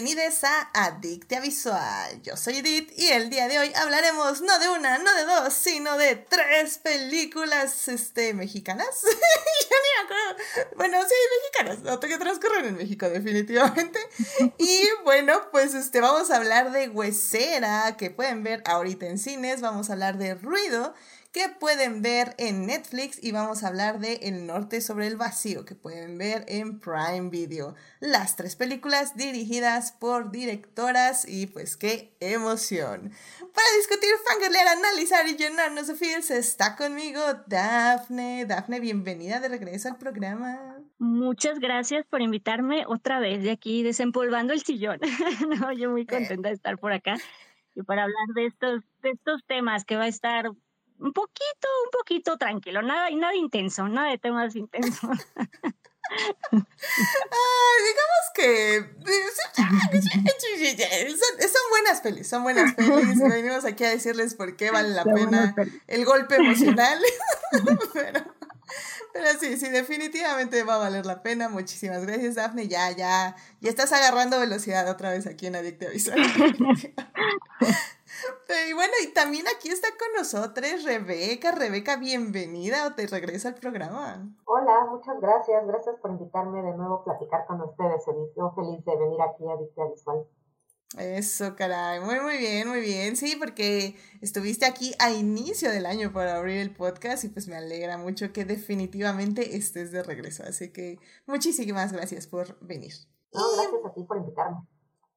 bienvenidos a Adictia Visual. Yo soy Edith y el día de hoy hablaremos no de una, no de dos, sino de tres películas este, mexicanas. ya ni acuerdo. Bueno, sí, mexicanas, que transcurren en México definitivamente. y bueno, pues este, vamos a hablar de Huesera, que pueden ver ahorita en cines, vamos a hablar de Ruido que pueden ver en Netflix y vamos a hablar de El Norte sobre el Vacío que pueden ver en Prime Video. Las tres películas dirigidas por directoras y pues qué emoción. Para discutir, fangirlear, analizar y llenarnos de feels está conmigo Dafne. Dafne, bienvenida de regreso al programa. Muchas gracias por invitarme otra vez de aquí desempolvando el sillón. no, yo muy contenta de estar por acá y para hablar de estos, de estos temas que va a estar un poquito, un poquito tranquilo, nada, y nada intenso, nada de temas intensos. digamos que son, buenas pelis, son buenas pelis. Venimos aquí a decirles por qué vale la pena el golpe emocional. pero, pero sí, sí, definitivamente va a valer la pena. Muchísimas gracias, Daphne. Ya, ya, ya estás agarrando velocidad otra vez aquí en Adicte Visual. Y bueno, y también aquí está con nosotros Rebeca. Rebeca, bienvenida o te regresa al programa. Hola, muchas gracias. Gracias por invitarme de nuevo a platicar con ustedes, Edith. Yo feliz de venir aquí a Adictia Visual. Eso, caray. Muy, muy bien, muy bien. Sí, porque estuviste aquí a inicio del año para abrir el podcast y pues me alegra mucho que definitivamente estés de regreso. Así que muchísimas gracias por venir. No, gracias a ti por invitarme.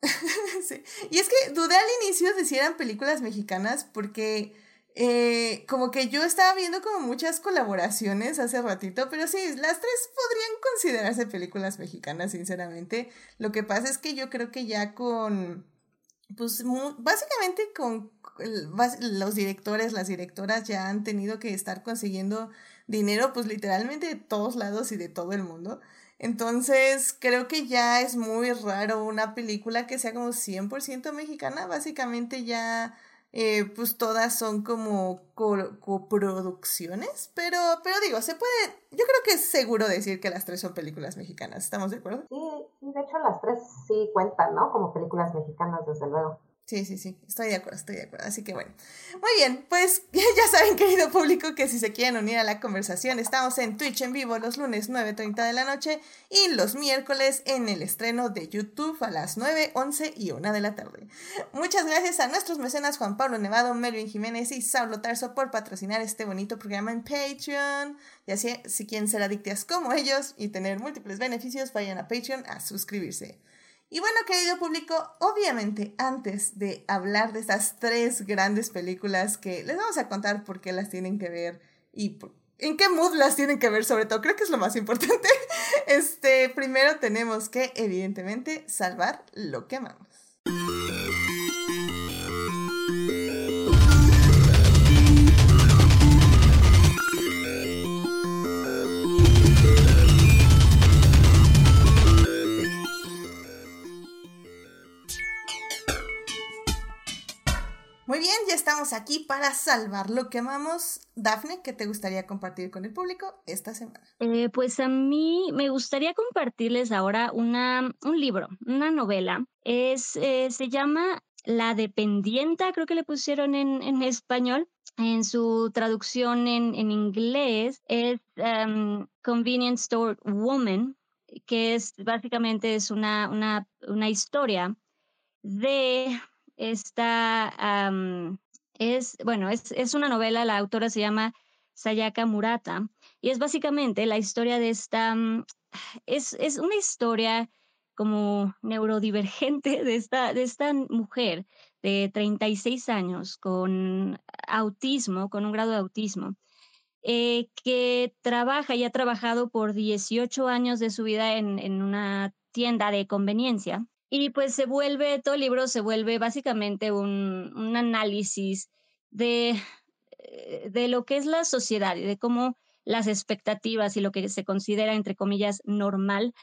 sí. Y es que dudé al inicio de si eran películas mexicanas porque eh, como que yo estaba viendo como muchas colaboraciones hace ratito, pero sí, las tres podrían considerarse películas mexicanas, sinceramente. Lo que pasa es que yo creo que ya con, pues básicamente con los directores, las directoras ya han tenido que estar consiguiendo dinero, pues literalmente de todos lados y de todo el mundo. Entonces, creo que ya es muy raro una película que sea como 100% mexicana. Básicamente ya, eh, pues todas son como coproducciones. pero, pero digo, se puede, yo creo que es seguro decir que las tres son películas mexicanas. ¿Estamos de acuerdo? Sí, de hecho las tres sí cuentan, ¿no? Como películas mexicanas, desde luego. Sí, sí, sí, estoy de acuerdo, estoy de acuerdo. Así que bueno. Muy bien, pues ya saben, querido público, que si se quieren unir a la conversación, estamos en Twitch en vivo los lunes 9.30 de la noche y los miércoles en el estreno de YouTube a las 9, 11 y 1 de la tarde. Muchas gracias a nuestros mecenas Juan Pablo Nevado, Melvin Jiménez y Saulo Tarso por patrocinar este bonito programa en Patreon. Y así, si quieren ser adictas como ellos y tener múltiples beneficios, vayan a Patreon a suscribirse. Y bueno, querido público, obviamente antes de hablar de estas tres grandes películas que les vamos a contar por qué las tienen que ver y en qué mood las tienen que ver sobre todo, creo que es lo más importante. Este, primero tenemos que evidentemente salvar lo que amamos. Aquí para salvar lo que amamos. Dafne, ¿qué te gustaría compartir con el público esta semana? Eh, pues a mí me gustaría compartirles ahora una, un libro, una novela. Es, eh, se llama La Dependienta, creo que le pusieron en, en español. En su traducción en, en inglés es um, Convenience Store Woman, que es básicamente es una, una, una historia de esta es, bueno, es, es, una novela, la autora se llama Sayaka Murata, y es básicamente la historia de esta, mm, es, es una historia como neurodivergente de esta, de esta mujer de 36 años con autismo, con un grado de autismo, eh, que trabaja y ha trabajado por 18 años de su vida en, en una tienda de conveniencia y pues se vuelve, todo el libro se vuelve básicamente un, un análisis de, eh, de lo que es la sociedad y de cómo las expectativas y lo que se considera, entre comillas, normal,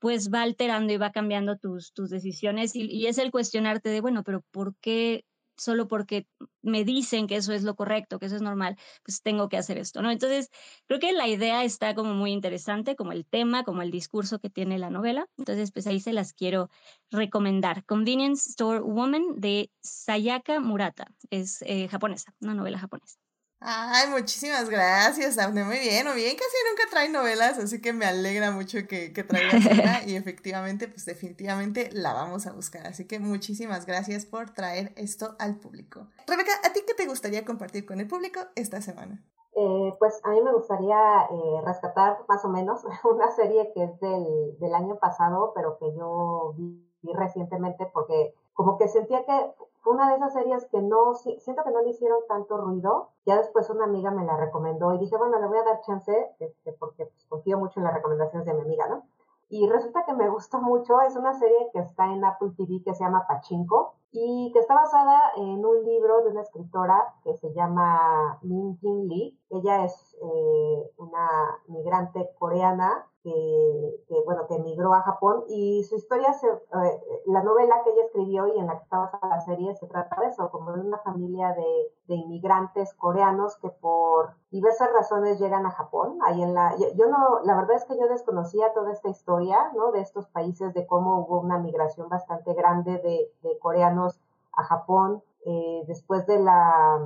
pues va alterando y va cambiando tus, tus decisiones y, y, es el cuestionarte de, bueno, pero ¿por qué solo porque me dicen que eso es lo correcto, que eso es normal, pues tengo que hacer esto, ¿no? Entonces, creo que la idea está como muy interesante, como el tema, como el discurso que tiene la novela. Entonces, pues ahí se las quiero recomendar. Convenience Store Woman de Sayaka Murata. Es eh, japonesa, una novela japonesa. Ay, muchísimas gracias, Daphne. Muy bien, muy bien. Casi nunca trae novelas, así que me alegra mucho que, que traigas una. y efectivamente, pues definitivamente la vamos a buscar. Así que muchísimas gracias por traer esto al público. Rebeca, ¿a ti qué te gustaría compartir con el público esta semana? Eh, pues a mí me gustaría eh, rescatar más o menos una serie que es del, del año pasado, pero que yo vi recientemente porque como que sentía que fue una de esas series que no, siento que no le hicieron tanto ruido. Ya después una amiga me la recomendó y dije, bueno, le voy a dar chance, este, porque pues, confío mucho en las recomendaciones de mi amiga, ¿no? Y resulta que me gustó mucho, es una serie que está en Apple TV que se llama Pachinko y que está basada en un libro de una escritora que se llama Min Jin Lee. Ella es eh, una migrante coreana que, bueno, que emigró a Japón y su historia, se, eh, la novela que ella escribió y en la que está basada la serie se trata de eso, como de una familia de, de, inmigrantes coreanos que por diversas razones llegan a Japón. Ahí en la, yo, no, la verdad es que yo desconocía toda esta historia, ¿no? De estos países, de cómo hubo una migración bastante grande de, de coreanos a Japón. Eh, después de la,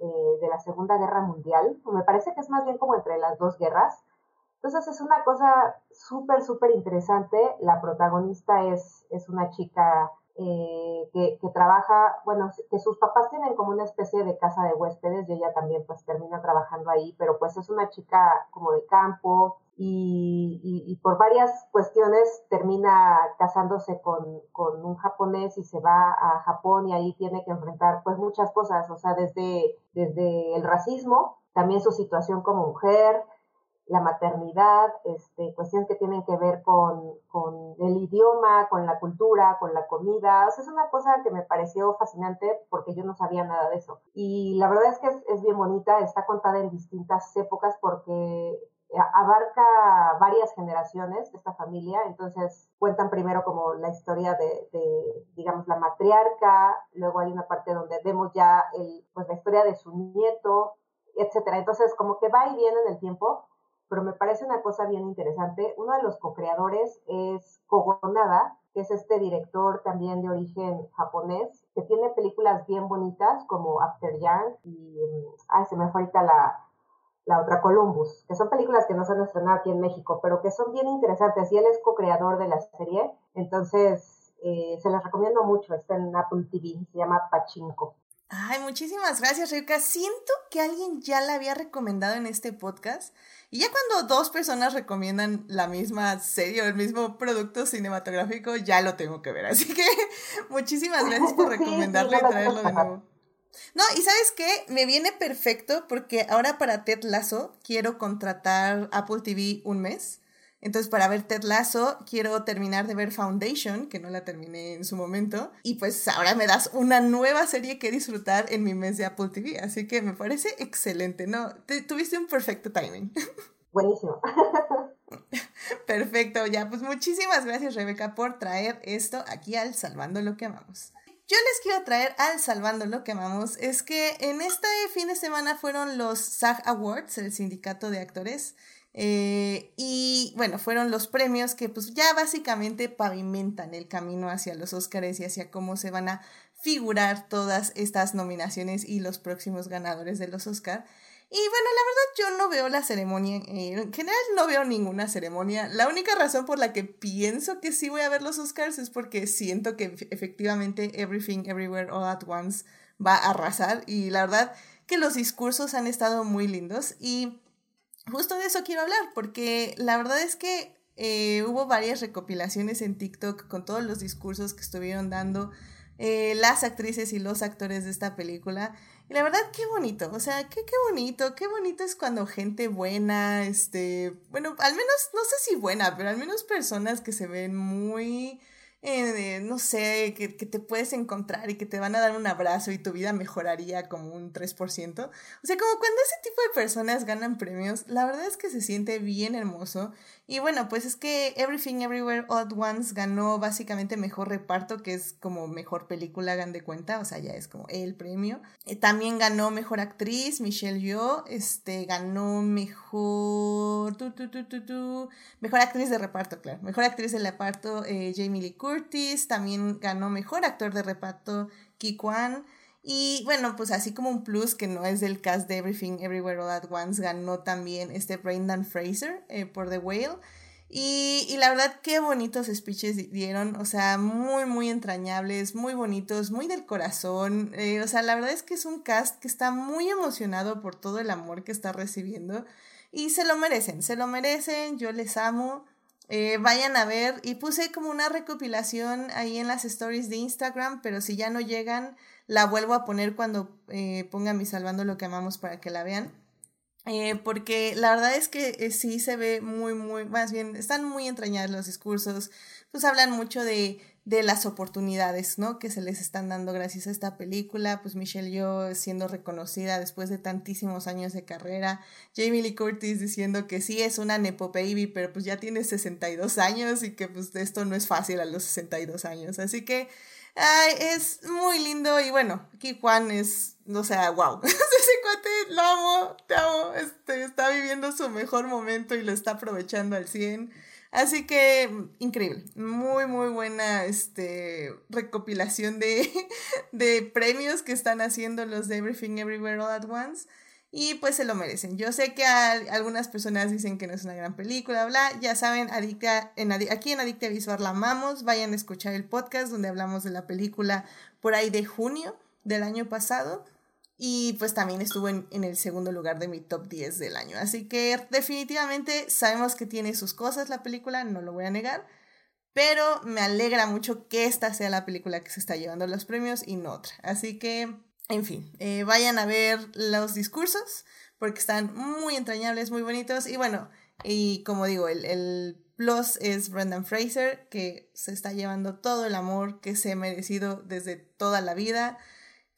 eh, de la Segunda Guerra Mundial, me parece que es más bien como entre las dos guerras, entonces es una cosa súper, súper interesante. La protagonista es, es una chica eh, que, que, trabaja, bueno, que sus papás tienen como una especie de casa de huéspedes y ella también pues termina trabajando ahí, pero pues es una chica como de campo y, y, por varias cuestiones termina casándose con, con, un japonés y se va a Japón y ahí tiene que enfrentar pues muchas cosas, o sea, desde, desde el racismo, también su situación como mujer, la maternidad, este, cuestiones que tienen que ver con, con, el idioma, con la cultura, con la comida. O es una cosa que me pareció fascinante porque yo no sabía nada de eso. Y la verdad es que es, bien bonita, está contada en distintas épocas porque abarca varias generaciones esta familia, entonces cuentan primero como la historia de, de, digamos, la matriarca, luego hay una parte donde vemos ya el, pues la historia de su nieto, etcétera. Entonces, como que va y viene en el tiempo, pero me parece una cosa bien interesante. Uno de los co-creadores es Kogo Nada, que es este director también de origen japonés, que tiene películas bien bonitas como After Young y, ay, se me fue ahorita la, la otra Columbus, que son películas que no se han estrenado aquí en México, pero que son bien interesantes y él es co-creador de la serie, entonces eh, se las recomiendo mucho, está en Apple TV, se llama Pachinko. Ay, muchísimas gracias, Rebeca. Siento que alguien ya la había recomendado en este podcast. Y ya cuando dos personas recomiendan la misma serie o el mismo producto cinematográfico, ya lo tengo que ver. Así que muchísimas gracias por recomendarlo y traerlo de nuevo. No, y sabes qué, me viene perfecto porque ahora para Ted Lasso quiero contratar Apple TV un mes entonces, para ver Ted Lasso, quiero terminar de ver Foundation, que no la terminé en su momento. Y pues ahora me das una nueva serie que disfrutar en mi mes de Apple TV. Así que me parece excelente, ¿no? tuviste un perfecto timing. Buenísimo. Perfecto, ya. Pues muchísimas gracias, Rebeca, por traer esto aquí al Salvando lo que amamos. Yo les quiero traer al Salvando lo que amamos es que en este fin de semana fueron los SAG Awards, el sindicato de actores. Eh, y bueno, fueron los premios que pues ya básicamente pavimentan el camino hacia los Oscars y hacia cómo se van a figurar todas estas nominaciones y los próximos ganadores de los Oscars. Y bueno, la verdad yo no veo la ceremonia, eh, en general no veo ninguna ceremonia. La única razón por la que pienso que sí voy a ver los Oscars es porque siento que efectivamente Everything Everywhere All at Once va a arrasar y la verdad que los discursos han estado muy lindos y justo de eso quiero hablar, porque la verdad es que eh, hubo varias recopilaciones en TikTok con todos los discursos que estuvieron dando eh, las actrices y los actores de esta película. Y la verdad, qué bonito, o sea, qué, qué bonito, qué bonito es cuando gente buena, este, bueno, al menos, no sé si buena, pero al menos personas que se ven muy eh, no sé, que, que, te puedes encontrar y que te van a dar un abrazo y tu vida mejoraría como un 3%. O sea, como cuando ese tipo de personas ganan premios, la verdad es que se siente bien hermoso Y bueno, pues es que Everything Everywhere All at Once ganó básicamente mejor reparto, que es como mejor película, hagan de cuenta, o sea, ya es como el premio. Eh, también ganó mejor actriz, Michelle Yeoh, este, ganó mejor, tu, tu, tu, mejor actriz de reparto, claro, mejor actriz de reparto, eh, Jamie Lee Curtis, también ganó mejor actor de reparto, Ki Kwan. Y bueno, pues así como un plus que no es del cast de Everything Everywhere All At Once, ganó también este Brendan Fraser eh, por The Whale. Y, y, la verdad, qué bonitos speeches dieron, o sea, muy, muy entrañables, muy bonitos, muy del corazón. Eh, o sea, la verdad es que es un cast que está muy emocionado por todo el amor que está recibiendo y se lo merecen, se lo merecen, yo les amo. Eh, vayan a ver y puse como una recopilación ahí en las stories de Instagram, pero si ya no llegan, la vuelvo a poner cuando eh, ponga mi salvando lo que amamos para que la vean. Eh, porque la verdad es que eh, sí se ve muy, muy, más bien, están muy entrañados los discursos, pues hablan mucho de, de las oportunidades, ¿no? Que se les están dando gracias a esta película, pues Michelle Yeoh siendo reconocida después de tantísimos años de carrera, Jamie Lee Curtis diciendo que sí es una nepo baby, pero pues ya tiene 62 años y que pues esto no es fácil a los 62 años, así que Ay, es muy lindo y bueno, aquí Juan es, o sea, wow. Ese cuate lo amo, te amo. Este, está viviendo su mejor momento y lo está aprovechando al 100. Así que increíble, muy muy buena este recopilación de, de premios que están haciendo los de Everything Everywhere All at Once y pues se lo merecen. Yo sé que algunas personas dicen que no es una gran película, bla, ya saben, Adicta, en, aquí en Adicta Visual la amamos, vayan a escuchar el podcast donde hablamos de la película por ahí de junio del año pasado y pues también estuvo en, en el segundo lugar de mi top 10 del año. Así que definitivamente sabemos que tiene sus cosas la película, no lo voy a negar. Pero me alegra mucho que esta sea la película que se está llevando los premios y no otra. Así que en fin, eh, vayan a ver los discursos porque están muy entrañables, muy bonitos. Y bueno, y como digo, el, el plus es Brendan Fraser, que se está llevando todo el amor que se ha merecido desde toda la vida,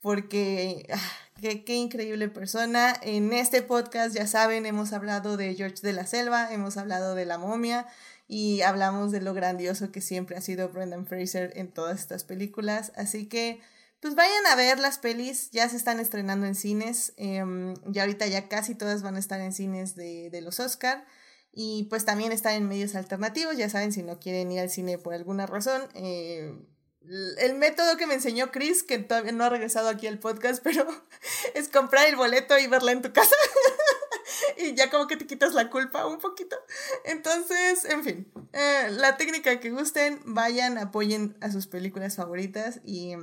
porque ah, qué, qué, increíble persona. En este podcast, ya saben, hemos hablado de George de la Selva, hemos hablado de la momia y hablamos de lo grandioso que siempre ha sido Brendan Fraser en todas estas películas. Así que pues vayan a ver las pelis, ya se están estrenando en cines, eh, ya ahorita ya casi todas van a estar en cines de, de, los Oscar y pues también están en medios alternativos, ya saben si no quieren ir al cine por alguna razón. Eh, el método que me enseñó Chris, que todavía no ha regresado aquí al podcast, pero es comprar el boleto y verla en tu casa. y ya como que te quitas la culpa un poquito. Entonces, en fin, eh, la técnica que gusten, vayan, apoyen a sus películas favoritas y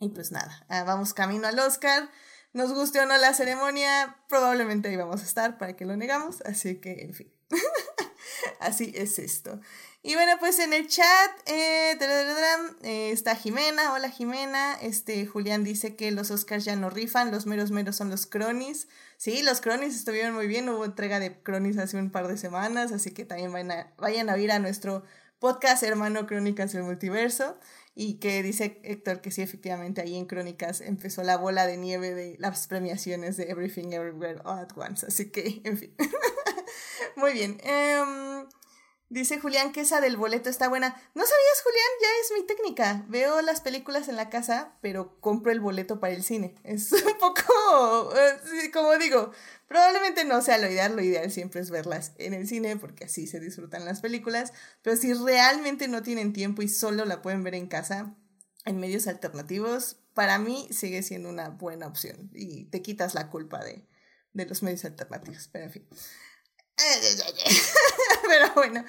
y pues nada, ah, vamos camino al Oscar. Nos guste o no la ceremonia, probablemente ahí vamos a estar para que lo negamos. Así que, en fin. Así es esto. Y bueno, pues en el chat eh, eh, está Jimena. Hola Jimena. Este Julián dice que los Oscars ya no rifan, los meros meros son los cronis. Sí, los cronis estuvieron muy bien. Hubo entrega de cronis hace un par de semanas, así que también vayan a, vayan a ir a nuestro podcast hermano Crónicas del Multiverso y que dice Héctor que sí, efectivamente, ahí en Crónicas empezó la bola de nieve de las premiaciones de Everything Everywhere All at Once. Así que, en fin. Muy bien. Um, Dice Julián que esa del boleto está buena. ¿No sabías, Julián? Ya es mi técnica. Veo las películas en la casa, pero compro el boleto para el cine. Es un poco, eh, como digo, probablemente no sea lo ideal. Lo ideal siempre es verlas en el cine porque así se disfrutan las películas. Pero si realmente no tienen tiempo y solo la pueden ver en casa, en medios alternativos, para mí sigue siendo una buena opción. Y te quitas la culpa de, de los medios alternativos. Pero en fin. Pero bueno,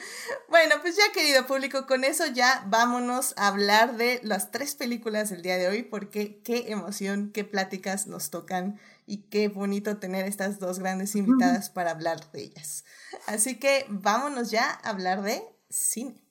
bueno, pues ya querido público, con eso ya vámonos a hablar de las tres películas del día de hoy, porque qué emoción, qué pláticas nos tocan y qué bonito tener estas dos grandes invitadas para hablar de ellas. Así que vámonos ya a hablar de cine.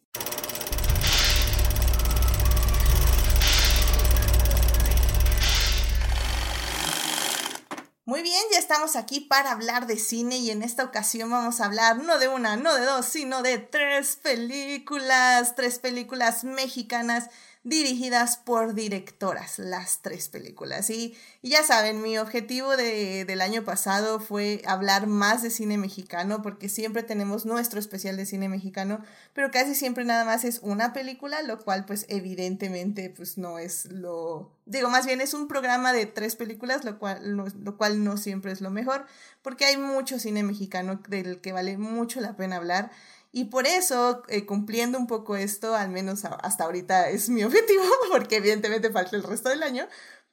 Muy bien, ya estamos aquí para hablar de cine y en esta ocasión vamos a hablar no de una, no de dos, sino de tres películas, tres películas mexicanas dirigidas por directoras, las tres películas. Y, ya saben, mi objetivo de, del año pasado fue hablar más de cine mexicano, porque siempre tenemos nuestro especial de cine mexicano, pero casi siempre nada más es una película, lo cual pues evidentemente pues no es lo... Digo, más bien es un programa de tres películas, lo cual lo cual no siempre es lo mejor, porque hay mucho cine mexicano del que vale mucho la pena hablar. Y por eso, eh, cumpliendo un poco esto, al menos hasta ahorita es mi objetivo, porque evidentemente falta el resto del año,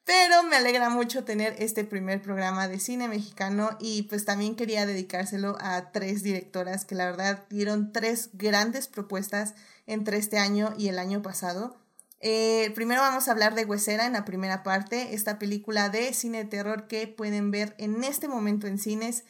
pero me alegra mucho tener este primer programa de cine mexicano y pues también quería dedicárselo a tres directoras que la verdad dieron tres grandes propuestas entre este año y el año pasado. Eh, primero vamos a hablar de Huesera en la primera parte, esta película de cine de terror que pueden ver en este momento en cines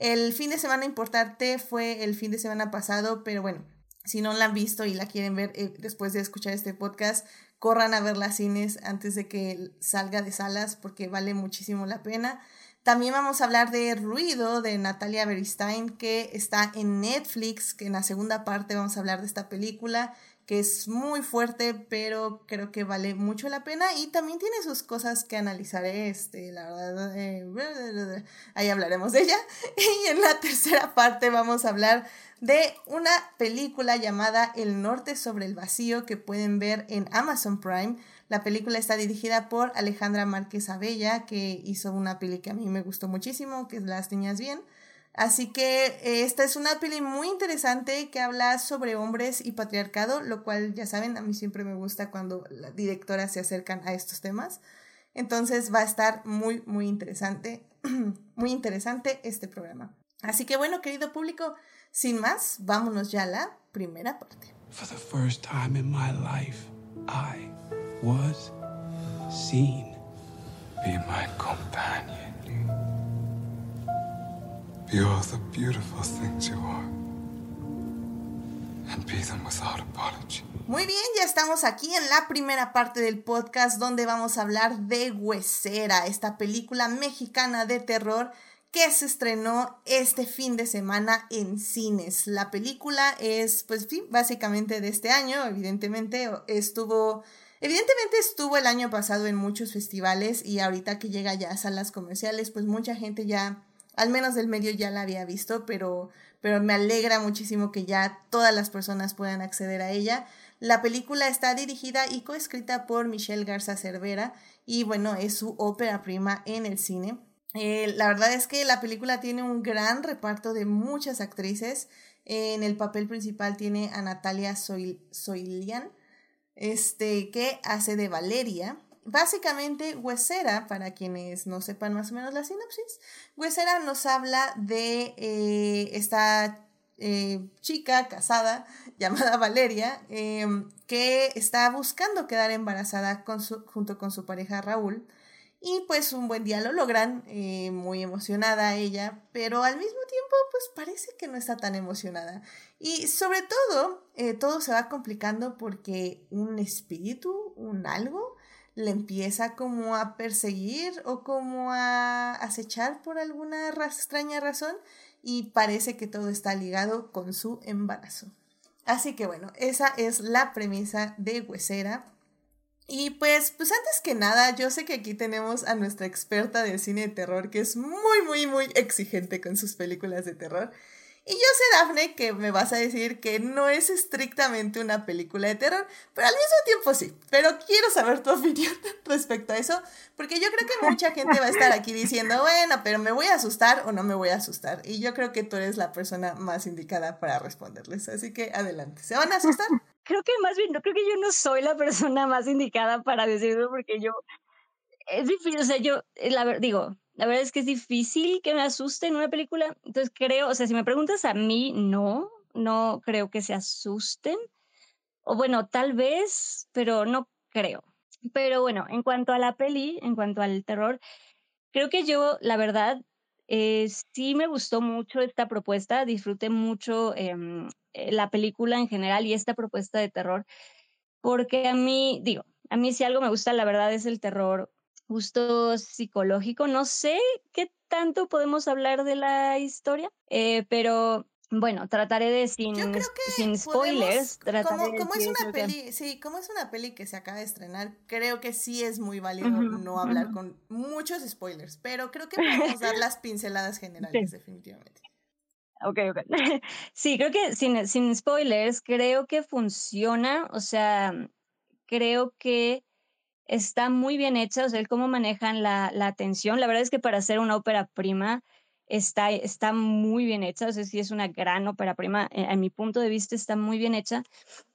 el fin de semana importante fue el fin de semana pasado, pero bueno, si no la han visto y la quieren ver eh, después de escuchar este podcast, corran a ver las cines antes de que salga de salas porque vale muchísimo la pena. También vamos a hablar de Ruido de Natalia Beristain que está en Netflix, que en la segunda parte vamos a hablar de esta película que es muy fuerte, pero creo que vale mucho la pena y también tiene sus cosas que analizaré, este, la verdad, eh, ahí hablaremos de ella. Y en la tercera parte vamos a hablar de una película llamada El Norte sobre el Vacío que pueden ver en Amazon Prime. La película está dirigida por Alejandra Márquez Abella, que hizo una peli que a mí me gustó muchísimo, que es Las Niñas Bien. Así que esta es una peli muy interesante que habla sobre hombres y patriarcado, lo cual ya saben, a mí siempre me gusta cuando las directoras se acercan a estos temas. Entonces va a estar muy, muy interesante, muy interesante este programa. Así que bueno, querido público, sin más, vámonos ya a la primera parte. For the first time in my life, I was seen. Be my companion. Muy bien, ya estamos aquí en la primera parte del podcast donde vamos a hablar de Huesera, esta película mexicana de terror que se estrenó este fin de semana en cines. La película es, pues básicamente de este año, evidentemente estuvo... Evidentemente estuvo el año pasado en muchos festivales y ahorita que llega ya a salas comerciales, pues mucha gente ya al menos del medio ya la había visto, pero, pero me alegra muchísimo que ya todas las personas puedan acceder a ella. La película está dirigida y coescrita por Michelle Garza Cervera y bueno, es su ópera prima en el cine. Eh, la verdad es que la película tiene un gran reparto de muchas actrices. en el papel principal tiene a Natalia Soilian, este, que hace de Valeria básicamente, Huesera, para quienes no sepan más o menos la sinopsis, Huesera nos habla de eh, esta eh, chica casada llamada Valeria em, que está buscando quedar embarazada con su, junto con su pareja Raúl. Y pues un buen día lo logran, eh, muy emocionada ella, pero al mismo tiempo pues parece que no está tan emocionada. Y sobre todo, todo se va complicando porque un espíritu, un algo, le empieza como a perseguir o como a acechar por alguna extraña razón y parece que todo está ligado con su embarazo. Así que bueno, esa es la premisa de Huesera. Y pues, pues antes que nada, yo sé que aquí tenemos a nuestra experta de cine de terror, que es muy, muy, muy exigente con sus películas de terror. Y yo sé, Dafne, que me vas a decir que no es estrictamente una película de terror, pero al mismo tiempo sí. Pero quiero saber tu opinión respecto a eso, porque yo creo que mucha gente va a estar aquí diciendo, bueno, pero me voy a asustar o no me voy a asustar. Y yo creo que tú eres la persona más indicada para responderles. Así que adelante. ¿Se van a asustar? Creo que más bien, no creo que yo no soy la persona más indicada para decirlo, porque yo es difícil, o sea, yo, eh, la digo, la verdad es que es difícil que me asuste en una película. Entonces creo, o sea, si me preguntas a mí, no, no creo que se asusten. O bueno, tal vez, pero no creo. Pero bueno, en cuanto a la peli, en cuanto al terror, creo que yo, la verdad, eh, sí me gustó mucho esta propuesta, disfruté mucho em, eh, la película en general y esta propuesta de terror, porque a mí, digo, a mí si algo me gusta, la verdad, es el terror justo psicológico. No sé qué tanto podemos hablar de la historia, eh, pero bueno, trataré de sin, sin spoilers. como, como es una peli, sí, como es una peli que se acaba de estrenar, creo que sí es muy válido no hablar con muchos spoilers, pero creo que podemos dar las pinceladas generales, definitivamente. Ok, ok. sí, creo que sin, sin spoilers, creo que funciona, o sea, creo que está muy bien hecha, o sea, el cómo manejan la, la atención. La verdad es que para hacer una ópera prima, está, está muy bien hecha, o sea, sí es una gran ópera prima, eh, a mi punto de vista está muy bien hecha,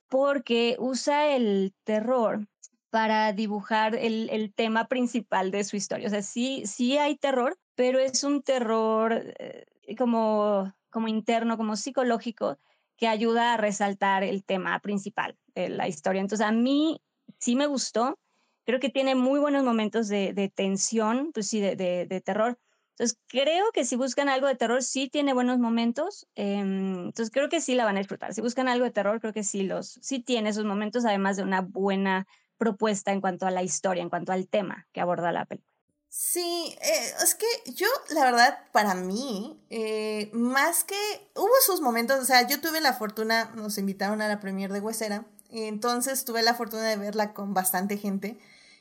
porque usa el terror para dibujar el, el tema principal de su historia. O sea, sí, sí hay terror, pero es un terror eh, como, como interno, como psicológico, que ayuda a resaltar el tema principal de la historia. Entonces, a mí sí me gustó. Creo que tiene muy buenos momentos de, de tensión, pues sí, de, de, de terror, entonces, creo que si buscan algo de terror, sí tiene buenos momentos. Em, entonces, creo que sí la van a disfrutar. Si buscan algo de terror, creo que sí, los, sí tiene esos momentos, además de una buena propuesta en cuanto a la historia, en cuanto al tema que aborda la película. Sí, eh, es que yo, la verdad, para mí, eh, más que hubo sus momentos, o sea, yo tuve la fortuna, nos invitaron a la premier de Huesera, entonces tuve la fortuna de verla con bastante gente.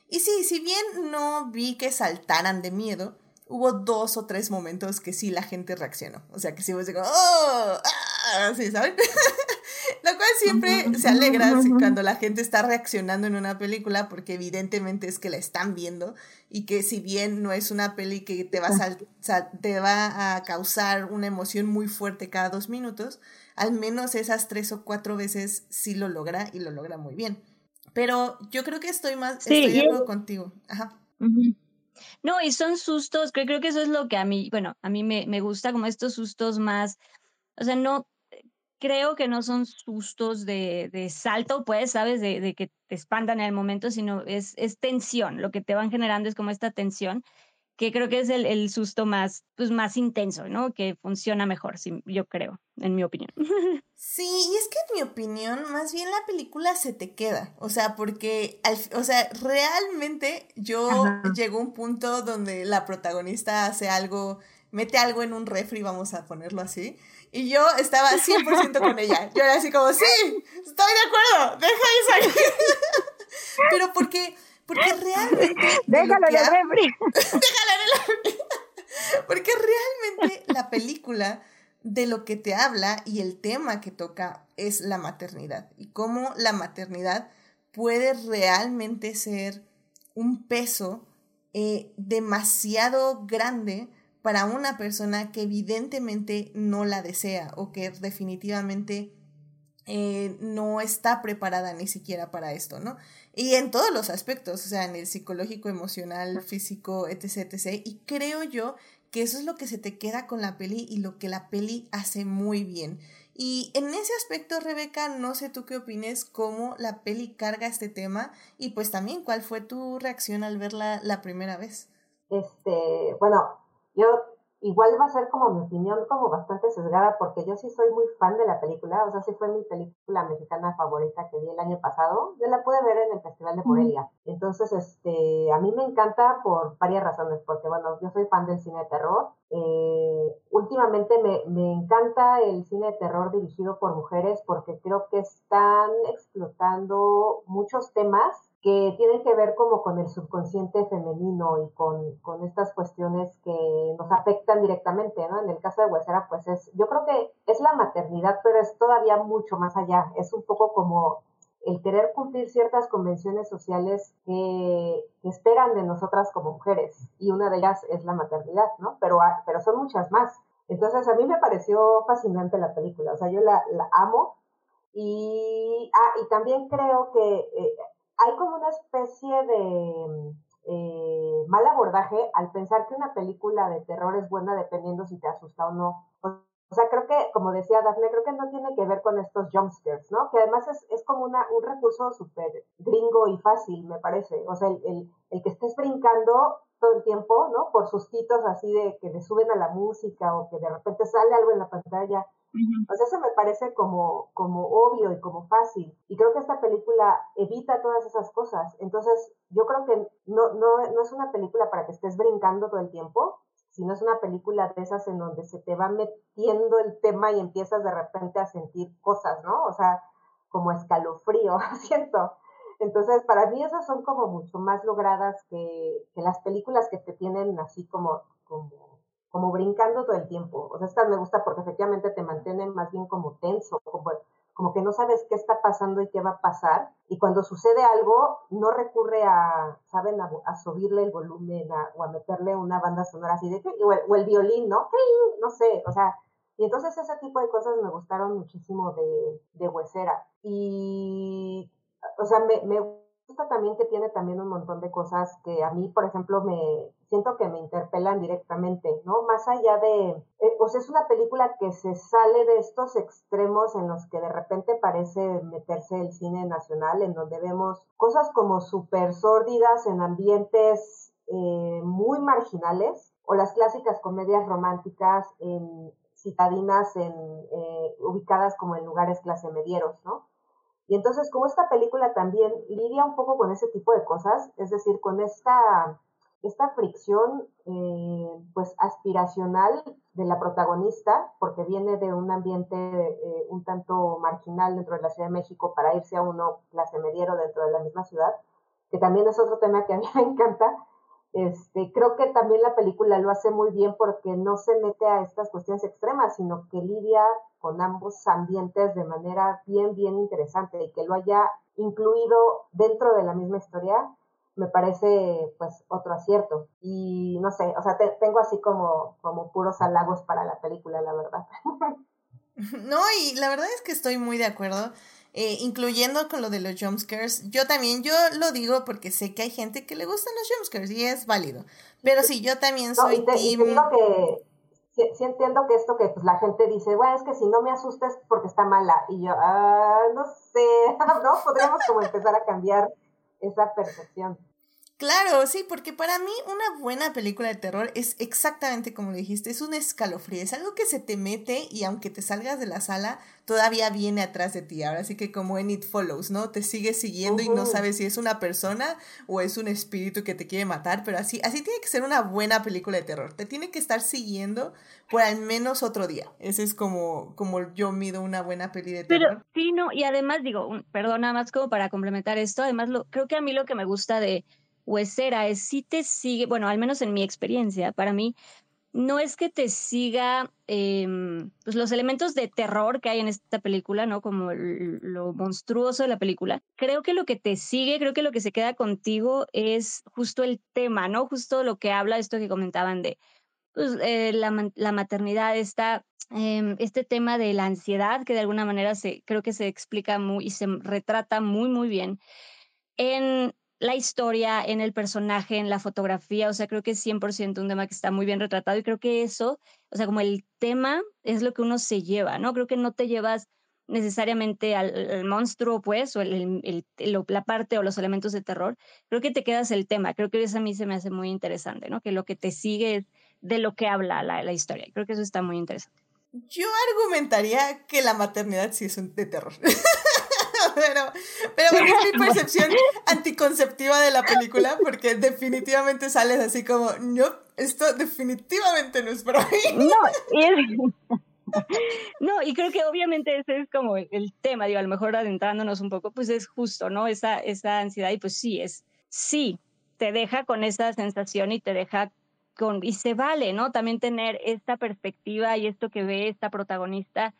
Y sí, si bien no vi que saltaran de miedo, hubo dos o tres momentos que sí la gente reaccionó. O sea, que sí fue como, ¡oh! ¡Ah! Sí, ¿saben? Lo cual siempre se alegra cuando la gente está reaccionando en una película porque evidentemente es que la están viendo y que si bien no es una peli que te va a, te va a causar una emoción muy fuerte cada dos minutos, al menos esas tres o cuatro veces sí lo logra y lo logra muy bien. Pero yo creo que estoy más, estoy de acuerdo contigo. Ajá. No, y son sustos, creo, creo que eso es lo que a mí, bueno, a mí me, me gusta como estos sustos más, o sea, no, creo que no son sustos de, de salto, pues, ¿sabes? De, de, que te espantan en el momento, sino es, es tensión, lo que te van generando es como esta tensión que creo que es el, el, susto más, pues, más intenso, ¿no? Que funciona mejor, sí, yo creo, en mi opinión. Sí, y es que en mi opinión, más bien la película se te queda, o sea, porque, al, o sea, realmente yo llegó a un punto donde la protagonista hace algo, mete algo en un refri, vamos a ponerlo así, y yo estaba 100% con ella. Yo era así como, sí, estoy de acuerdo, deja eso ahí. Pero porque porque realmente. Déjalo en el refri. Déjalo en el. Porque realmente la película de lo que te habla y el tema que toca es la maternidad. Y cómo la maternidad puede realmente ser un peso eh, demasiado grande para una persona que evidentemente no la desea o que definitivamente eh, no está preparada ni siquiera para esto, ¿no? Y en todos los aspectos, o sea, en el psicológico, emocional, físico, etc.. Y creo yo que eso es lo que se te queda con la peli y lo que la peli hace muy bien. Y en ese aspecto, Rebeca, no sé tú qué opines, cómo la peli carga este tema y pues también cuál fue tu reacción al verla la primera vez. Este, bueno, yo igual va a ser como mi opinión como bastante sesgada porque yo sí soy muy fan de la película, o sea, sí fue mi película mexicana favorita que vi el año pasado, yo la pude ver en el Festival de Morelia. Entonces, este, a mí me encanta por varias razones, porque bueno, yo soy fan del cine de terror. Eh, últimamente me, me encanta el cine de terror dirigido por mujeres porque creo que están explotando muchos temas que tienen que ver como con el subconsciente femenino y con, con, estas cuestiones que nos afectan directamente, ¿no? En el caso de Huesera, pues es, yo creo que es la maternidad, pero es todavía mucho más allá, es un poco como el querer cumplir ciertas convenciones sociales que, esperan de nosotras como mujeres, y una de ellas es la maternidad, ¿no? Pero, pero son muchas más. Entonces a mí me pareció fascinante la película, o sea, yo la, la amo, y, ah, y también creo que eh, hay como una especie de eh, mal abordaje al pensar que una película de terror es buena dependiendo si te asusta o no. O sea, creo que, como decía Daphne, creo que no tiene que ver con estos jumpscares, ¿no? Que además es, es como una, un recurso súper gringo y fácil, me parece. O sea, el, el, el, que estés brincando todo el tiempo, ¿no? Por sustitos así de que le suben a la música o que de repente sale algo en la pantalla o sea, eso me parece como, como obvio y como fácil. Y creo que esta película evita todas esas cosas. Entonces, yo creo que no, no, no es una película para que estés brincando todo el tiempo, sino es una película de esas en donde se te va metiendo el tema y empiezas de repente a sentir cosas, ¿no? O sea, como escalofrío, siento. Entonces, para mí esas son como mucho más logradas que, que las películas que te tienen así como, como, como brincando todo el tiempo. O sea, estas me gusta porque efectivamente te mantienen más bien como tenso, como que no sabes qué está pasando y qué va a pasar. Y cuando sucede algo, no recurre a, ¿saben?, a, subirle el volumen o a meterle una banda sonora así de, o el, violín, ¿no? No sé, o sea, y entonces ese tipo de cosas me gustaron muchísimo de, de Huesera. Y, o sea, me, me gusta también que tiene también un montón de cosas que a mí, por ejemplo, me siento que me interpelan directamente, ¿no? Más allá de, sea, es una película que se sale de estos extremos en los que de repente parece meterse el cine nacional, en donde vemos cosas como súper sórdidas en ambientes eh, muy marginales, o las clásicas comedias románticas en citadinas en, eh, ubicadas como en lugares clase medieros, ¿no? Y entonces, como esta película también lidia un poco con ese tipo de cosas, es decir, con esta, esta fricción eh, pues aspiracional de la protagonista, porque viene de un ambiente eh, un tanto marginal dentro de la Ciudad de México para irse a uno clase mediero dentro de la misma ciudad, que también es otro tema que a mí me encanta, este, creo que también la película lo hace muy bien porque no se mete a estas cuestiones extremas, sino que lidia con ambos ambientes de manera bien, bien interesante y que lo haya incluido dentro de la misma historia, me parece pues otro acierto. Y no sé, o sea, tengo así como, como puros halagos para la película, la verdad. No, y la verdad es que estoy muy de acuerdo. Eh, incluyendo con lo de los jumpscares. Yo también, yo lo digo porque sé que hay gente que le gustan los jumpscares y es válido. Pero sí, yo también soy no, y te, digo que sí, entiendo que esto que pues, la gente dice, bueno, es que si no me asustes porque está mala. Y yo, ah, no sé, ¿no? Podríamos como empezar a cambiar esa percepción. Claro, sí, porque para mí una buena película de terror es exactamente como dijiste, es un escalofrío, es algo que se te mete y aunque te salgas de la sala, todavía viene atrás de ti. Ahora sí que como en It Follows, ¿no? Te sigue siguiendo y no sabes si es una persona o es un espíritu que te quiere matar, pero así, así tiene que ser una buena película de terror. Te tiene que estar siguiendo por al menos otro día. Ese es como, como yo mido una buena peli de terror. Pero sí, no, y además digo, perdón, nada más como para complementar esto, además lo, creo que a mí lo que me gusta de huesera es si te sigue, bueno, al menos en mi experiencia, para mí, no es que te siga em, pues los elementos de terror que hay en esta película, ¿no? Como lo monstruoso de la película. Creo que lo que te sigue, creo que lo que se queda contigo es justo el tema, ¿no? Justo lo que habla, esto que comentaban de pues, eh, la, la, maternidad, esta, em, este tema de la ansiedad, que de alguna manera se, creo que se explica muy y se retrata muy, muy bien. En, la historia, en el personaje, en la fotografía, o sea, creo que es 100% un tema que está muy bien retratado y creo que eso, o sea, como el tema es lo que uno se lleva, ¿no? Creo que no te llevas necesariamente al, monstruo, pues, o el, el, la parte o los elementos de terror, creo que te quedas el tema, creo que eso a mí se me hace muy interesante, ¿no? Que lo que te sigue es de lo que habla la, la historia, creo que eso está muy interesante. Yo argumentaría que la maternidad sí es un de terror. pero, pero es mi percepción anticonceptiva de la película, porque definitivamente sales así como, no, esto definitivamente no es para mí. No, no, y creo que obviamente ese es como el, tema, digo, a lo mejor adentrándonos un poco, pues es justo, ¿no? Esa, esa ansiedad, y pues sí, es, sí, te deja con esa sensación y te deja con, y se vale, ¿no? También tener esta perspectiva y esto que ve esta protagonista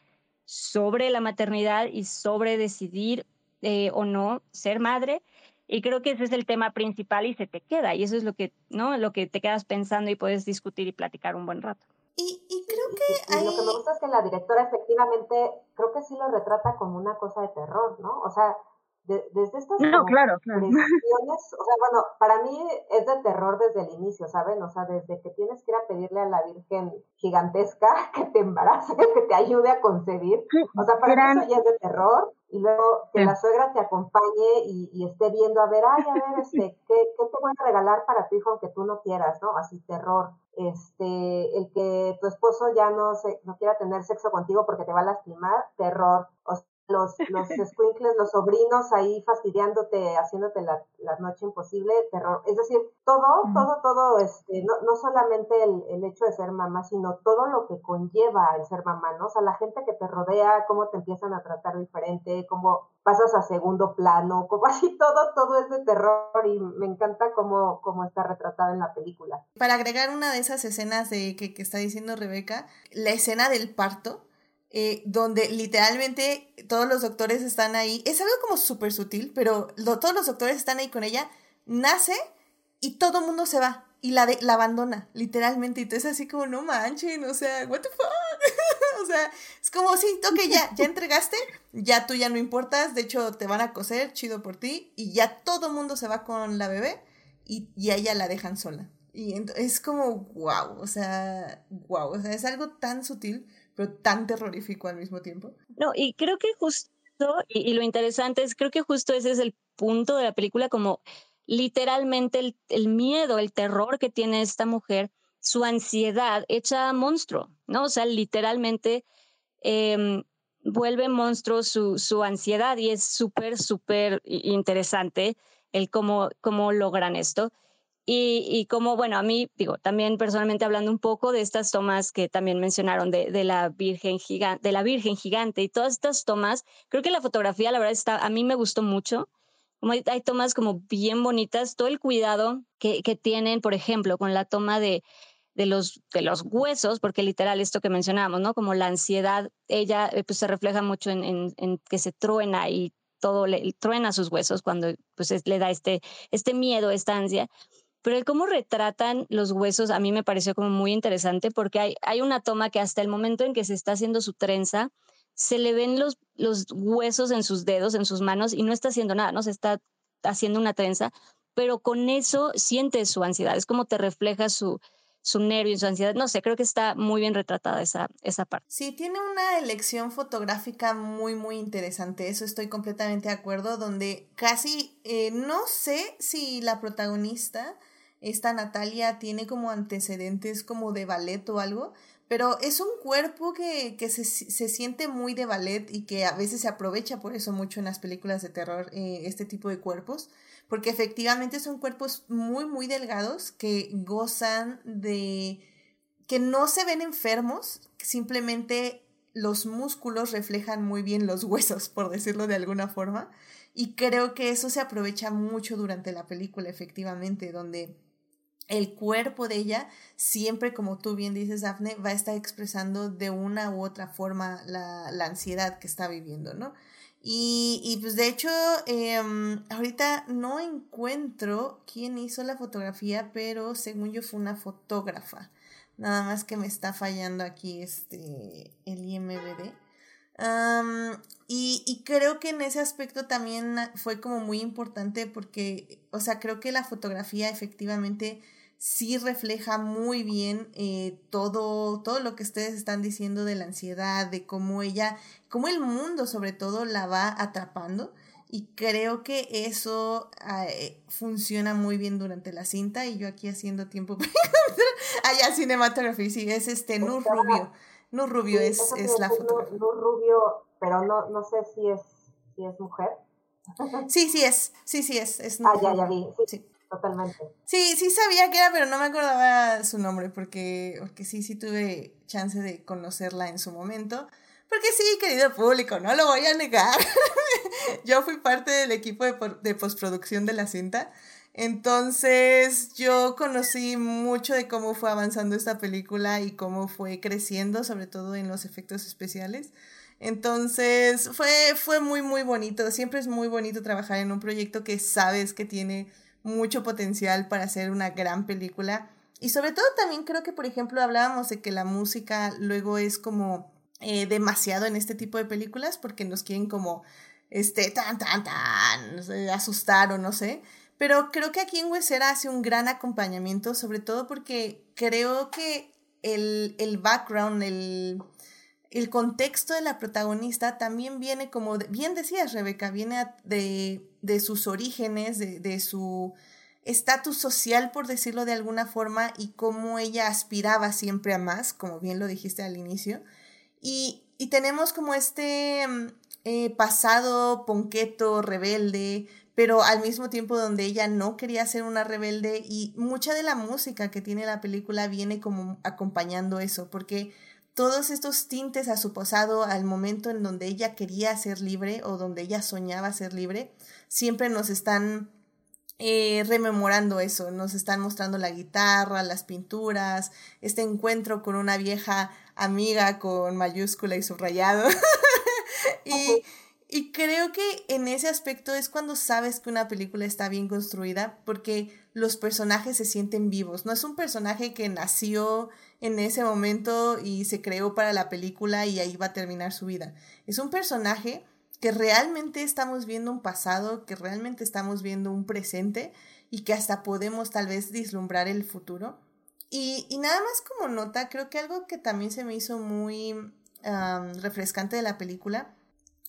sobre la maternidad y sobre decidir eh, o no ser madre. Y creo que ese es el tema principal y se te queda. Y eso es lo que, ¿no? Lo que te quedas pensando y puedes discutir y platicar un buen rato. Y, y creo que Lo que me gusta es que la directora efectivamente, creo que sí lo retrata como una cosa de terror, ¿no? O sea, desde estas no, claro, claro. o sea, bueno, para mí es de terror desde el inicio, ¿saben? O sea, desde que tienes que ir a pedirle a la Virgen gigantesca que te embarace, que te ayude a concebir. O sea, para mí eso ya es de terror. Y luego que la suegra te acompañe y, y, esté viendo, a ver, ay, a ver, este, ¿qué, ¿qué te voy a regalar para tu hijo aunque tú no quieras, ¿no? Así, terror. Este, el que tu esposo ya no, se, no quiera tener sexo contigo porque te va a lastimar, terror. O los, los squinkles, los sobrinos ahí fastidiándote, haciéndote la, la, noche imposible, terror. Es decir, todo, todo, todo, este, no, no solamente el, el, hecho de ser mamá, sino todo lo que conlleva el ser mamá, ¿no? O sea, la gente que te rodea, cómo te empiezan a tratar diferente, cómo pasas a segundo plano, como así todo, todo es de terror y me encanta cómo, cómo está retratada en la película. Para agregar una de esas escenas de que, que está diciendo Rebeca, la escena del parto, eh, donde literalmente todos los doctores están ahí. Es algo como súper sutil, pero todos los doctores están ahí con ella. Nace y todo el mundo se va y la, de, la abandona, literalmente. Y es así como, no manchen, o sea, what the fuck. o sea, es como, sí, toque ya, ya entregaste, ya tú ya no importas, de hecho te van a coser, chido por ti, y ya todo el mundo se va con la bebé y, y a ella la dejan sola. Y es como, wow, o sea, wow, o sea, es algo tan sutil pero tan terrorífico al mismo tiempo. No, y creo que justo, y, lo interesante es, creo que justo ese es el punto de la película, como literalmente el, miedo, el terror que tiene esta mujer, su ansiedad hecha monstruo, ¿no? O sea, literalmente eh, vuelve monstruo su, su ansiedad y es súper, súper interesante el cómo, cómo logran esto. Y, y, como, bueno, a mí, digo, también personalmente hablando un poco de estas tomas que también mencionaron de, de, la, Virgen gigante, de la Virgen Gigante y todas estas tomas, creo que la fotografía, la verdad, está, a mí me gustó mucho. Como hay, hay tomas como bien bonitas, todo el cuidado que, que tienen, por ejemplo, con la toma de, de los, de los huesos, porque literal esto que mencionábamos, ¿no? Como la ansiedad, ella eh, pues se refleja mucho en, en, en que se truena y todo le truena sus huesos cuando pues le da este, este miedo, esta ansia pero el cómo retratan los huesos a mí me pareció como muy interesante porque hay, hay una toma que hasta el momento en que se está haciendo su trenza, se le ven los, los huesos en sus dedos, en sus manos y no está haciendo nada, no se está haciendo una trenza, pero con eso siente su ansiedad, es como te refleja su, su nervio y su ansiedad. No sé, creo que está muy bien retratada esa, esa parte. Sí, tiene una elección fotográfica muy, muy interesante. Eso estoy completamente de acuerdo, donde casi eh, no sé si la protagonista esta Natalia tiene como antecedentes como de ballet o algo, pero es un cuerpo que, que se, se, siente muy de ballet y que a veces se aprovecha por eso mucho en las películas de terror, eh, este tipo de cuerpos, porque efectivamente son cuerpos muy, muy delgados que gozan de que no se ven enfermos, simplemente los músculos reflejan muy bien los huesos, por decirlo de alguna forma. Y creo que eso se aprovecha mucho durante la película, efectivamente, donde el cuerpo de ella siempre, como tú bien dices, Daphne, va a estar expresando de una u otra forma la, la ansiedad que está viviendo, ¿no? Y, y pues de hecho, eh, ahorita no encuentro quién hizo la fotografía, pero según yo fue una fotógrafa. Nada más que me está fallando aquí este, el IMBD. Um, y, y, creo que en ese aspecto también fue como muy importante porque, o sea, creo que la fotografía efectivamente sí refleja muy bien eh, todo, todo lo que ustedes están diciendo de la ansiedad, de cómo ella, cómo el mundo sobre todo la va atrapando. Y creo que eso eh, funciona muy bien durante la cinta. Y yo aquí haciendo tiempo. Allá Cinematography, sí, es este Nur Rubio. Nur Rubio es, es la fotógrafa. Nur, Rubio, pero no, no sé si es, si es mujer. Sí, sí es, sí, sí es. es ah, ya, ya vi. sí totalmente. Sí, sí sabía que era, pero no me acordaba su nombre porque, porque sí, sí tuve chance de conocerla en su momento. Porque sí, querido público, no lo voy a negar. yo fui parte del equipo de, de postproducción de la cinta. Entonces yo conocí mucho de cómo fue avanzando esta película y cómo fue creciendo, sobre todo en los efectos especiales. Entonces fue, fue muy, muy bonito. Siempre es muy bonito trabajar en un proyecto que sabes que tiene mucho potencial para hacer una gran película. Y sobre todo también creo que, por ejemplo, hablábamos de que la música luego es como eh, demasiado en este tipo de películas porque nos quieren como, este, tan, tan, tan, asustar o no sé. Pero creo que aquí en Huesera hace un gran acompañamiento, sobre todo porque creo que el, el background, el, el contexto de la protagonista también viene, como bien decías, Rebeca, viene de, de, sus orígenes, de, de su estatus social, por decirlo de alguna forma, y cómo ella aspiraba siempre a más, como bien lo dijiste al inicio. Y y tenemos como este mm, eh, pasado ponqueto, rebelde, pero al mismo tiempo donde ella no quería ser una rebelde y mucha de la música que tiene la película viene como acompañando eso, porque todos estos tintes a su pasado al momento en donde ella quería ser libre o donde ella soñaba ser libre, siempre nos están eh, rememorando eso, nos están mostrando la guitarra, las pinturas, este encuentro con una vieja amiga con mayúscula y subrayado. y, y creo que en ese aspecto es cuando sabes que una película está bien construida porque los personajes se sienten vivos. No es un personaje que nació en ese momento y se creó para la película y ahí va a terminar su vida. Es un personaje que realmente estamos viendo un pasado, que realmente estamos viendo un presente y que hasta podemos tal vez vislumbrar el futuro. Y, y nada más como nota, creo que algo que también se me hizo muy refrescante de la película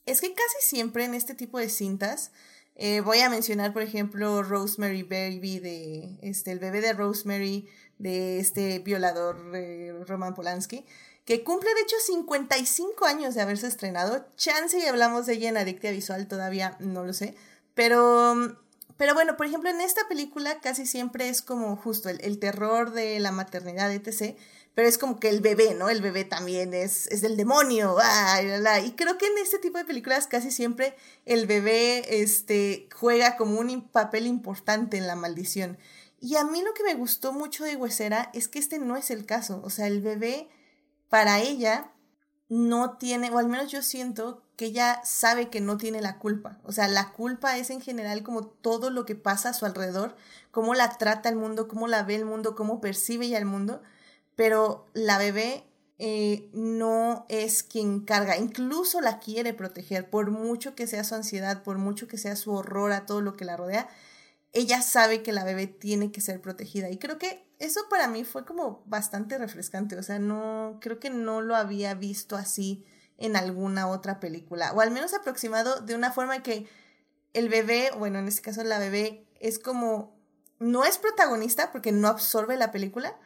es que casi siempre en este tipo de cintas, eh, voy a mencionar, por ejemplo, Rosemary Baby, de este, el bebé de Rosemary, de este violador eh, Roman Polanski, que cumple de hecho 55 años de haberse estrenado. Chance y hablamos de ella en Adictia Visual, todavía no lo sé. Pero, pero bueno, por ejemplo, en esta película casi siempre es como justo el, el terror de la maternidad, etc pero es como que el bebé, ¿no? El bebé también es, es del demonio, y creo que en este tipo de películas casi siempre el bebé este, juega como un papel importante en la maldición. Y a mí lo que me gustó mucho de Huesera es que este no es el caso, o sea, el bebé para ella no tiene, o al menos yo siento que ella sabe que no tiene la culpa. O sea, la culpa es en general como todo lo que pasa a su alrededor, cómo la trata el mundo, cómo la ve el mundo, cómo percibe ella el mundo pero la bebé eh, no es quien carga, incluso la quiere proteger, por mucho que sea su ansiedad, por mucho que sea su horror a todo lo que la rodea, ella sabe que la bebé tiene que ser protegida. Y creo que eso para mí fue como bastante refrescante, o sea, no, creo que no lo había visto así en alguna otra película, o al menos aproximado de una forma que el bebé, bueno, en este caso la bebé, es como, no es protagonista porque no absorbe la película,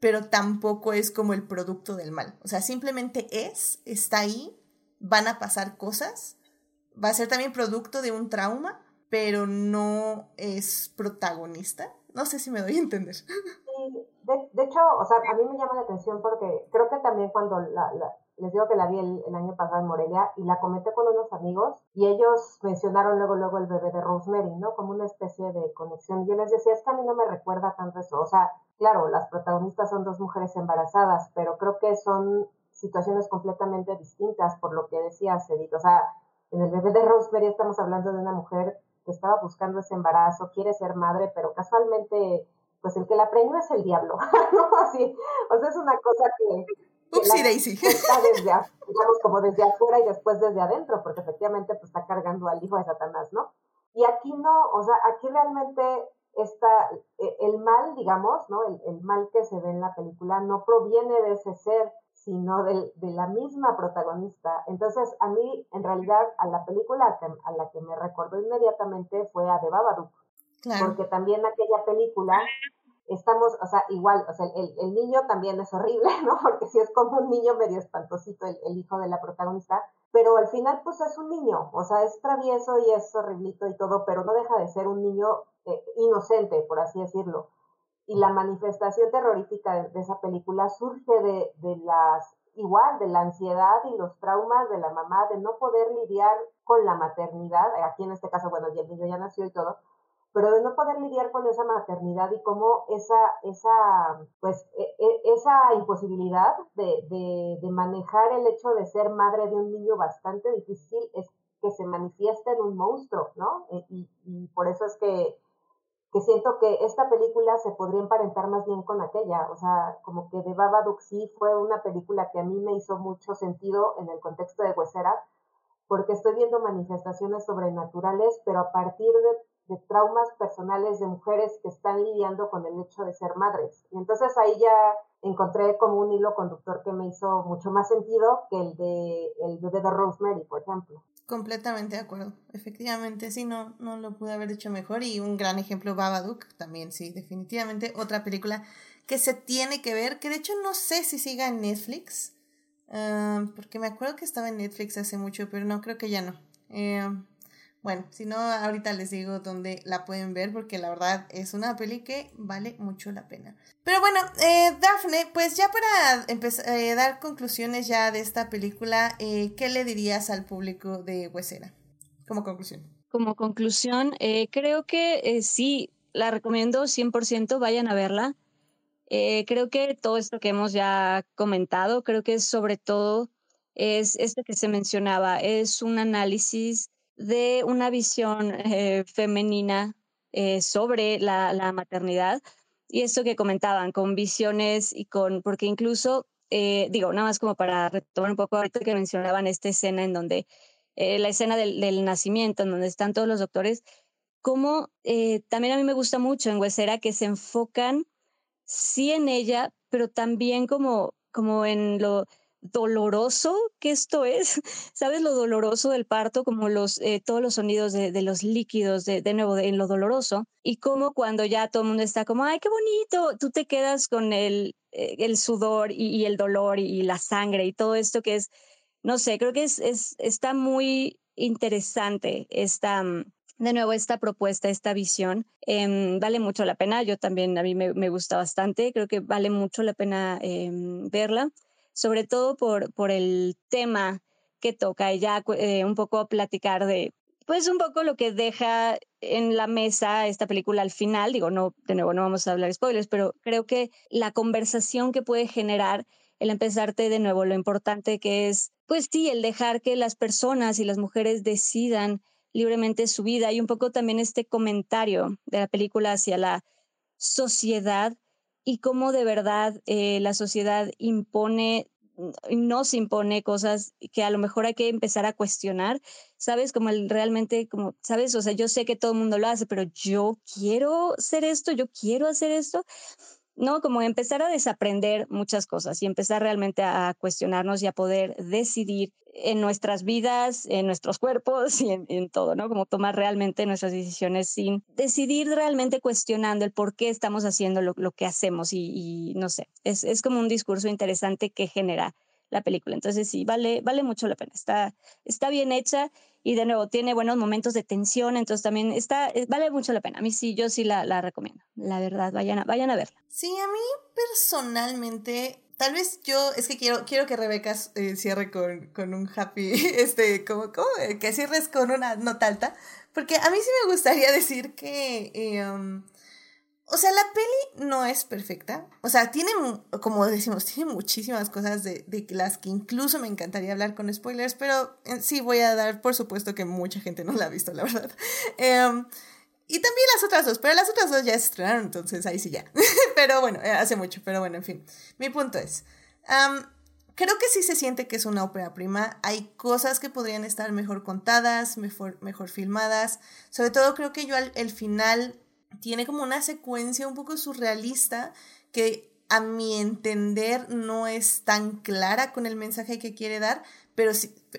pero tampoco es como el producto del mal. O sea, simplemente es, está ahí, van a pasar cosas, va a ser también producto de un trauma, pero no es protagonista. No sé si me doy a entender. de, hecho, o sea, a mí me llama la atención porque creo que también cuando les digo que la vi el, año pasado en Morelia y la comenté con unos amigos y ellos mencionaron luego, luego el bebé de Rosemary, ¿no? Como una especie de conexión. Yo les decía, es que a mí no me recuerda tanto eso. O sea, claro, las protagonistas son dos mujeres embarazadas, pero creo que son situaciones completamente distintas por lo que decía Edith. O sea, en el bebé de Rosemary estamos hablando de una mujer que estaba buscando ese embarazo, quiere ser madre, pero casualmente, pues el que la preñó es el diablo, ¿no? Así, o sea, es una cosa que Upsi Daisy. Está desde, digamos, como desde afuera y después desde adentro, porque efectivamente pues, está cargando al hijo de Satanás, ¿no? Y aquí no, o sea, aquí realmente está e, el mal, digamos, ¿no? El, el mal que se ve en la película no proviene de ese ser, sino de, de la misma protagonista. Entonces, a mí, en realidad, a la película a la que me recordó inmediatamente fue a The Babadook. Claro. Porque también aquella película estamos, o sea, igual, o sea, el, el, niño también es horrible, ¿no? Porque si es como un niño medio espantosito, el, el, hijo de la protagonista, pero al final, pues es un niño, o sea, es travieso y es horriblito y todo, pero no deja de ser un niño eh, inocente, por así decirlo. Y la manifestación terrorífica de, esa película surge de, de las, igual, de la ansiedad y los traumas de la mamá, de no poder lidiar con la maternidad, aquí en este caso, bueno, el niño ya nació y todo, pero de no poder lidiar con esa maternidad y cómo esa, esa, pues, e, e, esa imposibilidad de, de, de, manejar el hecho de ser madre de un niño bastante difícil es que se manifiesta en un monstruo, ¿no? E, y, y por eso es que, que siento que esta película se podría emparentar más bien con aquella, o sea, como que de Babadook sí fue una película que a mí me hizo mucho sentido en el contexto de Huesera, porque estoy viendo manifestaciones sobrenaturales, pero a partir de de traumas personales de mujeres que están lidiando con el hecho de ser madres. Y entonces ahí ya encontré como un hilo conductor que me hizo mucho más sentido que el de el bebé de Rosemary, por ejemplo. Completamente de acuerdo. Efectivamente, sí, no, no lo pude haber hecho mejor. Y un gran ejemplo, Babadook, también, sí, definitivamente. Otra película que se tiene que ver, que de hecho no sé si siga en Netflix, Ah, porque me acuerdo que estaba en Netflix hace mucho, pero no, creo que ya no. Eh, bueno, si no, ahorita les digo dónde la pueden ver porque la verdad es una peli que vale mucho la pena. Pero bueno, eh, Dafne, pues ya para empezar eh, dar conclusiones ya de esta película, eh, ¿qué le dirías al público de Huesera como conclusión? Como conclusión, creo que sí, la recomiendo 100%, vayan a verla. creo que todo esto que hemos ya comentado, creo que sobre todo es esto que se mencionaba, es un análisis de una visión eh, femenina eh, sobre la, maternidad. Y esto que comentaban, con visiones y con, porque incluso, eh, digo, nada más como para retomar un poco ahorita que mencionaban esta escena en donde, la escena del, del, nacimiento, en donde están todos los doctores, como también a mí me gusta mucho en Huesera que se enfocan sí en ella, pero también como, como en lo doloroso que esto es, ¿sabes? Lo doloroso del parto, como los, eh, todos los sonidos de, de los líquidos, de, de nuevo, en lo doloroso, y como cuando ya todo el mundo está como, ay, qué bonito, tú te quedas con el, eh, el sudor y, el dolor y, la sangre y todo esto que es, no sé, creo que es, es, está muy interesante esta, mm, de nuevo, esta propuesta, esta visión, em, vale mucho la pena. Yo también, a mí me, me gusta bastante, creo que vale mucho la pena em, verla sobre todo por, por el tema que toca y ya eh, un poco platicar de, pues un poco lo que deja en la mesa esta película al final, digo, no, de nuevo, no vamos a hablar spoilers, pero creo que la conversación que puede generar el empezarte de nuevo, lo importante que es, pues sí, el dejar que las personas y las mujeres decidan libremente su vida y un poco también este comentario de la película hacia la sociedad y cómo de verdad eh, la sociedad impone, nos impone cosas que a lo mejor hay que empezar a cuestionar, ¿sabes? Como el realmente, como, ¿sabes? O sea, yo sé que todo el mundo lo hace, pero yo quiero ser esto, yo quiero hacer esto. ¿No? Como empezar a desaprender muchas cosas y empezar realmente a cuestionarnos y a poder decidir en nuestras vidas, en nuestros cuerpos y en, todo, ¿no? Como tomar realmente nuestras decisiones sin decidir realmente cuestionando el por qué estamos haciendo lo, que hacemos y, no sé, es, es como un discurso interesante que genera la película. Entonces sí, vale, vale mucho la pena. Está, está bien hecha y de nuevo tiene buenos momentos de tensión, entonces también está, eh, vale mucho la pena. A mí sí, yo sí la, la recomiendo. La verdad, vayan a, vayan a verla. Sí, a mí personalmente, tal vez yo, es que quiero, quiero que Rebeca eh, cierre con, con, un happy, este, como, como eh, que cierres con una nota alta, porque a mí sí me gustaría decir que... Um, o sea, la peli no es perfecta. O sea, tiene, como decimos, tiene muchísimas cosas de, de las que incluso me encantaría hablar con spoilers, pero sí voy a dar por supuesto que mucha gente no la ha visto, la verdad. Em, y también las otras dos, pero las otras dos ya se estrenaron, entonces ahí sí ya. pero bueno, eh, hace mucho, pero bueno, en fin. Mi punto es, creo que sí se siente que es una ópera prima. Hay cosas que podrían estar mejor contadas, mejor, mejor filmadas. Sobre todo creo que yo al el final tiene como una secuencia un poco surrealista que a mi entender no es tan clara con el mensaje que quiere dar, pero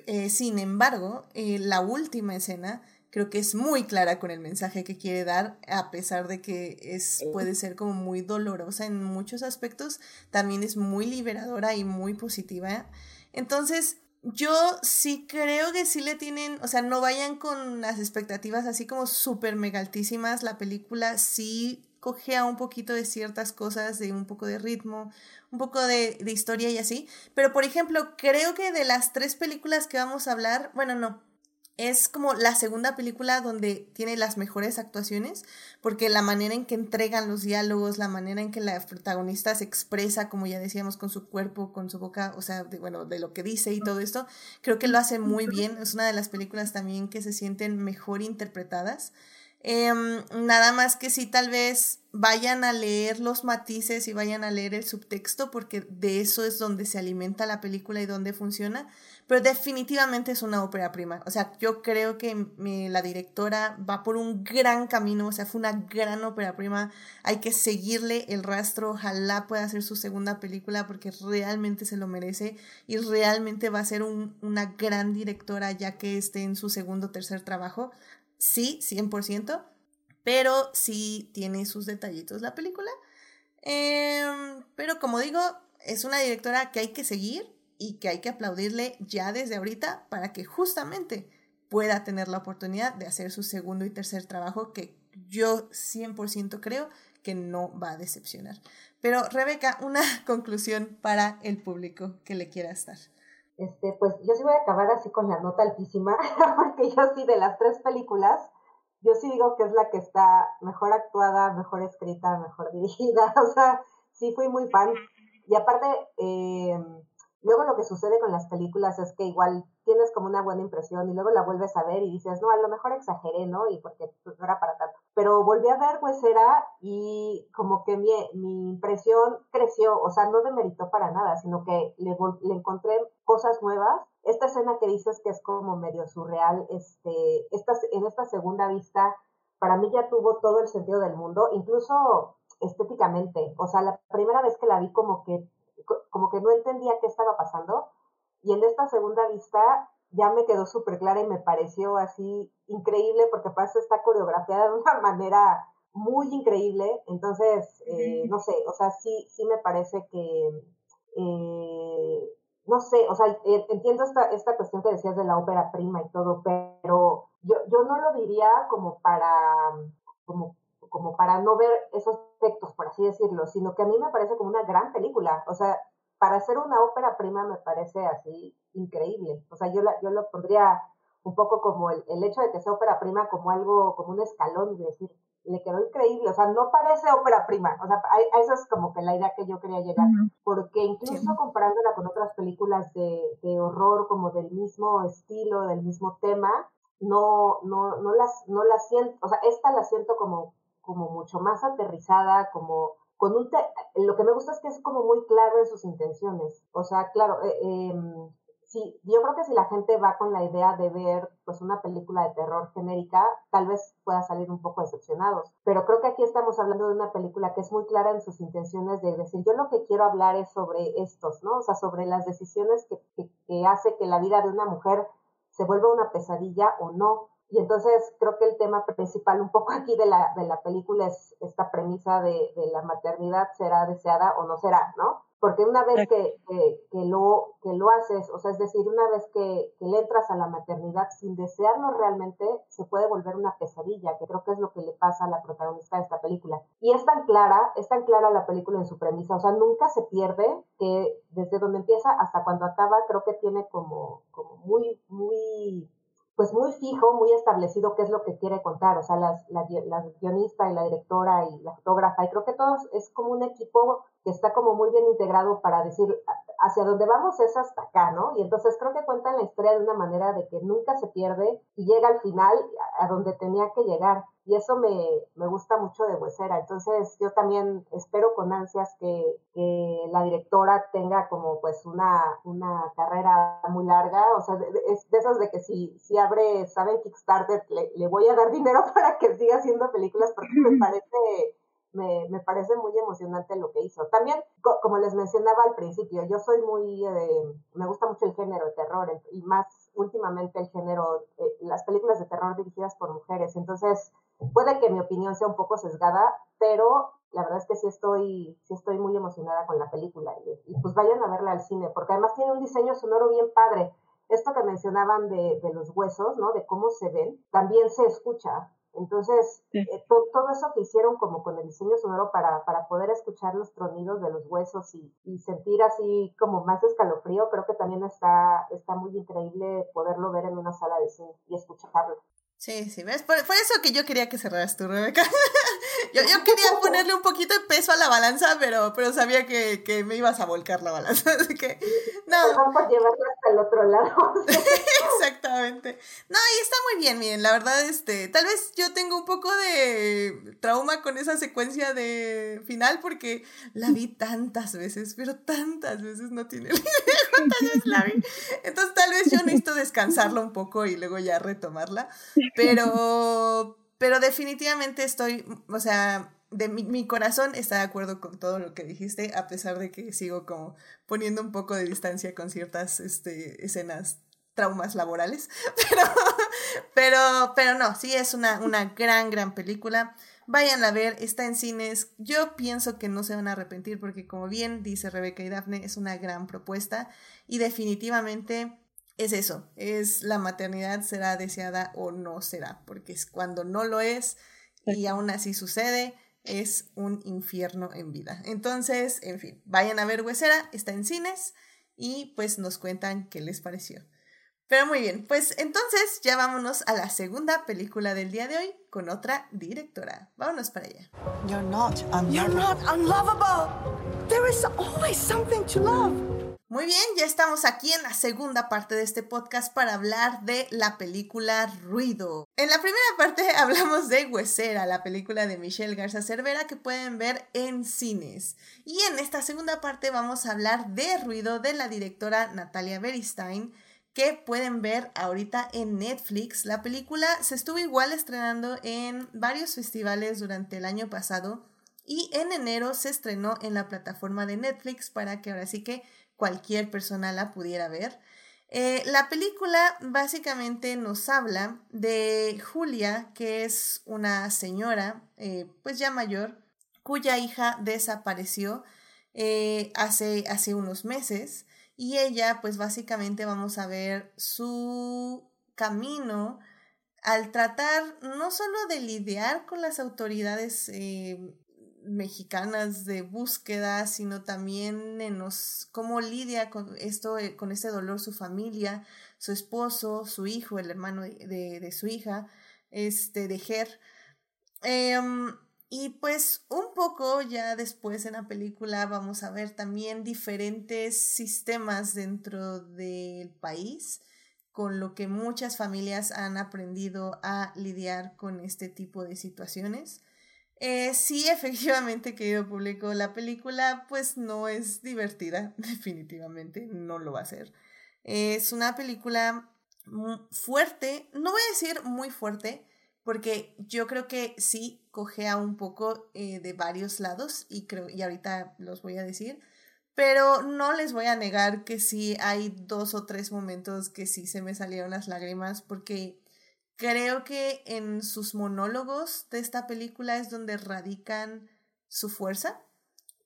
eh, sin embargo, eh, la última escena creo que es muy clara con el mensaje que quiere dar, a pesar de que es, puede ser como muy dolorosa en muchos aspectos, también es muy liberadora y muy positiva. Entonces, yo sí creo que sí le tienen, o sea, no vayan con las expectativas así como súper mega altísimas. La película sí cogea un poquito de ciertas cosas, de un poco de ritmo, un poco de, de historia y así. Pero, por ejemplo, creo que de las tres películas que vamos a hablar, bueno, no, es como la segunda película donde tiene las mejores actuaciones, porque la manera en que entregan los diálogos, la manera en que la protagonista se expresa, como ya decíamos, con su cuerpo, con su boca, o sea, de, bueno, de lo que dice y todo esto, creo que lo hace muy bien. Es una de las películas también que se sienten mejor interpretadas. Em, nada más que si tal vez vayan a leer los matices y vayan a leer el subtexto, porque de eso es donde se alimenta la película y donde funciona. Pero definitivamente es una ópera prima. O sea, yo creo que la directora va por un gran camino. O sea, fue una gran ópera prima. Hay que seguirle el rastro. Ojalá pueda hacer su segunda película porque realmente se lo merece. Y realmente va a ser una gran directora ya que esté en su segundo o tercer trabajo. Sí, 100%. Pero sí tiene sus detallitos la película. Em, pero como digo, es una directora que hay que seguir y que hay que aplaudirle ya desde ahorita para que justamente pueda tener la oportunidad de hacer su segundo y tercer trabajo que yo 100% creo que no va a decepcionar. Pero Rebeca, una conclusión para el público que le quiera estar. Este, pues yo sí voy a acabar así con la nota altísima, porque yo sí de las tres películas, yo sí digo que es la que está mejor actuada, mejor escrita, mejor dirigida, o sea, sí fui muy fan. Y aparte, eh, luego lo que sucede con las películas es que igual tienes como una buena impresión y luego la vuelves a ver y dices, no, a lo mejor exageré, ¿no? Y porque pues, no era para tanto. Pero volví a ver Huesera y como que mi, mi impresión creció, o sea, no demeritó para nada, sino que le, le encontré cosas nuevas. Esta escena que dices que es como medio surreal, este, esta, en esta segunda vista, para mí ya tuvo todo el sentido del mundo, incluso estéticamente. O sea, la primera vez que la vi como que, como que no entendía qué estaba pasando y en esta segunda vista ya me quedó súper clara y me pareció así increíble porque parece está coreografiada de una manera muy increíble. Entonces, eh, no sé, o sea, sí, sí me parece que, eh, no sé, o sea, eh, entiendo esta, esta cuestión que decías de la ópera prima y todo, pero yo, yo no lo diría como para, como, como para no ver esos efectos, por así decirlo, sino que a mí me parece como una gran película. O sea, para hacer una ópera prima me parece así increíble. O sea, yo, la, yo lo pondría un poco como el, el, hecho de que sea ópera prima como algo, como un escalón y decir, le quedó increíble. O sea, no parece ópera prima. O sea, a, esa es como que la idea que yo quería llegar. Porque incluso comparándola con otras películas de, de horror como del mismo estilo, del mismo tema, no, no, no las, no las siento, o sea, esta la siento como, como mucho más aterrizada, como con un lo que me gusta es que es como muy claro en sus intenciones. O sea, claro, eh, eh, sí, yo creo que si la gente va con la idea de ver pues una película de terror genérica, tal vez pueda salir un poco decepcionados. Pero creo que aquí estamos hablando de una película que es muy clara en sus intenciones de decir, yo lo que quiero hablar es sobre estos, ¿no? O sea, sobre las decisiones que, que, que hace que la vida de una mujer se vuelva una pesadilla o no. Y entonces creo que el tema principal un poco aquí de la, de la película es esta premisa de, de la maternidad será deseada o no será, ¿no? Porque una vez que, que, que, lo, que lo haces, o sea, es decir, una vez que, que, le entras a la maternidad sin desearlo realmente, se puede volver una pesadilla, que creo que es lo que le pasa a la protagonista de esta película. Y es tan clara, es tan clara la película en su premisa, o sea, nunca se pierde que desde donde empieza hasta cuando acaba, creo que tiene como, como muy, muy pues muy fijo, muy establecido qué es lo que quiere contar, o sea, las, la, la, guionista y la directora y la fotógrafa, y creo que todos es como un equipo que está como muy bien integrado para decir hacia dónde vamos es hasta acá, ¿no? Y entonces creo que cuentan la historia de una manera de que nunca se pierde y llega al final a donde tenía que llegar y eso me, me gusta mucho de Huesera. Entonces yo también espero con ansias que, que, la directora tenga como pues una, una carrera muy larga, o sea, es de esas de que si, si abre, saben, Kickstarter, le, le voy a dar dinero para que siga haciendo películas porque me parece... Me, me, parece muy emocionante lo que hizo. También, co como les mencionaba al principio, yo soy muy, eh, me gusta mucho el género de terror y más últimamente el género, eh, las películas de terror dirigidas por mujeres. Entonces, Puede que mi opinión sea un poco sesgada, pero la verdad es que sí estoy, sí estoy muy emocionada con la película. Y, y pues vayan a verla al cine, porque además tiene un diseño sonoro bien padre. Esto que mencionaban de, de los huesos, ¿no? De cómo se ven, también se escucha. Entonces, sí. eh, to, todo eso que hicieron como con el diseño sonoro para, para poder escuchar los tronidos de los huesos y, y, sentir así como más escalofrío, creo que también está, está muy increíble poderlo ver en una sala de cine y escucharlo. Sí, sí, ¿ves? Por, por, eso que yo quería que cerraras tú, Rebeca. yo, yo quería ponerle un poquito de peso a la balanza, pero, pero sabía que, que me ibas a volcar la balanza, así que... No. Vamos a llevarla hasta el otro lado. Exactamente. No, y está muy bien, miren, la verdad, este, tal vez yo tengo un poco de trauma con esa secuencia de final, porque la vi tantas veces, pero tantas veces no tiene la vi. Entonces tal vez yo necesito descansarla un poco y luego ya retomarla. Pero, pero definitivamente estoy, o sea, de mi, mi, corazón está de acuerdo con todo lo que dijiste, a pesar de que sigo como poniendo un poco de distancia con ciertas este, escenas traumas laborales. Pero, pero, pero no, sí es una, una gran, gran película. Vayan a ver, está en cines. Yo pienso que no se van a arrepentir porque como bien dice Rebeca y Dafne, es una gran propuesta y definitivamente es eso, es la maternidad será deseada o no será, porque es cuando no lo es y aún así sucede, es un infierno en vida. Entonces, en fin, vayan a ver Huesera, está en cines y pues nos cuentan qué les pareció. Pero muy bien, pues entonces ya vámonos a la segunda película del día de hoy con otra directora. Vámonos para allá. You're not You're not unlovable. There is always something to love. Muy bien, ya estamos aquí en la segunda parte de este podcast para hablar de la película Ruido. En la primera parte hablamos de Huesera, la película de Michelle Garza Cervera que pueden ver en cines. Y en esta segunda parte vamos a hablar de Ruido de la directora Natalia Beristain que pueden ver ahorita en Netflix. La película se estuvo igual estrenando en varios festivales durante el año pasado y en enero se estrenó en la plataforma de Netflix para que ahora sí que cualquier persona la pudiera ver. Eh, la película básicamente nos habla de Julia, que es una señora, eh, pues ya mayor, cuya hija desapareció eh, hace, hace unos meses y ella, pues básicamente vamos a ver su camino al tratar no solo de lidiar con las autoridades mexicanas de búsqueda, sino también en cómo lidia con esto, eh, con este dolor su familia, su esposo, su hijo, el hermano de, de, su hija, este, de Ger. Em, y pues un poco ya después en la película vamos a ver también diferentes sistemas dentro del país con lo que muchas familias han aprendido a lidiar con este tipo de situaciones. Eh, sí, efectivamente, querido público, la película pues no es divertida, definitivamente, no lo va a ser. Es una película fuerte, no voy a decir muy fuerte, porque yo creo que sí cogea un poco eh, de varios lados y creo y ahorita los voy a decir, pero no les voy a negar que sí hay dos o tres momentos que sí se me salieron las lágrimas porque Creo que en sus monólogos de esta película es donde radican su fuerza,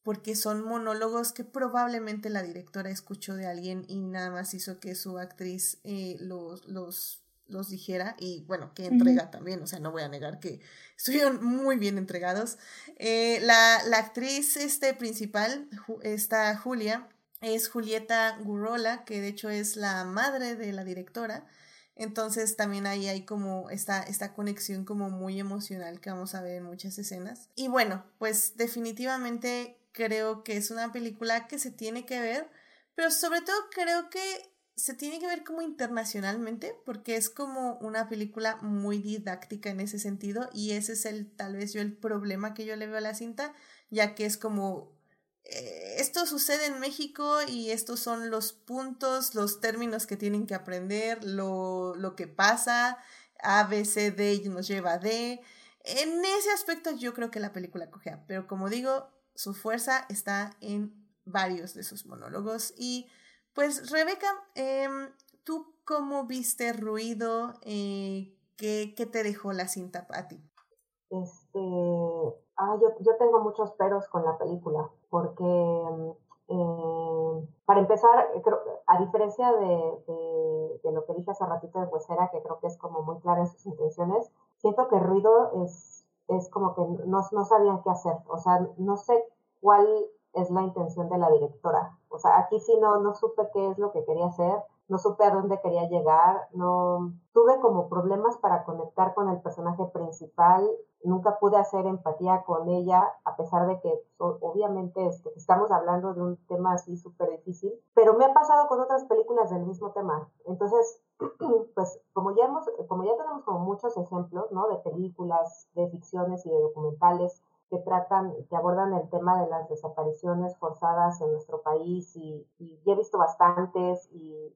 porque son monólogos que probablemente la directora escuchó de alguien y nada más hizo que su actriz eh, los, los, los dijera y bueno, que entrega también, o sea, no voy a negar que estuvieron muy bien entregados. Eh, la, la, actriz este, principal, esta Julia, es Julieta Gurola, que de hecho es la madre de la directora. Entonces también ahí hay como esta, esta conexión como muy emocional que vamos a ver en muchas escenas. Y bueno, pues definitivamente creo que es una película que se tiene que ver, pero sobre todo creo que se tiene que ver como internacionalmente porque es como una película muy didáctica en ese sentido y ese es el tal vez yo el problema que yo le veo a la cinta ya que es como esto sucede en México y estos son los puntos, los términos que tienen que aprender, lo, lo que pasa, A, B, C, D nos lleva a D. En ese aspecto yo creo que la película cogea, pero como digo, su fuerza está en varios de sus monólogos. Y pues Rebeca, em, ¿tú cómo viste Ruido? Eh, ¿qué, ¿Qué te dejó la cinta a ti? Este, ah, yo, yo tengo muchos peros con la película, porque eh, para empezar, creo, a diferencia de, de, lo que dije hace ratito de Huesera, que creo que es como muy clara en sus intenciones, siento que Ruido es, es como que no, no sabían qué hacer, o sea, no sé cuál es la intención de la directora. O sea, aquí sí no, no supe qué es lo que quería hacer no supe a dónde quería llegar, no tuve como problemas para conectar con el personaje principal, nunca pude hacer empatía con ella, a pesar de que obviamente este, estamos hablando de un tema así súper difícil, pero me ha pasado con otras películas del mismo tema. Entonces, pues como ya hemos, como ya tenemos como muchos ejemplos, ¿no? De películas, de ficciones y de documentales que tratan, que abordan el tema de las desapariciones forzadas en nuestro país y, y he visto bastantes y,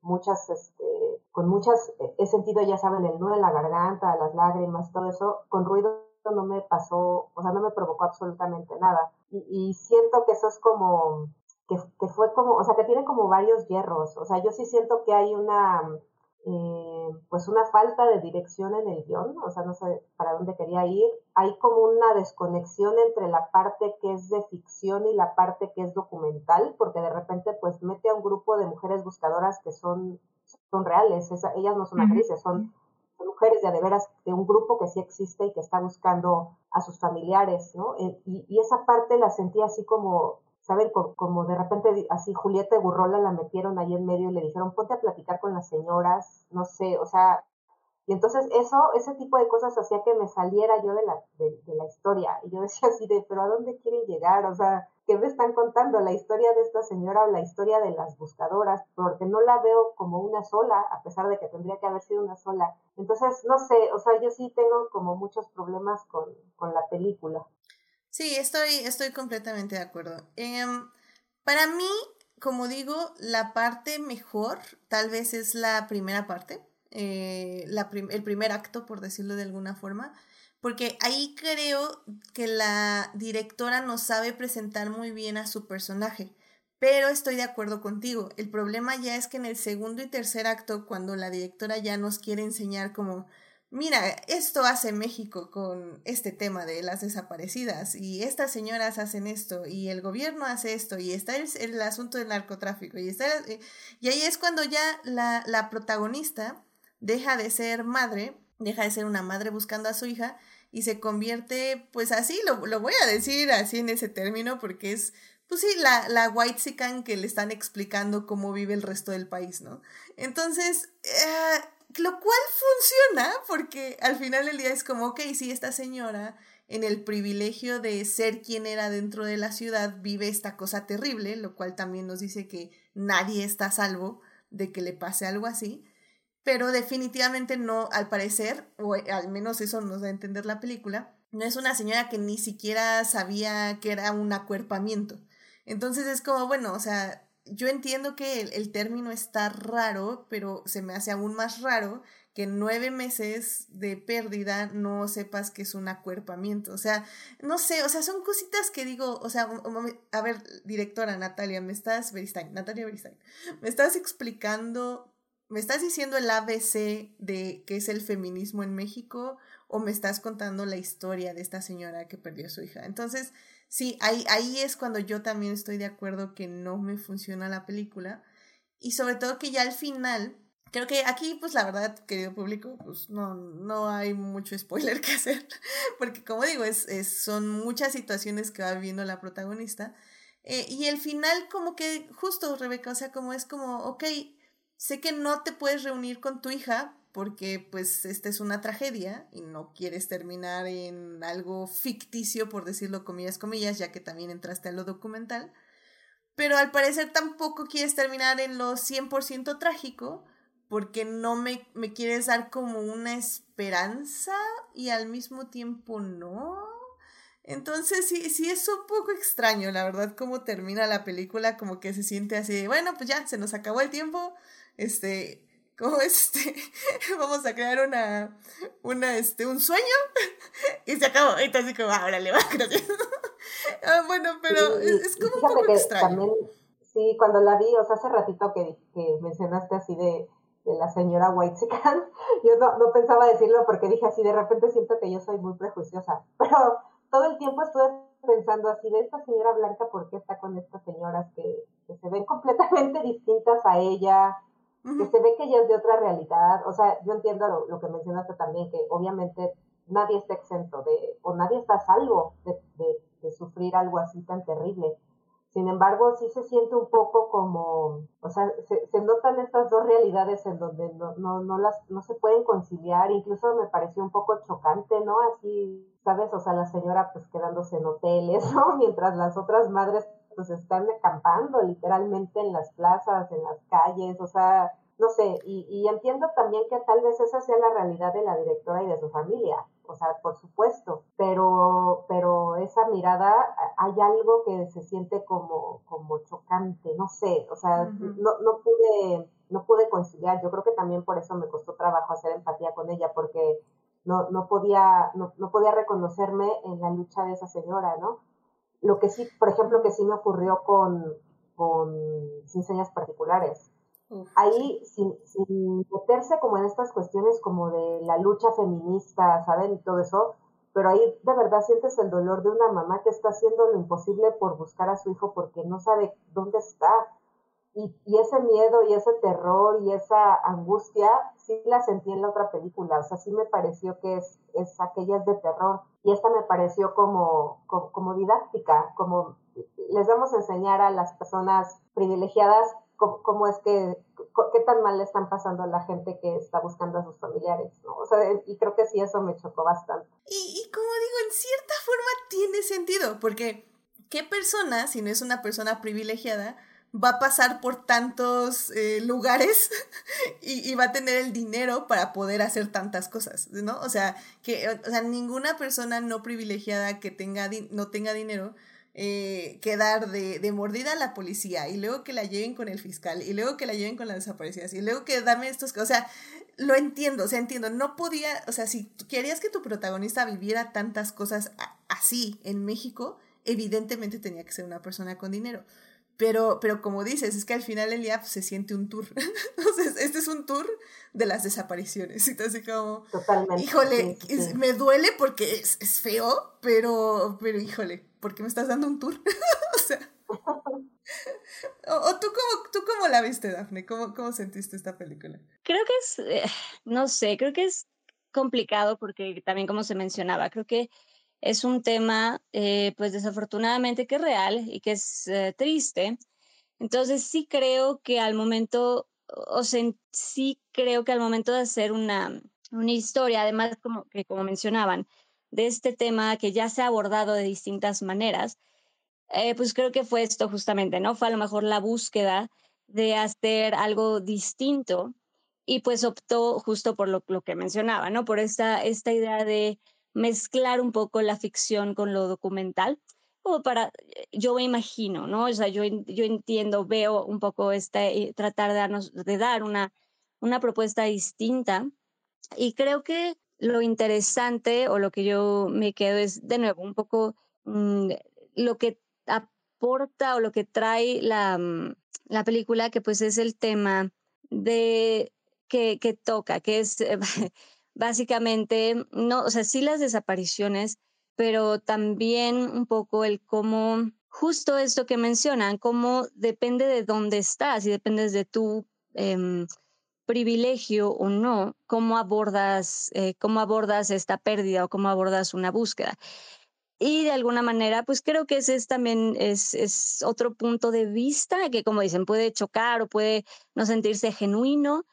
muchas, este, con muchas, he sentido, ya saben, el nudo en la garganta, las lágrimas, todo eso, con ruido no me pasó, o sea, no me provocó absolutamente nada. Y, siento que eso es como, que, que, fue como, o sea, que tiene como varios hierros, o sea, yo sí siento que hay una, eh, pues una falta de dirección en el guion, o sea, no sé para dónde quería ir. Hay como una desconexión entre la parte que es de ficción y la parte que es documental, porque de repente pues mete a un grupo de mujeres buscadoras que son, son reales, ellas no son actrices, son, mujeres de, de veras de un grupo que sí existe y que está buscando a sus familiares, ¿no? Y, y esa parte la sentí así como ¿saben? Como, de repente así Julieta y Burrola la metieron ahí en medio y le dijeron, ponte a platicar con las señoras, no sé, o sea, y entonces eso, ese tipo de cosas hacía que me saliera yo de la, de, la historia. Y yo decía así de, pero ¿a dónde quieren llegar? O sea, ¿qué me están contando? ¿La historia de esta señora o la historia de las buscadoras? Porque no la veo como una sola, a pesar de que tendría que haber sido una sola. Entonces, no sé, o sea, yo sí tengo como muchos problemas con, con la película. Sí, estoy, estoy completamente de acuerdo. Em, para mí, como digo, la parte mejor tal vez es la primera parte, eh, el primer acto, por decirlo de alguna forma, porque ahí creo que la directora nos sabe presentar muy bien a su personaje. Pero estoy de acuerdo contigo. El problema ya es que en el segundo y tercer acto, cuando la directora ya nos quiere enseñar como mira, esto hace México con este tema de las desaparecidas y estas señoras hacen esto y el gobierno hace esto y está el, asunto del narcotráfico y, está, eh, y ahí es cuando ya la, la protagonista deja de ser madre, deja de ser una madre buscando a su hija y se convierte, pues así, lo, lo voy a decir así en ese término porque es pues sí, la, la white sican que le están explicando cómo vive el resto del país, ¿no? Entonces, eh, lo cual funciona porque al final del día es como, ok, sí, esta señora en el privilegio de ser quien era dentro de la ciudad vive esta cosa terrible, lo cual también nos dice que nadie está a salvo de que le pase algo así, pero definitivamente no, al parecer, o al menos eso nos da a entender la película, no es una señora que ni siquiera sabía que era un acuerpamiento. Entonces es como, bueno, o sea, yo entiendo que el, término está raro, pero se me hace aún más raro que nueve meses de pérdida no sepas que es un acuerpamiento. O sea, no sé, o sea, son cositas que digo, o sea, a ver, directora Natalia, me estás, Natalia Beristain, me estás explicando, me estás diciendo el ABC de qué es el feminismo en México o me estás contando la historia de esta señora que perdió a su hija. Entonces, Sí, ahí, ahí es cuando yo también estoy de acuerdo que no me funciona la película. Y sobre todo que ya al final, creo que aquí, pues la verdad, querido público, pues no, no hay mucho spoiler que hacer. Porque como digo, es, es son muchas situaciones que va viviendo la protagonista. Eh, y el final, como que, justo, Rebeca, o sea, como es como, ok, sé que no te puedes reunir con tu hija, porque pues esta es una tragedia y no quieres terminar en algo ficticio, por decirlo comillas, comillas, ya que también entraste a lo documental. Pero al parecer tampoco quieres terminar en lo 100% trágico, porque no me, me quieres dar como una esperanza y al mismo tiempo no. Entonces sí, sí es un poco extraño, la verdad, cómo termina la película, como que se siente así, bueno, pues ya, se nos acabó el tiempo, este, ¿cómo este? Vamos a crear una, una, este, un sueño y se acabó. Y así como, ahora le va, gracias. ah, bueno, pero es, como un poco extraño. También, sí, cuando la vi, o sea, hace ratito que, que mencionaste así de, de la señora White yo no, no pensaba decirlo porque dije así, de repente siento que yo soy muy prejuiciosa, pero todo el tiempo estuve pensando así de esta señora blanca, ¿por qué está con estas señoras que, que se ven completamente distintas a ella? Que se ve que ella es de otra realidad. O sea, yo entiendo lo, que mencionaste también, que obviamente nadie está exento de, o nadie está salvo de, de, sufrir algo así tan terrible. Sin embargo, sí se siente un poco como, o sea, se, se notan estas dos realidades en donde no, no, no, las, no se pueden conciliar. Incluso me pareció un poco chocante, ¿no? Así, ¿sabes? O sea, la señora pues quedándose en hoteles, ¿no? Mientras las otras madres pues están acampando literalmente en las plazas, en las calles, o sea, no sé, y, y, entiendo también que tal vez esa sea la realidad de la directora y de su familia, o sea, por supuesto, pero, pero esa mirada, hay algo que se siente como, como chocante, no sé, o sea, no, no pude, no pude conciliar, yo creo que también por eso me costó trabajo hacer empatía con ella, porque no, no podía, no, no podía reconocerme en la lucha de esa señora, ¿no? Lo que sí, por ejemplo, que sí me ocurrió con, con Sin Señas Particulares. ahí sin, sin meterse como en estas cuestiones como de la lucha feminista, ¿saben? Y todo eso, pero ahí de verdad sientes el dolor de una mamá que está haciendo lo imposible por buscar a su hijo porque no sabe dónde está. Y, y ese miedo y ese terror y esa angustia sí la sentí en la otra película, o sea, sí me pareció que es, es aquellas de terror y esta me pareció como, como, como didáctica, como les vamos a enseñar a las personas privilegiadas cómo, es que, qué tan mal le están pasando a la gente que está buscando a sus familiares, ¿no? O sea, y creo que sí, eso me chocó bastante. Y como digo, en cierta forma tiene sentido, porque ¿qué persona, si no es una persona privilegiada, va a pasar por tantos eh, lugares y, va a tener el dinero para poder hacer tantas cosas, ¿no? O sea, que o sea, ninguna persona no privilegiada que tenga no tenga dinero eh, quedar de, de, mordida a la policía y luego que la lleven con el fiscal y luego que la lleven con las desaparecidas y luego que dame estos, o sea, lo entiendo, o sea, entiendo, no podía, o sea, si querías que tu protagonista viviera tantas cosas así en México, evidentemente tenía que ser una persona con dinero. Pero, pero como dices, es que al final el día pues, se siente un tour. Entonces, este es un tour de las desapariciones. Y así como, Totalmente. híjole, me duele porque es, es, feo, pero, pero híjole, ¿por qué me estás dando un tour? o sea. ¿O, tú, cómo, tú cómo la viste, Dafne? ¿Cómo, ¿Cómo sentiste esta película? Creo que es, eh, no sé, creo que es complicado porque también como se mencionaba, creo que es un tema, eh, pues desafortunadamente que es real y que es eh, triste. Entonces sí creo que al momento, o sea, sí creo que al momento de hacer una, una historia, además como que como mencionaban, de este tema que ya se ha abordado de distintas maneras, eh, pues creo que fue esto justamente, ¿no? Fue a lo mejor la búsqueda de hacer algo distinto y pues optó justo por lo, lo que mencionaba, ¿no? Por esta, esta idea de mezclar un poco la ficción con lo documental, como para, eh, yo me imagino, ¿no? O sea, yo, yo entiendo, veo un poco este, tratar de, darnos, de dar una, una propuesta distinta y creo que lo interesante o lo que yo me quedo es, de nuevo, un poco mmm, lo que aporta o lo que trae la, mm, la película, que pues es el tema de que, que toca, que es básicamente, no, o sea, sí las desapariciones, pero también un poco el cómo, justo esto que mencionan, cómo depende de dónde estás y depende de tu eh, privilegio o no, cómo abordas, eh, cómo abordas esta pérdida o cómo abordas una búsqueda. Y de alguna manera, pues creo que ese es también es otro punto de vista que, como dicen, puede chocar o puede no sentirse genuino,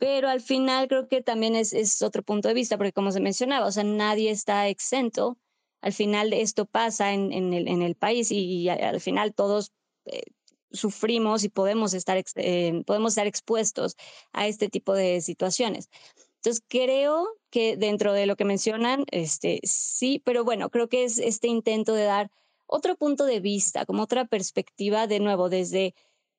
pero al final creo que también es, es otro punto de vista, porque como se mencionaba, o sea, nadie está exento. Al final esto pasa en, en, el, en el país y, y, al final todos eh, sufrimos y podemos estar, eh, podemos estar expuestos a este tipo de situaciones. Entonces, creo que dentro de lo que mencionan, este, sí, pero bueno, creo que es este intento de dar otro punto de vista, como otra perspectiva, de nuevo, desde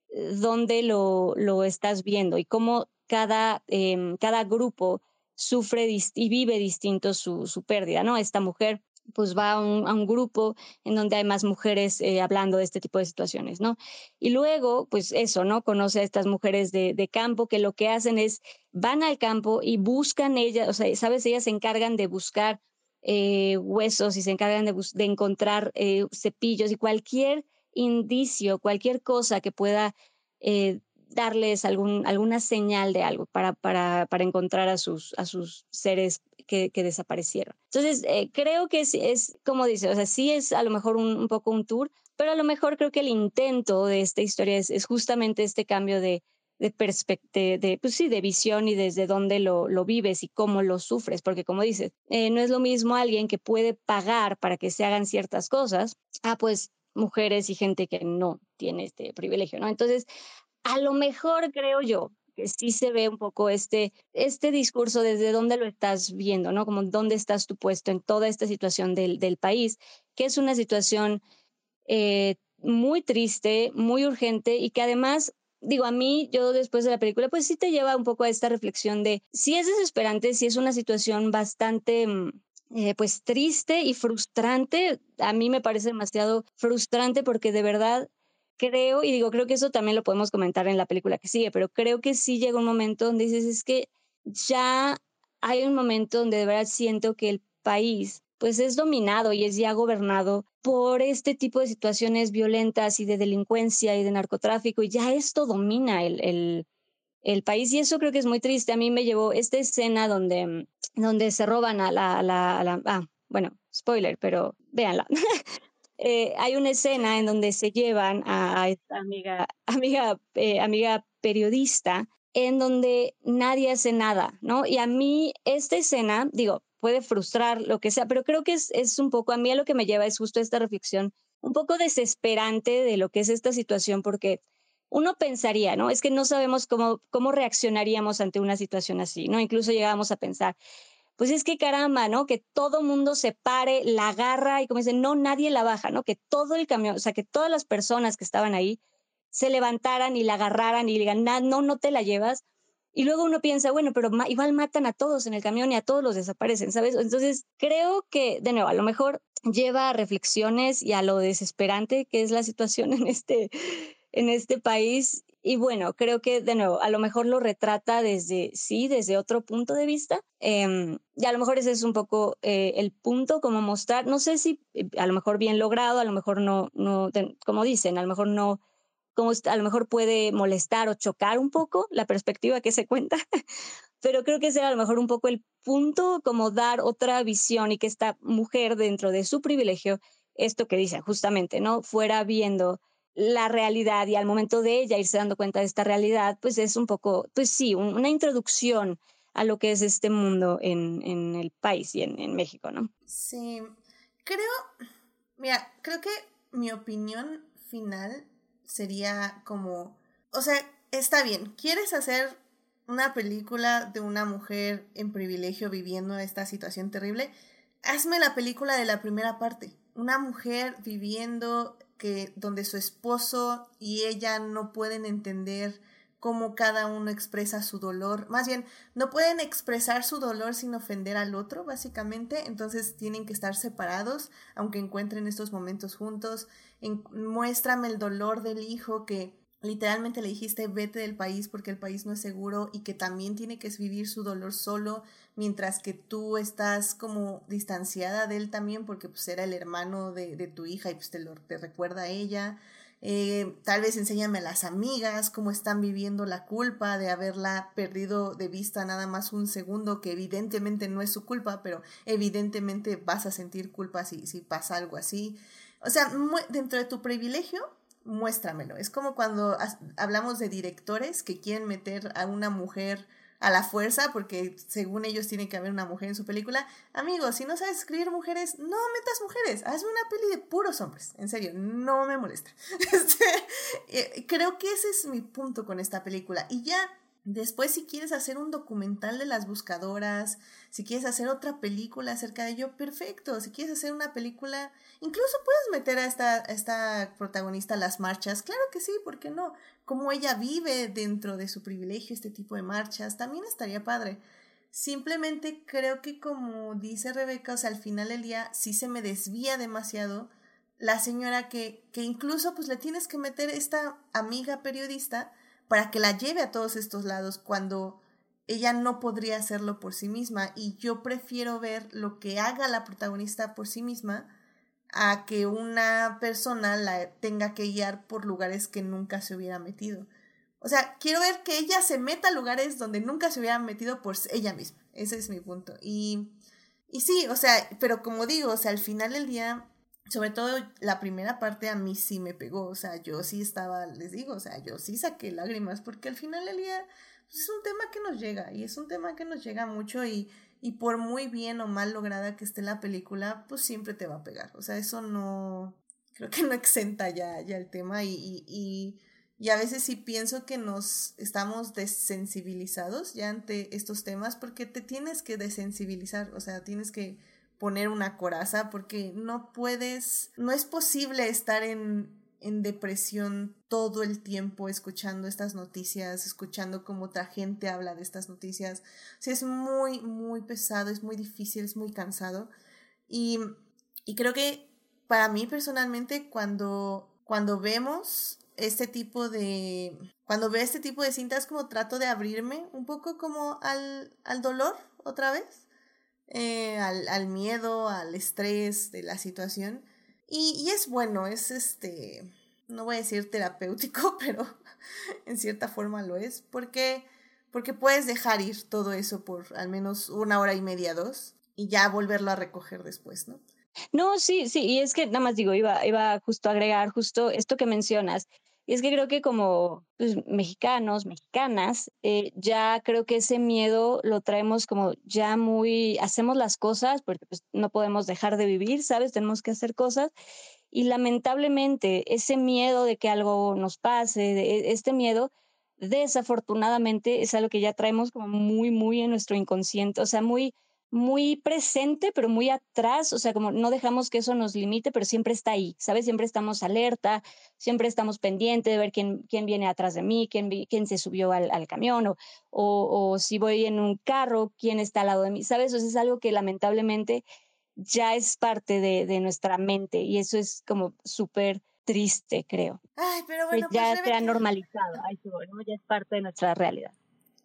eh, dónde lo, lo estás viendo y cómo cada, eh, cada grupo sufre y vive distinto su, su, pérdida, ¿no? Esta mujer pues va a un, grupo en donde hay más mujeres eh, hablando de este tipo de situaciones, ¿no? Y luego, pues eso, ¿no? Conoce a estas mujeres de, campo que lo que hacen es, van al campo y buscan ellas, o sea, sabes, ellas se encargan de buscar eh, huesos y se encargan de, de encontrar eh, cepillos y cualquier indicio, cualquier cosa que pueda darles algún, alguna señal de algo para, para, para encontrar a sus, a sus seres que, que desaparecieron. Entonces, eh, creo que es, es, como dice, o sea, sí es a lo mejor un, poco un tour, pero a lo mejor creo que el intento de esta historia es, es justamente este cambio de, de perspectiva, de, pues sí, de visión y desde dónde lo, lo vives y cómo lo sufres, porque como dices, eh, no es lo mismo alguien que puede pagar para que se hagan ciertas cosas, a pues mujeres y gente que no tiene este privilegio, ¿no? Entonces, a lo mejor creo yo que sí se ve un poco este, este discurso desde dónde lo estás viendo, ¿no? Como dónde estás tú puesto en toda esta situación del, del país, que es una situación eh, muy triste, muy urgente y que además digo, a mí, yo después de la película, pues sí te lleva un poco a esta reflexión de si es desesperante, si es una situación bastante, eh, pues triste y frustrante. A mí me parece demasiado frustrante porque de verdad creo, y digo, creo que eso también lo podemos comentar en la película que sigue, pero creo que sí llega un momento donde dices, es que ya hay un momento donde de verdad siento que el país pues es dominado y es ya gobernado por este tipo de situaciones violentas y de delincuencia y de narcotráfico y ya esto domina el, el, el país y eso creo que es muy triste. A mí me llevó esta escena donde, donde se roban a la, la, la ah, bueno, spoiler, pero véanla. Eh, hay una escena en donde se llevan a, esta amiga, amiga, eh, amiga periodista en donde nadie hace nada, ¿no? Y a mí esta escena, digo, puede frustrar lo que sea, pero creo que es, es un poco, a mí lo que me lleva es justo esta reflexión, un poco desesperante de lo que es esta situación, porque uno pensaría, ¿no? Es que no sabemos cómo, cómo reaccionaríamos ante una situación así, ¿no? Incluso llegábamos a pensar, pues es que caramba, ¿no? Que todo mundo se pare, la agarra y como dicen, no, nadie la baja, ¿no? Que todo el camión, o sea, que todas las personas que estaban ahí se levantaran y la agarraran y digan, no, no te la llevas. Y luego uno piensa, bueno, pero igual matan a todos en el camión y a todos los desaparecen, ¿sabes? Entonces, creo que, de nuevo, a lo mejor lleva a reflexiones y a lo desesperante que es la situación en este, en este país y bueno, creo que de nuevo, a lo mejor lo retrata desde, sí, desde otro punto de vista. Em, y a lo mejor ese es un poco eh, el punto, como mostrar, no sé si eh, a lo mejor bien logrado, a lo mejor no, no como dicen, a lo mejor no, como a lo mejor puede molestar o chocar un poco la perspectiva que se cuenta, pero creo que ese era a lo mejor un poco el punto, como dar otra visión y que esta mujer dentro de su privilegio, esto que dice justamente, ¿no? Fuera viendo la realidad y al momento de ella irse dando cuenta de esta realidad, pues es un poco, pues sí, una introducción a lo que es este mundo en, en el país y en, en, México, ¿no? Sí, creo, mira, creo que mi opinión final sería como, o sea, está bien, ¿quieres hacer una película de una mujer en privilegio viviendo esta situación terrible? Hazme la película de la primera parte, una mujer viviendo donde su esposo y ella no pueden entender cómo cada uno expresa su dolor. Más bien, no pueden expresar su dolor sin ofender al otro, básicamente. Entonces tienen que estar separados, aunque encuentren estos momentos juntos. En, muéstrame el dolor del hijo que literalmente le dijiste vete del país porque el país no es seguro y que también tiene que vivir su dolor solo mientras que tú estás como distanciada de él también porque pues era el hermano de, de tu hija y pues te, lo, te recuerda a ella. Eh, tal vez enséñame a las amigas cómo están viviendo la culpa de haberla perdido de vista nada más un segundo, que evidentemente no es su culpa, pero evidentemente vas a sentir culpa si, si pasa algo así. O sea, dentro de tu privilegio, muéstramelo. Es como cuando hablamos de directores que quieren meter a una mujer a la fuerza, porque según ellos tiene que haber una mujer en su película. Amigos, si no sabes escribir mujeres, no metas mujeres. Hazme una peli de puros hombres. En serio, no me molesta. Este, eh, creo que ese es mi punto con esta película. Y ya Después, si quieres hacer un documental de las buscadoras, si quieres hacer otra película acerca de ello, perfecto. Si quieres hacer una película, incluso puedes meter a esta, esta protagonista a las marchas. Claro que sí, ¿por qué no? Como ella vive dentro de su privilegio este tipo de marchas, también estaría padre. Simplemente creo que como dice Rebeca, o sea, al final del día sí se me desvía demasiado la señora que, que incluso pues le tienes que meter esta amiga periodista para que la lleve a todos estos lados cuando ella no podría hacerlo por sí misma y yo prefiero ver lo que haga la protagonista por sí misma a que una persona la tenga que guiar por lugares que nunca se hubiera metido. O sea, quiero ver que ella se meta a lugares donde nunca se hubiera metido por ella misma. Ese es mi punto. Y, y sí, o sea, pero como digo, o sea, al final del día sobre todo la primera parte a mí sí me pegó, o sea, yo sí estaba, les digo, o sea, yo sí saqué lágrimas porque al final del día es un tema que nos llega y es un tema que nos llega mucho y, y por muy bien o mal lograda que esté la película, pues siempre te va a pegar, o sea, eso no, creo que no exenta ya, ya el tema y, y, y, y a veces sí pienso que nos estamos desensibilizados ya ante estos temas porque te tienes que desensibilizar, o sea, tienes que poner una coraza porque no puedes, no es posible estar en, en depresión todo el tiempo escuchando estas noticias, escuchando cómo otra gente habla de estas noticias. O es muy, muy pesado, es muy difícil, es muy cansado. Y, y creo que para mí personalmente, cuando, cuando vemos este tipo de, cuando veo este tipo de cintas como trato de abrirme un poco como al, al dolor otra vez, eh, al, al, miedo, al estrés de la situación. Y, y es bueno, es este, no voy a decir terapéutico, pero en cierta forma lo es, porque, porque puedes dejar ir todo eso por al menos una hora y media, dos, y ya volverlo a recoger después, ¿no? No, sí, sí, y es que nada más digo, iba, iba justo a agregar justo esto que mencionas. Y es que creo que como pues, mexicanos, mexicanas, eh, ya creo que ese miedo lo traemos como ya muy, hacemos las cosas porque pues, no podemos dejar de vivir, ¿sabes? Tenemos que hacer cosas. Y lamentablemente ese miedo de que algo nos pase, de, este miedo, desafortunadamente es algo que ya traemos como muy, muy en nuestro inconsciente, o sea, muy muy presente, pero muy atrás, o sea, como no dejamos que eso nos limite, pero siempre está ahí, ¿sabes? Siempre estamos alerta, siempre estamos pendientes de ver quién, quién viene atrás de mí, quién, quién se subió al, al camión, o, o, si voy en un carro, quién está al lado de mí, ¿sabes? O sea, es algo que lamentablemente ya es parte de, de nuestra mente y eso es como súper triste, creo. Ay, pero bueno, pues ya se ha normalizado, ¿no? ya es parte de nuestra realidad.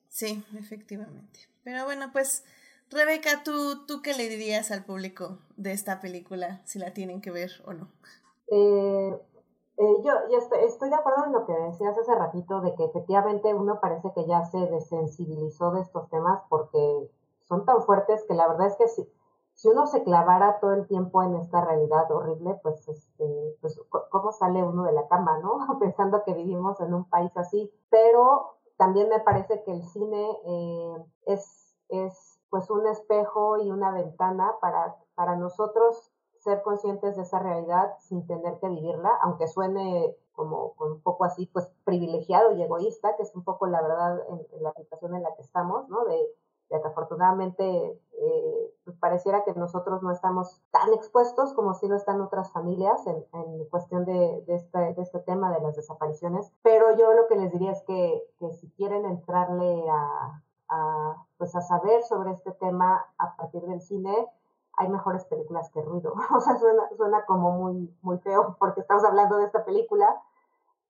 Sí, efectivamente. Pero bueno, pues Rebeca, ¿tú, ¿tú qué le dirías al público de esta película, si la tienen que ver o no? Eh, eh, yo, yo estoy, de acuerdo en lo que decías hace ratito, de que efectivamente uno parece que ya se desensibilizó de estos temas porque son tan fuertes que la verdad es que si, si uno se clavara todo el tiempo en esta realidad horrible, pues, este, pues ¿cómo sale uno de la cama, no? Pensando que vivimos en un país así. Pero también me parece que el cine eh, es, es pues un espejo y una ventana para, para nosotros ser conscientes de esa realidad sin tener que vivirla, aunque suene como, un poco así, pues privilegiado y egoísta, que es un poco la verdad en, la situación en la que estamos, ¿no? De, que afortunadamente eh, pues pareciera que nosotros no estamos tan expuestos como si lo están otras familias en, en cuestión de, de, este, de este tema de las desapariciones. Pero yo lo que les diría es que, que si quieren entrarle a, a, pues a saber sobre este tema a partir del cine, hay mejores películas que Ruido. O sea, suena, suena como muy, muy feo porque estamos hablando de esta película,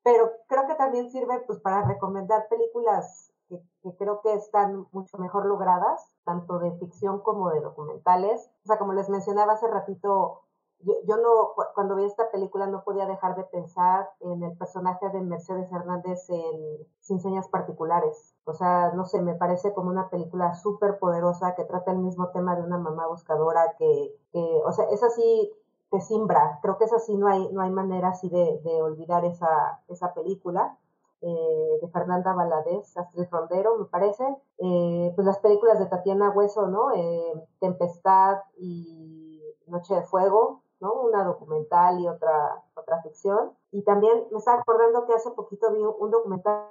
pero creo que también sirve pues para recomendar películas que, que, creo que están mucho mejor logradas, tanto de ficción como de documentales. O sea, como les mencionaba hace ratito, yo, yo, no, cuando vi esta película no podía dejar de pensar en el personaje de Mercedes Hernández en Sin Señas Particulares. O sea, no sé, me parece como una película súper poderosa que trata el mismo tema de una mamá buscadora que, que, o sea, es así, te simbra. Creo que es así, no hay, no hay manera así de, de olvidar esa, esa película. Eh, de Fernanda Valadez, Astrid Rondero, me parece. Eh, pues las películas de Tatiana Hueso, ¿no? Eh, Tempestad y Noche de Fuego, ¿no? Una documental y otra, otra ficción. Y también me estaba acordando que hace poquito vi un documental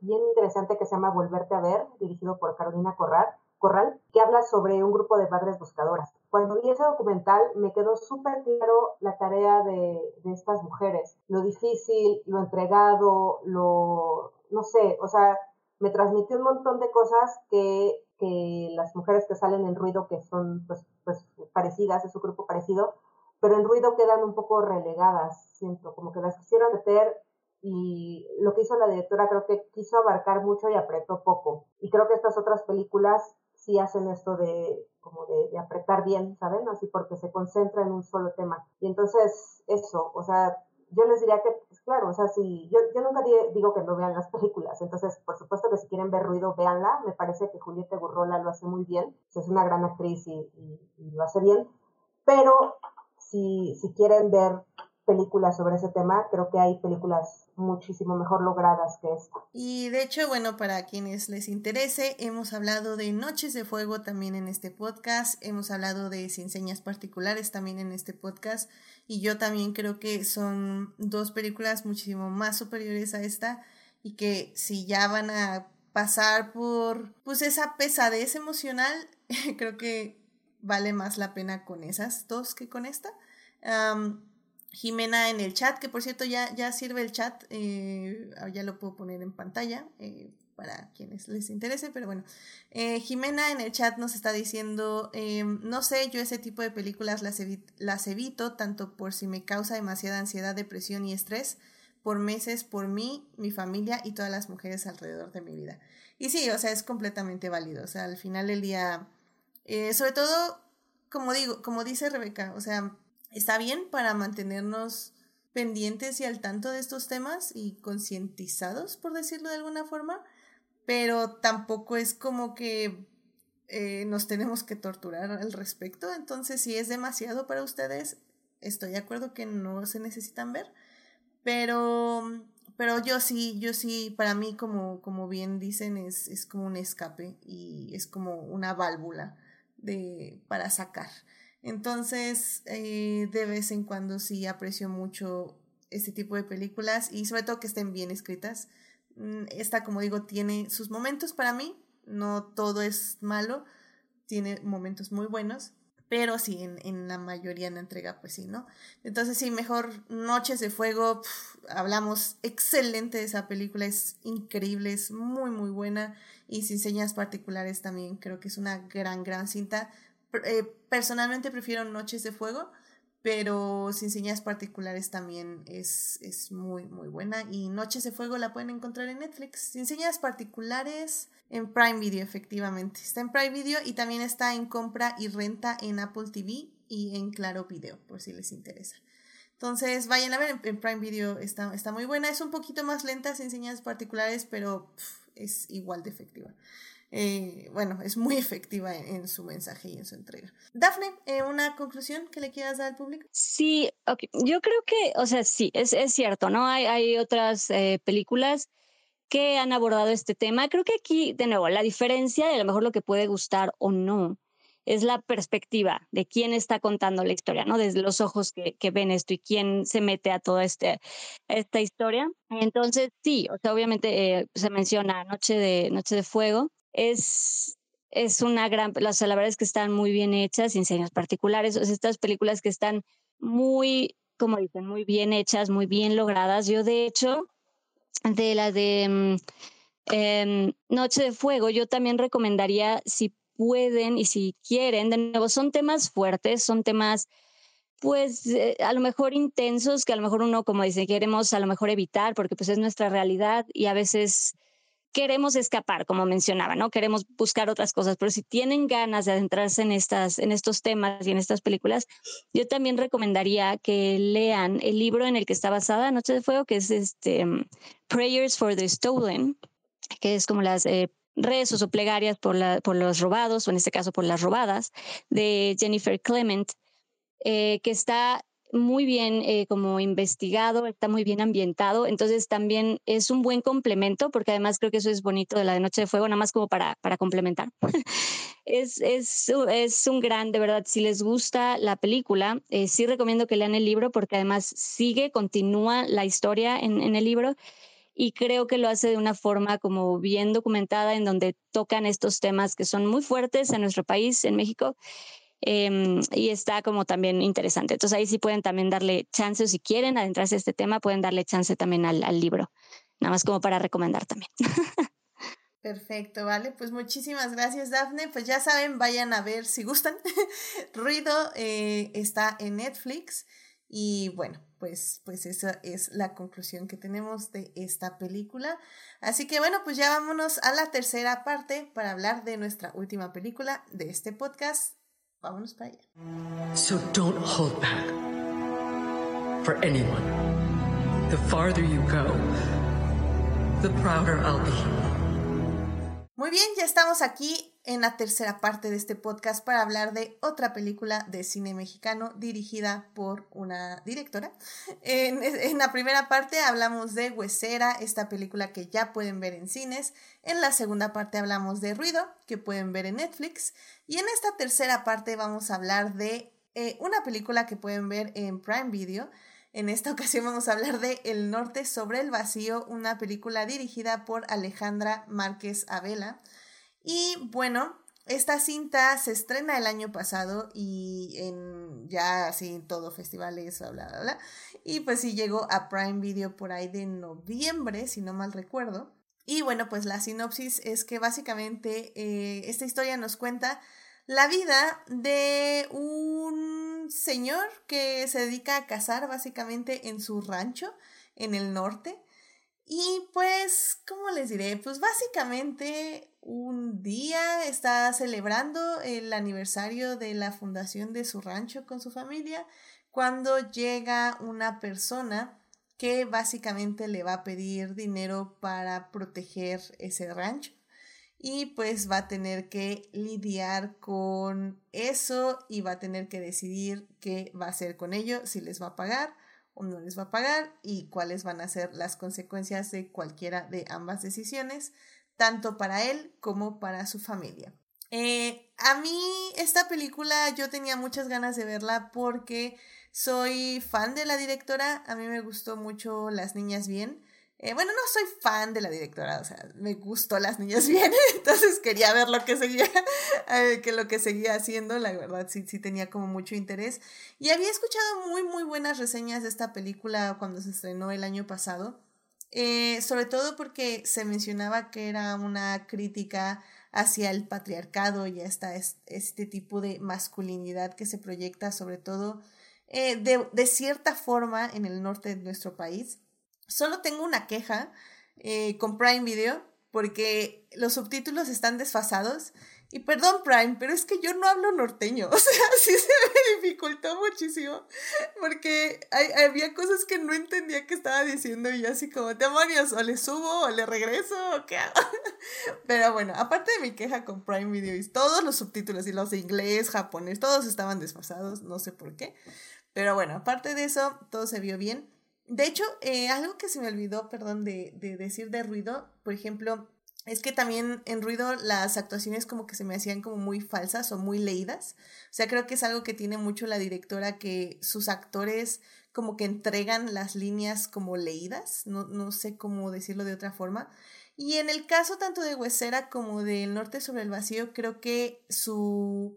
bien interesante que se llama Volverte a ver, dirigido por Carolina Corral, Corral que habla sobre un grupo de padres buscadoras. Cuando vi ese documental me quedó súper claro la tarea de, de estas mujeres, lo difícil, lo entregado, lo, no sé, o sea, me transmitió un montón de cosas que, que las mujeres que salen en ruido, que son pues, pues parecidas, es un grupo parecido, pero en ruido quedan un poco relegadas, siento, como que las quisieron meter y lo que hizo la directora creo que quiso abarcar mucho y apretó poco. Y creo que estas otras películas sí hacen esto de como de, apretar bien, ¿saben? Así porque se concentra en un solo tema. Y entonces eso, o sea, yo les diría que, pues claro, o sea, si yo, yo nunca digo que no vean las películas, entonces por supuesto que si quieren ver ruido, véanla, me parece que Julieta Gurrola lo hace muy bien, es una gran actriz y lo hace bien, pero si, si quieren ver películas sobre ese tema, creo que hay películas muchísimo mejor logradas que esta. Y de hecho, bueno, para quienes les interese, hemos hablado de Noches de Fuego también en este podcast, hemos hablado de Sin Señas Particulares también en este podcast, y yo también creo que son dos películas muchísimo más superiores a esta y que si ya van a pasar por pues esa pesadez emocional, creo que vale más la pena con esas dos que con esta. Jimena en el chat, que por cierto ya, ya sirve el chat, eh, ya lo puedo poner en pantalla eh, para quienes les interese, pero bueno. Eh, Jimena en el chat nos está diciendo, no sé, yo ese tipo de películas las, las evito tanto por si me causa demasiada ansiedad, depresión y estrés, por meses por mí, mi familia y todas las mujeres alrededor de mi vida. Y sí, o sea, es completamente válido. O sea, al final del día, eh, sobre todo, como digo, como dice Rebeca, o sea, está bien para mantenernos pendientes y al tanto de estos temas y concientizados, por decirlo de alguna forma, pero tampoco es como que eh, nos tenemos que torturar al respecto. Entonces, si es demasiado para ustedes, estoy de acuerdo que no se necesitan ver, pero, pero yo sí, yo sí, para mí, como, como bien dicen, es, es como un escape y es como una válvula de, para sacar. Entonces, eh, de vez en cuando sí aprecio mucho este tipo de películas y sobre todo que estén bien escritas. Mm, esta, como digo, tiene sus momentos para mí, no todo es malo, tiene momentos muy buenos, pero sí, en, en la mayoría en la entrega, pues sí, ¿no? Entonces sí, mejor Noches de Fuego, hablamos excelente de esa película, es increíble, es muy, muy buena y sin señas particulares también creo que es una gran, gran cinta. Eh, personalmente prefiero Noches de Fuego, pero sin señas particulares también es, es muy, muy buena. Y Noches de Fuego la pueden encontrar en Netflix. Sin señas particulares en Prime Video, efectivamente. Está en Prime Video y también está en compra y renta en Apple TV y en Claro Video, por si les interesa. Entonces, vayan a ver, en, Prime Video está, está muy buena. Es un poquito más lenta, sin señas particulares, pero es igual de efectiva. Eh, bueno, es muy efectiva en, su mensaje y en su entrega. Dafne, eh, ¿una conclusión que le quieras dar al público? Sí, yo creo que, o sea, sí, es, es cierto, ¿no? Hay, hay otras eh, películas que han abordado este tema. Creo que aquí, de nuevo, la diferencia de a lo mejor lo que puede gustar o no es la perspectiva de quién está contando la historia, ¿no? Desde los ojos que, que ven esto y quién se mete a toda este, esta historia. Entonces, sí, o sea, obviamente se menciona Noche de, Noche de Fuego, es, es una gran, verdad es que están muy bien hechas, sin señas particulares, o sea, estas películas que están muy, como dicen, muy bien hechas, muy bien logradas. Yo, de hecho, de la de mm, em, Noche de Fuego, yo también recomendaría, si pueden y si quieren, de nuevo, son temas fuertes, son temas pues eh, a lo mejor intensos que a lo mejor uno, como dice, queremos a lo mejor evitar porque pues es nuestra realidad y a veces queremos escapar, como mencionaba, ¿no? Queremos buscar otras cosas, pero si tienen ganas de adentrarse en, estas, en estos temas y en estas películas, yo también recomendaría que lean el libro en el que está basada Noche de Fuego, que es este mm, Prayers for the Stolen, que es como las eh, rezos o plegarias por, la, por los robados, o en este caso por las robadas, de Jennifer Clement, eh, que está muy bien eh, como investigado, está muy bien ambientado, entonces también es un buen complemento, porque además creo que eso es bonito de la de Noche de Fuego, nada más como para, para complementar. es, es, es, un gran, de verdad, si les gusta la película, eh, sí recomiendo que lean el libro, porque además sigue, continúa la historia en, en el libro y creo que lo hace de una forma como bien documentada en donde tocan estos temas que son muy fuertes en nuestro país, en México, Em, y está como también interesante. Entonces ahí sí pueden también darle chance, si quieren adentrarse a este tema, pueden darle chance también al, al libro, nada más como para recomendar también. Perfecto, vale. Pues muchísimas gracias, Dafne. Pues ya saben, vayan a ver si gustan. Ruido eh, está en Netflix. Y bueno, pues, pues esa es la conclusión que tenemos de esta película. Así que bueno, pues ya vámonos a la tercera parte para hablar de nuestra última película de este podcast, Para allá. So don't hold back. For anyone. The farther you go, the prouder I'll be. Muy bien, ya estamos aquí en la tercera parte de este podcast para hablar de otra película de cine mexicano dirigida por una directora. En, la primera parte hablamos de Huesera, esta película que ya pueden ver en cines. En la segunda parte hablamos de Ruido, que pueden ver en Netflix. Y en esta tercera parte vamos a hablar de eh, una película que pueden ver en Prime Video. En esta ocasión vamos a hablar de El Norte sobre el Vacío, una película dirigida por Alejandra Márquez Abela. Y bueno, esta cinta se estrena el año pasado y en ya así todo festivales, bla, bla, bla. Y pues sí llegó a Prime Video por ahí de noviembre, si no mal recuerdo. Y bueno, pues la sinopsis es que básicamente eh, esta historia nos cuenta la vida de un señor que se dedica a cazar básicamente en su rancho en el norte. Y pues, ¿cómo les diré? Pues básicamente un día está celebrando el aniversario de la fundación de su rancho con su familia cuando llega una persona que básicamente le va a pedir dinero para proteger ese rancho y pues va a tener que lidiar con eso y va a tener que decidir qué va a hacer con ello, si les va a pagar o no les va a pagar y cuáles van a ser las consecuencias de cualquiera de ambas decisiones, tanto para él como para su familia. Eh, a mí esta película yo tenía muchas ganas de verla porque soy fan de la directora, a mí me gustó mucho Las Niñas Bien. Eh, bueno, no soy fan de la directora, o sea, me gustó Las Niñas Bien, entonces quería ver lo que seguía, eh, que lo que seguía haciendo, la verdad sí, sí tenía como mucho interés. Y había escuchado muy, muy buenas reseñas de esta película cuando se estrenó el año pasado, eh, sobre todo porque se mencionaba que era una crítica hacia el patriarcado y hasta este tipo de masculinidad que se proyecta sobre todo de, de cierta forma en el norte de nuestro país Solo tengo una queja eh, con Prime Video porque los subtítulos están desfasados. Y perdón, Prime, pero es que yo no hablo norteño. O sea, sí se me dificultó muchísimo. Porque había cosas que no entendía que estaba diciendo. Y yo así como, demonios, o le subo, o le regreso, o qué hago. Pero bueno, aparte de mi queja con Prime Video, todos los subtítulos, y los de inglés, japonés, todos estaban desfasados. No sé por qué. Pero bueno, aparte de eso, todo se vio bien. De hecho, eh, algo que se me olvidó, perdón, de, de decir de ruido, por ejemplo, es que también en ruido las actuaciones como que se me hacían como muy falsas o muy leídas. O sea, creo que es algo que tiene mucho la directora, que sus actores como que entregan las líneas como leídas, no, no sé cómo decirlo de otra forma. Y en el caso tanto de Huesera como de El Norte sobre el Vacío, creo que su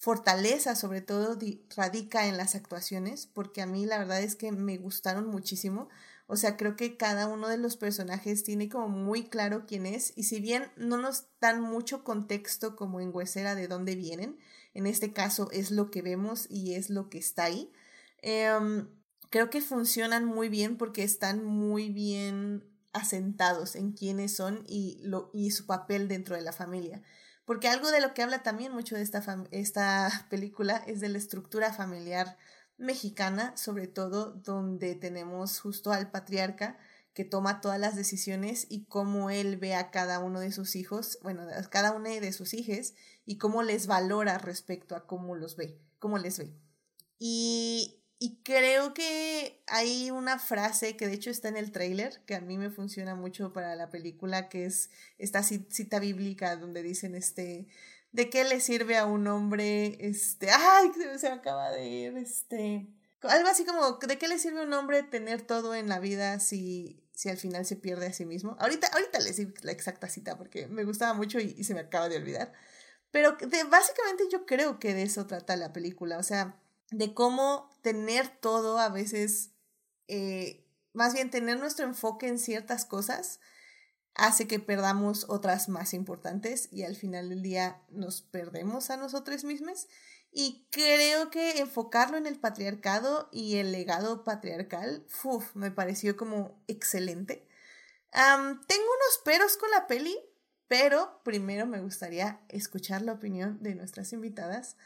fortaleza sobre todo radica en las actuaciones, porque a mí la verdad es que me gustaron muchísimo. O sea, creo que cada uno de los personajes tiene como muy claro quién es y si bien no nos dan mucho contexto como en Huesera de dónde vienen, en este caso es lo que vemos y es lo que está ahí, em, creo que funcionan muy bien porque están muy bien asentados en quiénes son y, lo, y su papel dentro de la familia. Porque algo de lo que habla también mucho de esta, esta película es de la estructura familiar mexicana, sobre todo donde tenemos justo al patriarca que toma todas las decisiones y cómo él ve a cada uno de sus hijos, bueno, a cada uno de sus hijos y cómo les valora respecto a cómo los ve, cómo les ve. Y y creo que hay una frase que de hecho está en el trailer, que a mí me funciona mucho para la película, que es esta cita bíblica donde dicen este, ¿de qué le sirve a un hombre, este, ay, se me acaba de ir, este, algo así como, ¿de qué le sirve a un hombre tener todo en la vida si, si al final se pierde a sí mismo? Ahorita, ahorita les digo la exacta cita porque me gustaba mucho y, se me acaba de olvidar. Pero básicamente yo creo que de eso trata la película, o sea, de cómo tener todo a veces, eh, más bien tener nuestro enfoque en ciertas cosas, hace que perdamos otras más importantes y al final del día nos perdemos a nosotros mismos. Y creo que enfocarlo en el patriarcado y el legado patriarcal, me pareció como excelente. tengo unos peros con la peli, pero primero me gustaría escuchar la opinión de nuestras invitadas.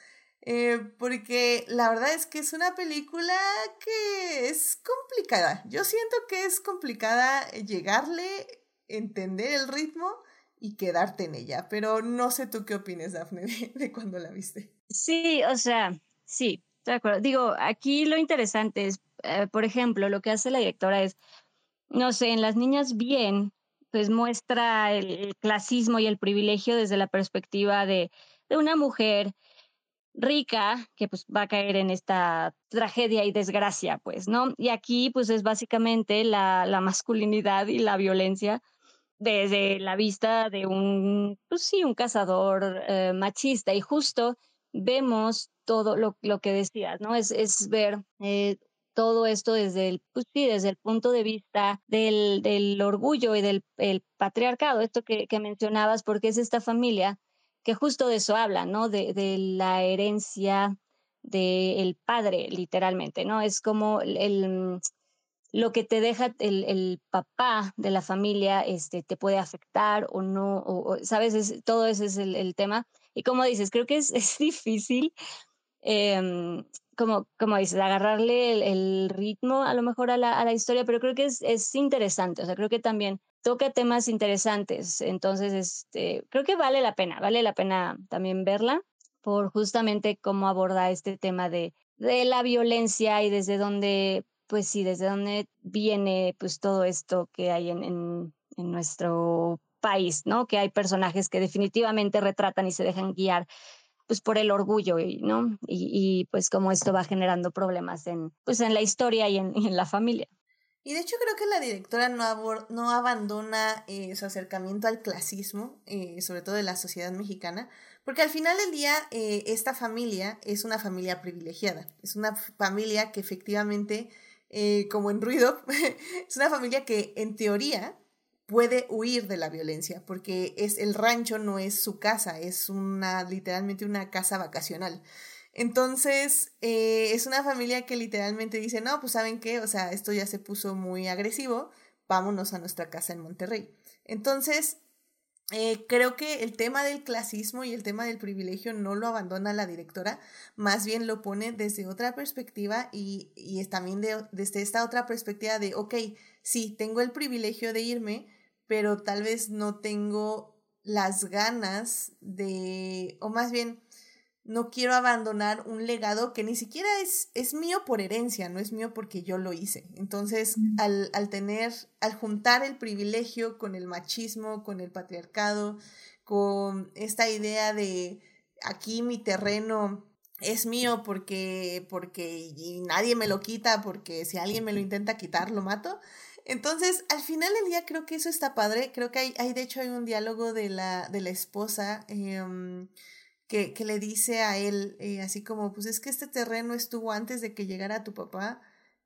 Eh, porque la verdad es que es una película que es complicada. Yo siento que es complicada llegarle, entender el ritmo y quedarte en ella. Pero no sé tú qué opinas, Dafne, de, cuando la viste. Sí, o sea, sí, de acuerdo. Digo, aquí lo interesante es, eh, por ejemplo, lo que hace la directora es, no sé, en las niñas bien, pues muestra el, clasismo y el privilegio desde la perspectiva de, una mujer rica que pues va a caer en esta tragedia y desgracia, pues, ¿no? Y aquí pues es básicamente la masculinidad y la violencia desde la vista de un, pues sí, un cazador eh, machista y justo vemos todo lo, lo que decías, ¿no? Es, es ver eh, todo esto desde el, pues sí, desde el punto de vista del, del orgullo y del el patriarcado, esto que, que mencionabas, porque es esta familia que justo de eso habla, ¿no? De, de la herencia del padre, literalmente, ¿no? Es como el, lo que te deja el, el, papá de la familia este, te puede afectar o no, o, sabes, todo ese es el, el, tema. Y como dices, creo que es, es difícil, eh, como, como dices, agarrarle el, el, ritmo a lo mejor a la, a la historia, pero creo que es, es interesante, o sea, creo que también toca temas interesantes, entonces, este, creo que vale la pena, vale la pena también verla por justamente cómo aborda este tema de, de la violencia y desde dónde pues sí, desde dónde viene pues todo esto que hay en, en, nuestro país, ¿no? Que hay personajes que definitivamente retratan y se dejan guiar pues por el orgullo, ¿no? Y, y pues cómo esto va generando problemas en, pues en la historia y en, en la familia. Y de hecho creo que la directora no, no abandona eh, su acercamiento al clasismo, eh, sobre todo de la sociedad mexicana, porque al final del día eh, esta familia es una familia privilegiada, es una familia que efectivamente eh, como en ruido, es una familia que en teoría puede huir de la violencia, porque es el rancho no es su casa, es una literalmente una casa vacacional. Entonces, eh, es una familia que literalmente dice, no, pues saben qué, o sea, esto ya se puso muy agresivo, vámonos a nuestra casa en Monterrey. Entonces, eh, creo que el tema del clasismo y el tema del privilegio no lo abandona la directora, más bien lo pone desde otra perspectiva y, y es también de, desde esta otra perspectiva de, ok, sí, tengo el privilegio de irme, pero tal vez no tengo las ganas de, o más bien, no quiero abandonar un legado que ni siquiera es, es mío por herencia, no es mío porque yo lo hice. Entonces, al, al, tener, al juntar el privilegio con el machismo, con el patriarcado, con esta idea de aquí mi terreno es mío porque, porque y nadie me lo quita, porque si alguien me lo intenta quitar, lo mato. Entonces, al final del día creo que eso está padre. Creo que hay, hay de hecho, hay un diálogo de la, de la esposa. Eh, que, que le dice a él, eh, así como, pues es que este terreno estuvo antes de que llegara tu papá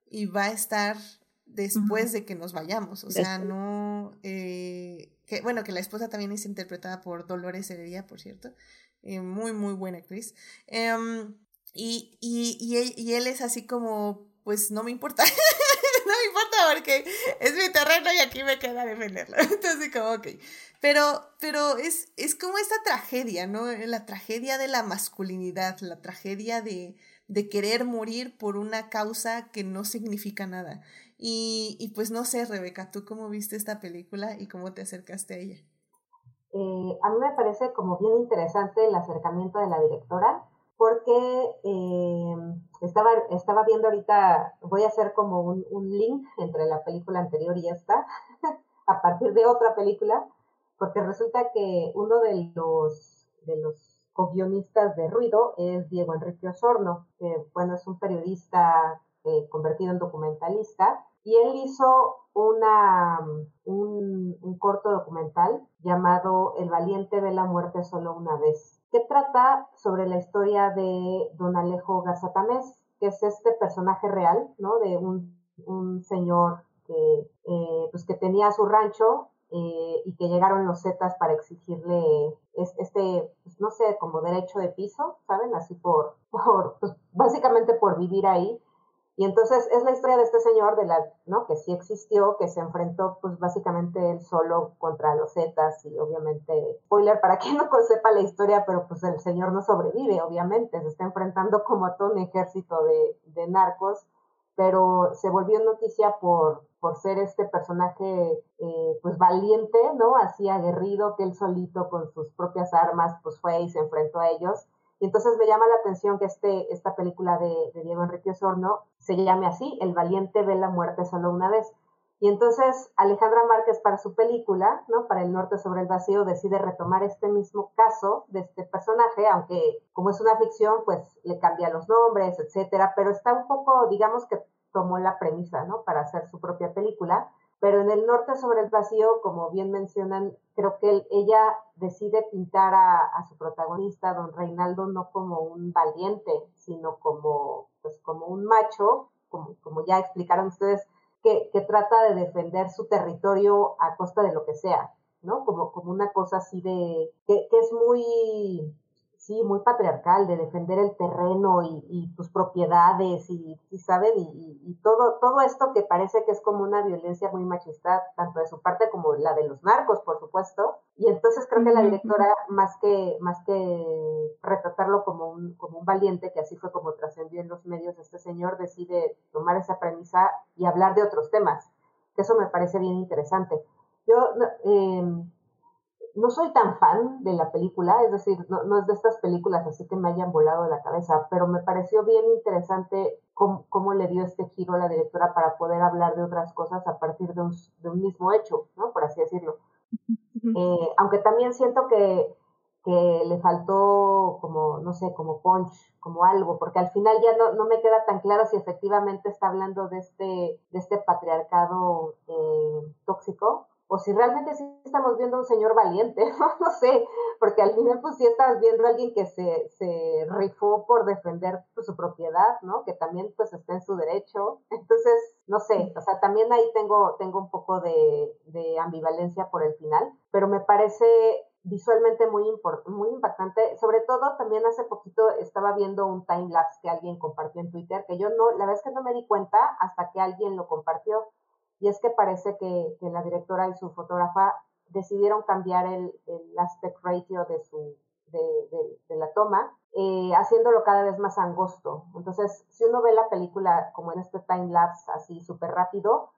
y va a estar después de que nos vayamos. O sea, no... Eh, que, bueno, que la esposa también es interpretada por Dolores Heredia, por cierto. Eh, muy, muy buena actriz. Em, y, y, y, él, y él es así como, pues no me importa. porque es mi terreno y aquí me queda defenderlo. Entonces, como, ok. Pero, pero es, es como esta tragedia, ¿no? La tragedia de la masculinidad, la tragedia de, de querer morir por una causa que no significa nada. Y, y, pues no sé, Rebeca, ¿tú cómo viste esta película y cómo te acercaste a ella? Eh, a mí me parece como bien interesante el acercamiento de la directora, porque eh, estaba, estaba viendo ahorita, voy a hacer como un, link entre la película anterior y esta, a partir de otra película, porque resulta que uno de los, de los co-guionistas de Ruido es Diego Enrique Osorno, que bueno, es un periodista eh, convertido en documentalista, y él hizo una, un, un corto documental llamado El valiente ve la muerte solo una vez, que trata sobre la historia de don Alejo Garzatamés, que es este personaje real, ¿no? De un, un señor que, eh, pues que tenía su rancho eh, y que llegaron los Zetas para exigirle este, pues, no sé, como derecho de piso, ¿saben? Así por, por pues, básicamente por vivir ahí. Y entonces es la historia de este señor, de la, ¿no? Que sí existió, que se enfrentó, pues básicamente él solo contra los Zetas y obviamente, spoiler para quien no sepa la historia, pero pues el señor no sobrevive, obviamente, se está enfrentando como a todo un ejército de, de narcos pero se volvió noticia por, por ser este personaje eh, pues valiente, ¿no? Así aguerrido que él solito con sus propias armas pues fue y se enfrentó a ellos. Y entonces me llama la atención que este, esta película de, de Diego Enrique Osorno se llame así, El valiente ve la muerte solo una vez. Y entonces Alejandra Márquez para su película, ¿no? Para El Norte sobre el Vacío, decide retomar este mismo caso de este personaje, aunque como es una ficción, pues le cambia los nombres, etcétera, pero está un poco, digamos que tomó la premisa, ¿no? Para hacer su propia película. Pero en El Norte sobre el Vacío, como bien mencionan, creo que ella decide pintar a, a su protagonista, don Reinaldo, no como un valiente, sino como, pues, como un macho, como, como ya explicaron ustedes, que, que, trata de defender su territorio a costa de lo que sea, ¿no? Como, como una cosa así de, que, que es muy, sí, muy patriarcal, de defender el terreno y, y tus propiedades y, y ¿saben? Y, y todo, todo esto que parece que es como una violencia muy machista, tanto de su parte como la de los narcos, por supuesto. Y entonces creo que la directora, más que, más que retratarlo como un, como un valiente, que así fue como trascendió en los medios, este señor decide tomar esa premisa y hablar de otros temas, que eso me parece bien interesante. Yo, eh, no soy tan fan de la película, es decir, no, es de estas películas así que me hayan volado la cabeza, pero me pareció bien interesante cómo, le dio este giro a la directora para poder hablar de otras cosas a partir de un, de un mismo hecho, ¿no? Por así decirlo. Eh, aunque también siento que, que le faltó como, no sé, como punch, como algo, porque al final ya no, no me queda tan claro si efectivamente está hablando de este, de este patriarcado eh, tóxico o si realmente sí estamos viendo un señor valiente, no, sé, porque al final pues sí estás viendo a alguien que se, se rifó por defender pues, su propiedad, ¿no? Que también pues está en su derecho. Entonces, no sé, o sea, también ahí tengo, tengo un poco de, de ambivalencia por el final, pero me parece visualmente muy, muy impactante. Sobre todo, también hace poquito estaba viendo un time lapse que alguien compartió en Twitter, que yo no, la verdad es que no me di cuenta hasta que alguien lo compartió y es que parece que, la directora y su fotógrafa decidieron cambiar el, aspect ratio de, su, de, la toma, eh, haciéndolo cada vez más angosto. Entonces, si uno ve la película como en este time lapse así súper rápido,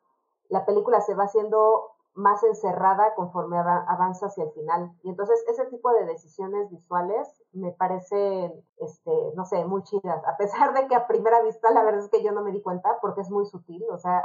la película se va haciendo más encerrada conforme avanza hacia el final. Y entonces ese tipo de decisiones visuales me parecen, este, no sé, muy chidas. A pesar de que a primera vista la verdad es que yo no me di cuenta porque es muy sutil. O sea,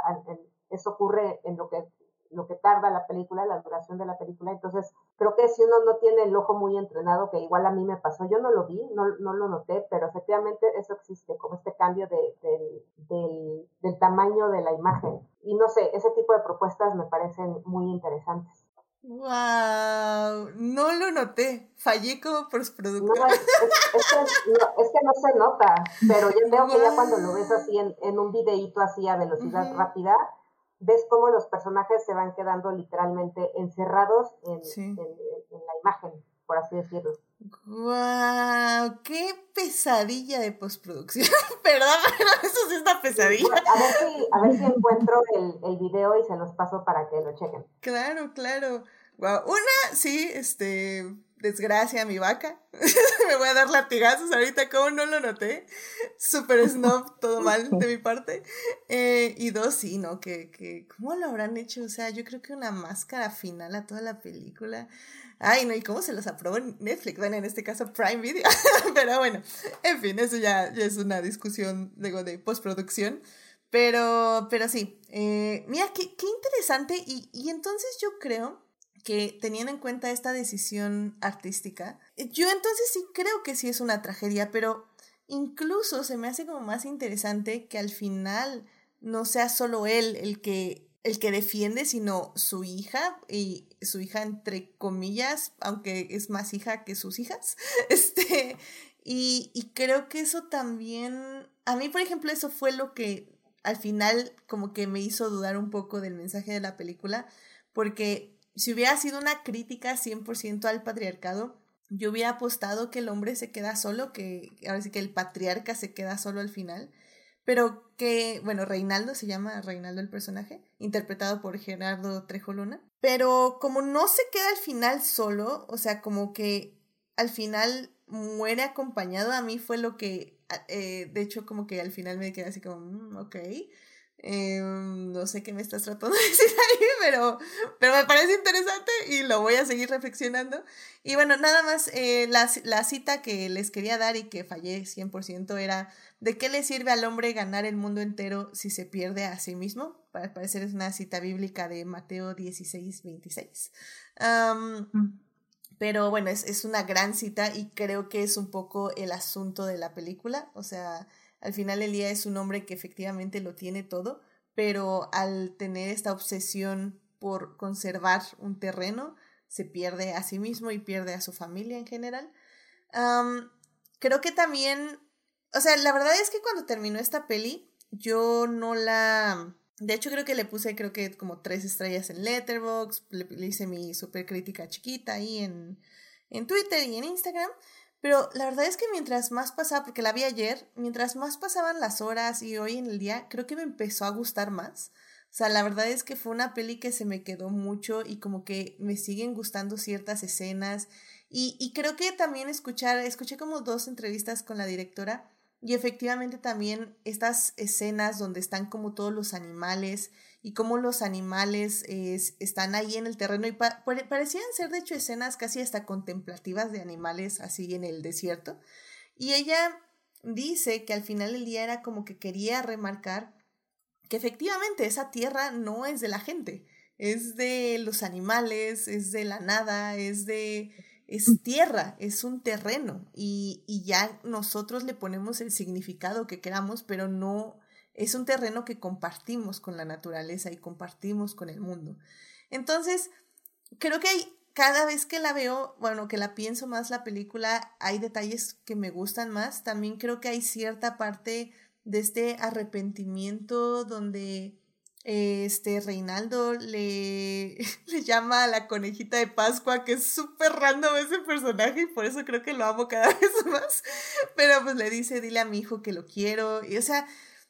eso ocurre en lo que lo que tarda la película, la duración de la película. Entonces, creo que si uno no tiene el ojo muy entrenado, que igual a mí me pasó, yo no lo vi, no, no lo noté, pero efectivamente eso existe, como este cambio de, del, del tamaño de la imagen. Y no sé, ese tipo de propuestas me parecen muy interesantes. ¡Wow! No lo noté. Fallé como postproductor. No, es, que, no, se nota, pero yo veo que ya cuando lo ves así en, en un videíto así a velocidad rápida, ves cómo los personajes se van quedando literalmente encerrados en, la imagen, por así decirlo. ¡Guau! ¡Qué pesadilla de postproducción! ¿Verdad? Pero eso sí es una pesadilla. A ver si, a ver si encuentro el, el video y se los paso para que lo chequen. Claro, claro. Wow. Una, sí, este, desgracia mi vaca. Me voy a dar latigazos ahorita, ¿cómo no lo noté? Super snob, todo mal de mi parte. Eh, y dos, sí, ¿no? Que, que, ¿cómo lo habrán hecho? O sea, yo creo que una máscara final a toda la película. Ay, no, ¿y cómo se los aprobó Netflix? Bueno, en este caso Prime Video. Pero bueno, en fin, eso ya, ya es una discusión, digo, de postproducción. Pero, pero sí, eh, mira, qué, qué interesante. Y, y entonces yo creo que teniendo en cuenta esta decisión artística, yo entonces sí creo que sí es una tragedia, pero incluso se me hace como más interesante que al final no sea solo él el que el que defiende, sino su hija, y su hija entre comillas, aunque es más hija que sus hijas. Este, y, y creo que eso también, a mí por ejemplo, eso fue lo que al final como que me hizo dudar un poco del mensaje de la película, porque si hubiera sido una crítica 100% al patriarcado, yo hubiera apostado que el hombre se queda solo, que ahora sí que el patriarca se queda solo al final, pero que, bueno, Reinaldo se llama Reinaldo el personaje, interpretado por Gerardo Trejo Luna, pero como no se queda al final solo, o sea, como que al final muere acompañado, a mí fue lo que, eh, de hecho, como que al final me quedé así como, mm, ok, Em, no sé qué me estás tratando de decir ahí, pero, pero me parece interesante y lo voy a seguir reflexionando. Y bueno, nada más, eh, la, la, cita que les quería dar y que fallé 100% era, ¿de qué le sirve al hombre ganar el mundo entero si se pierde a sí mismo? Para parecer es una cita bíblica de Mateo 16, 26. Mm. pero bueno, es, es una gran cita y creo que es un poco el asunto de la película, o sea al final el día es un hombre que efectivamente lo tiene todo, pero al tener esta obsesión por conservar un terreno, se pierde a sí mismo y pierde a su familia en general. creo que también, o sea, la verdad es que cuando terminó esta peli, yo no la... De hecho, creo que le puse, creo que como tres estrellas en Letterboxd, le, hice mi super crítica chiquita ahí en, en Twitter y en Instagram. Pero la verdad es que mientras más pasaba, porque la vi ayer, mientras más pasaban las horas y hoy en el día, creo que me empezó a gustar más. O sea, la verdad es que fue una peli que se me quedó mucho y como que me siguen gustando ciertas escenas. Y, y creo que también escuchar, escuché como dos entrevistas con la directora y efectivamente también estas escenas donde están como todos los animales y cómo los animales están ahí en el terreno y parecían ser de hecho escenas casi hasta contemplativas de animales así en el desierto. Y ella dice que al final del día era como que quería remarcar que efectivamente esa tierra no es de la gente, es de los animales, es de la nada, es de es tierra, es un terreno y, y, ya nosotros le ponemos el significado que queramos, pero no es un terreno que compartimos con la naturaleza y compartimos con el mundo. Entonces, creo que hay, cada vez que la veo, bueno, que la pienso más la película, hay detalles que me gustan más. También creo que hay cierta parte de este arrepentimiento donde este Reinaldo le, le llama a la conejita de Pascua, que es súper random ese personaje y por eso creo que lo amo cada vez más. Pero pues le dice, dile a mi hijo que lo quiero. Y o sea,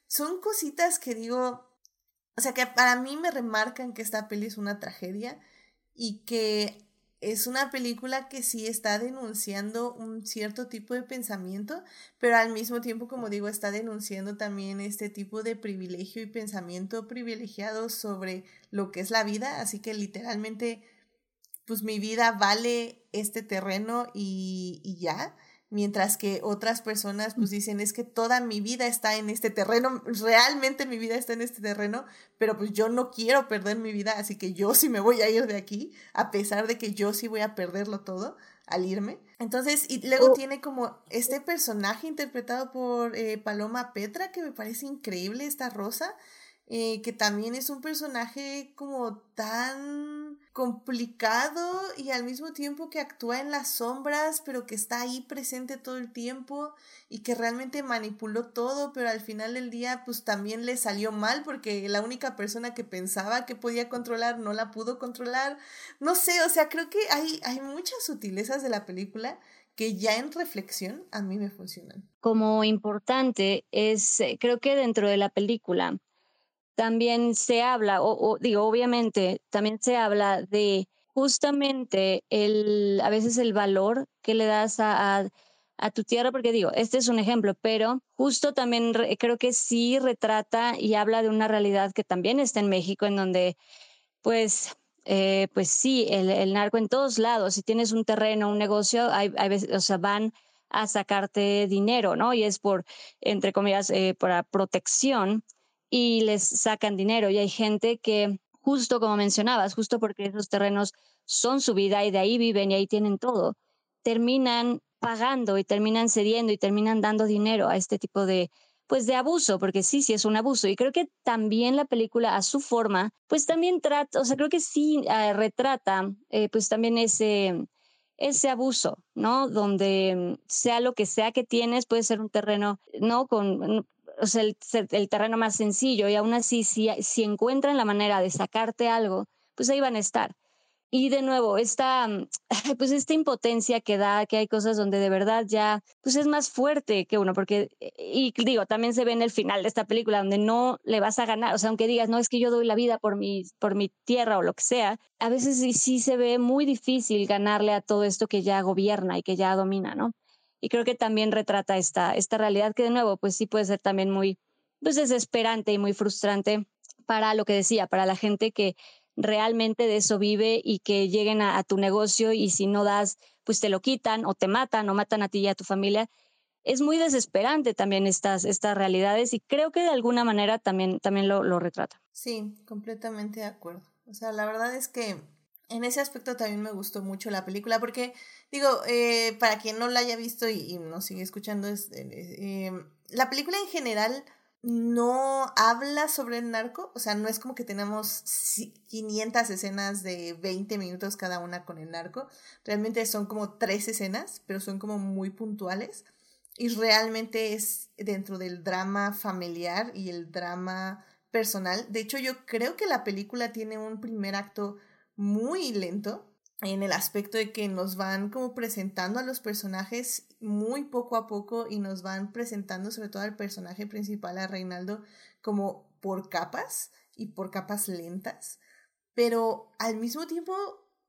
son cositas que digo, o sea, que para mí me remarcan que esta peli es una tragedia y que es una película que sí está denunciando un cierto tipo de pensamiento, pero al mismo tiempo, como digo, está denunciando también este tipo de privilegio y pensamiento privilegiado sobre lo que es la vida, así que literalmente, pues mi vida vale este terreno y, y ya mientras que otras personas pues dicen es que toda mi vida está en este terreno, realmente mi vida está en este terreno, pero pues yo no quiero perder mi vida, así que yo sí me voy a ir de aquí, a pesar de que yo sí voy a perderlo todo al irme. Entonces, y luego oh. tiene como este personaje interpretado por eh, Paloma Petra, que me parece increíble, esta rosa, eh, que también es un personaje como tan complicado y al mismo tiempo que actúa en las sombras, pero que está ahí presente todo el tiempo y que realmente manipuló todo, pero al final del día pues también le salió mal porque la única persona que pensaba que podía controlar no la pudo controlar. No sé, o sea, creo que hay, hay muchas sutilezas de la película que ya en reflexión a mí me funcionan. Como importante es, eh, creo que dentro de la película, también se habla, o, digo, obviamente, también se habla de justamente el, a veces el valor que le das a, a, tu tierra, porque digo, este es un ejemplo, pero justo también creo que sí retrata y habla de una realidad que también está en México, en donde, pues, eh, pues sí, el, narco en todos lados, si tienes un terreno, un negocio, hay, hay veces, o sea, van a sacarte dinero, ¿no? Y es por, entre comillas, eh, para protección y les sacan dinero. Y hay gente que, justo como mencionabas, justo porque esos terrenos son su vida y de ahí viven y ahí tienen todo, terminan pagando y terminan cediendo y terminan dando dinero a este tipo de pues de abuso, porque sí, sí es un abuso. Y creo que también la película a su forma, pues también trata, o sea, creo que sí eh, retrata, eh, pues también ese, ese abuso, ¿no? Donde sea lo que sea que tienes, puede ser un terreno, ¿no? Con, o sea, el, terreno más sencillo y aún así, si, si encuentran la manera de sacarte algo, pues ahí van a estar. Y de nuevo, esta, pues esta impotencia que da, que hay cosas donde de verdad ya, pues es más fuerte que uno, porque, y digo, también se ve en el final de esta película donde no le vas a ganar, o sea, aunque digas, no, es que yo doy la vida por mi, por mi tierra o lo que sea, a veces sí, sí se ve muy difícil ganarle a todo esto que ya gobierna y que ya domina, ¿no? Y creo que también retrata esta, esta realidad que de nuevo, pues sí puede ser también muy pues desesperante y muy frustrante para lo que decía, para la gente que realmente de eso vive y que lleguen a, tu negocio y si no das, pues te lo quitan o te matan o matan a ti y a tu familia. Es muy desesperante también estas, estas realidades y creo que de alguna manera también, también lo, lo retrata. Sí, completamente de acuerdo. O sea, la verdad es que en ese aspecto también me gustó mucho la película porque, digo, eh, para quien no la haya visto y, y nos sigue escuchando, es, eh, eh, la película en general no habla sobre el narco, o sea, no es como que tenemos 500 escenas de 20 minutos cada una con el narco, realmente son como tres escenas, pero son como muy puntuales y realmente es dentro del drama familiar y el drama personal. De hecho, yo creo que la película tiene un primer acto muy lento en el aspecto de que nos van como presentando a los personajes muy poco a poco y nos van presentando sobre todo al personaje principal, a Reinaldo, como por capas y por capas lentas, pero al mismo tiempo,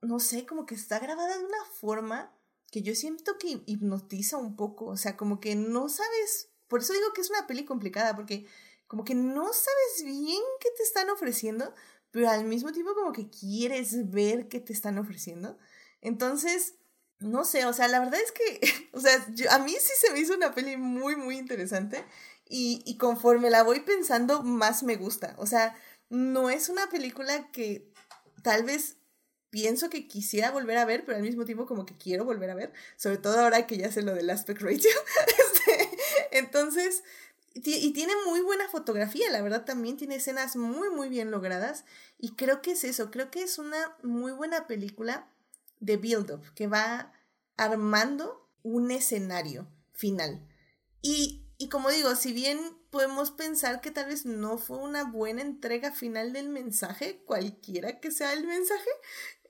no sé, como que está grabada de una forma que yo siento que hipnotiza un poco, o sea, como que no sabes, por eso digo que es una peli complicada, porque como que no sabes bien qué te están ofreciendo, pero al mismo tiempo como que quieres ver qué te están ofreciendo. Entonces, no sé, o sea, la verdad es que, o sea, a mí sí se me hizo una peli muy, muy interesante y, y conforme la voy pensando, más me gusta. O sea, no es una película que tal vez pienso que quisiera volver a ver, pero al mismo tiempo como que quiero volver a ver, sobre todo ahora que ya sé lo del aspect ratio. Este, entonces, y tiene muy buena fotografía, la verdad también tiene escenas muy, muy bien logradas. Y creo que es eso, creo que es una muy buena película de build-up que va armando un escenario final. Y, y como digo, si bien podemos pensar que tal vez no fue una buena entrega final del mensaje, cualquiera que sea el mensaje,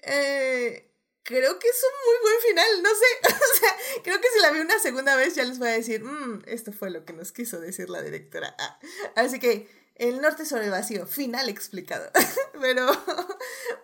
eh, creo que es un muy buen final, no sé, o sea, creo que si la vi una segunda vez ya les voy a decir, mmm, esto fue lo que nos quiso decir la directora. Ah, así que el norte sobre el vacío, final explicado, pero,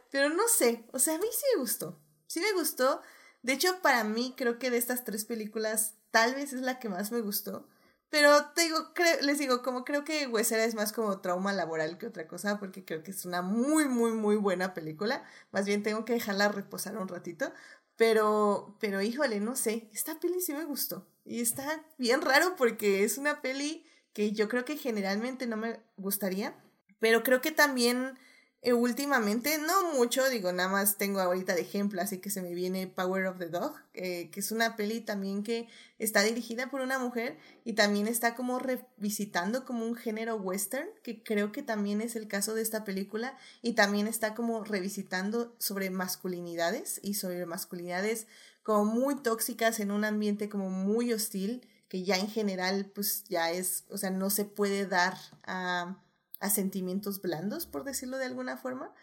pero no sé, o sea, a mí sí me gustó, sí me gustó, de hecho para mí creo que de estas tres películas tal vez es la que más me gustó. Pero te digo, les digo, como creo que Huesera es más como trauma laboral que otra cosa, porque creo que es una muy, muy, muy buena película. Más bien tengo que dejarla reposar un ratito. Pero, pero híjole, no sé, esta peli sí me gustó. Y está bien raro porque es una peli que yo creo que generalmente no me gustaría. Pero creo que también eh, últimamente, no mucho, digo, nada más tengo ahorita de ejemplo, así que se me viene Power of the Dog, eh, que es una peli también que está dirigida por una mujer y también está como revisitando como un género western, que creo que también es el caso de esta película, y también está como revisitando sobre masculinidades y sobre masculinidades como muy tóxicas en un ambiente como muy hostil, que ya en general pues ya es, o sea, no se puede dar a a sentimientos blandos, por decirlo de alguna forma.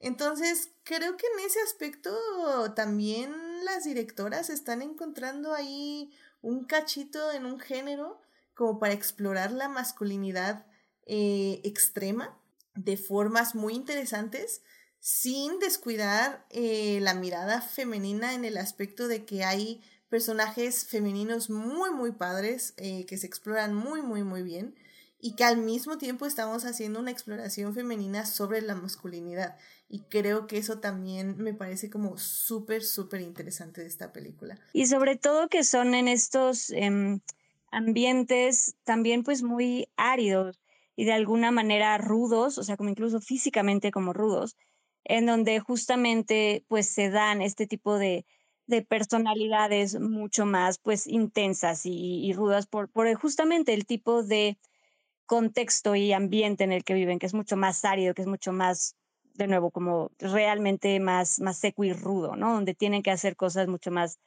Entonces, creo que en ese aspecto también las directoras están encontrando ahí un cachito en un género como para explorar la masculinidad eh, extrema de formas muy interesantes sin descuidar eh, la mirada femenina en el aspecto de que hay personajes femeninos muy muy padres eh, que se exploran muy muy muy bien y que al mismo tiempo estamos haciendo una exploración femenina sobre la masculinidad. Y creo que eso también me parece como súper, súper interesante de esta película. Y sobre todo que son en estos em, ambientes también pues muy áridos y de alguna manera rudos, o sea, como incluso físicamente como rudos, en donde justamente pues se dan este tipo de, de personalidades mucho más pues intensas y, y rudas por, por justamente el tipo de contexto y ambiente en el que viven, que es mucho más árido, que es mucho más, de nuevo, como realmente más, más seco y rudo, ¿no? Donde tienen que hacer cosas mucho más,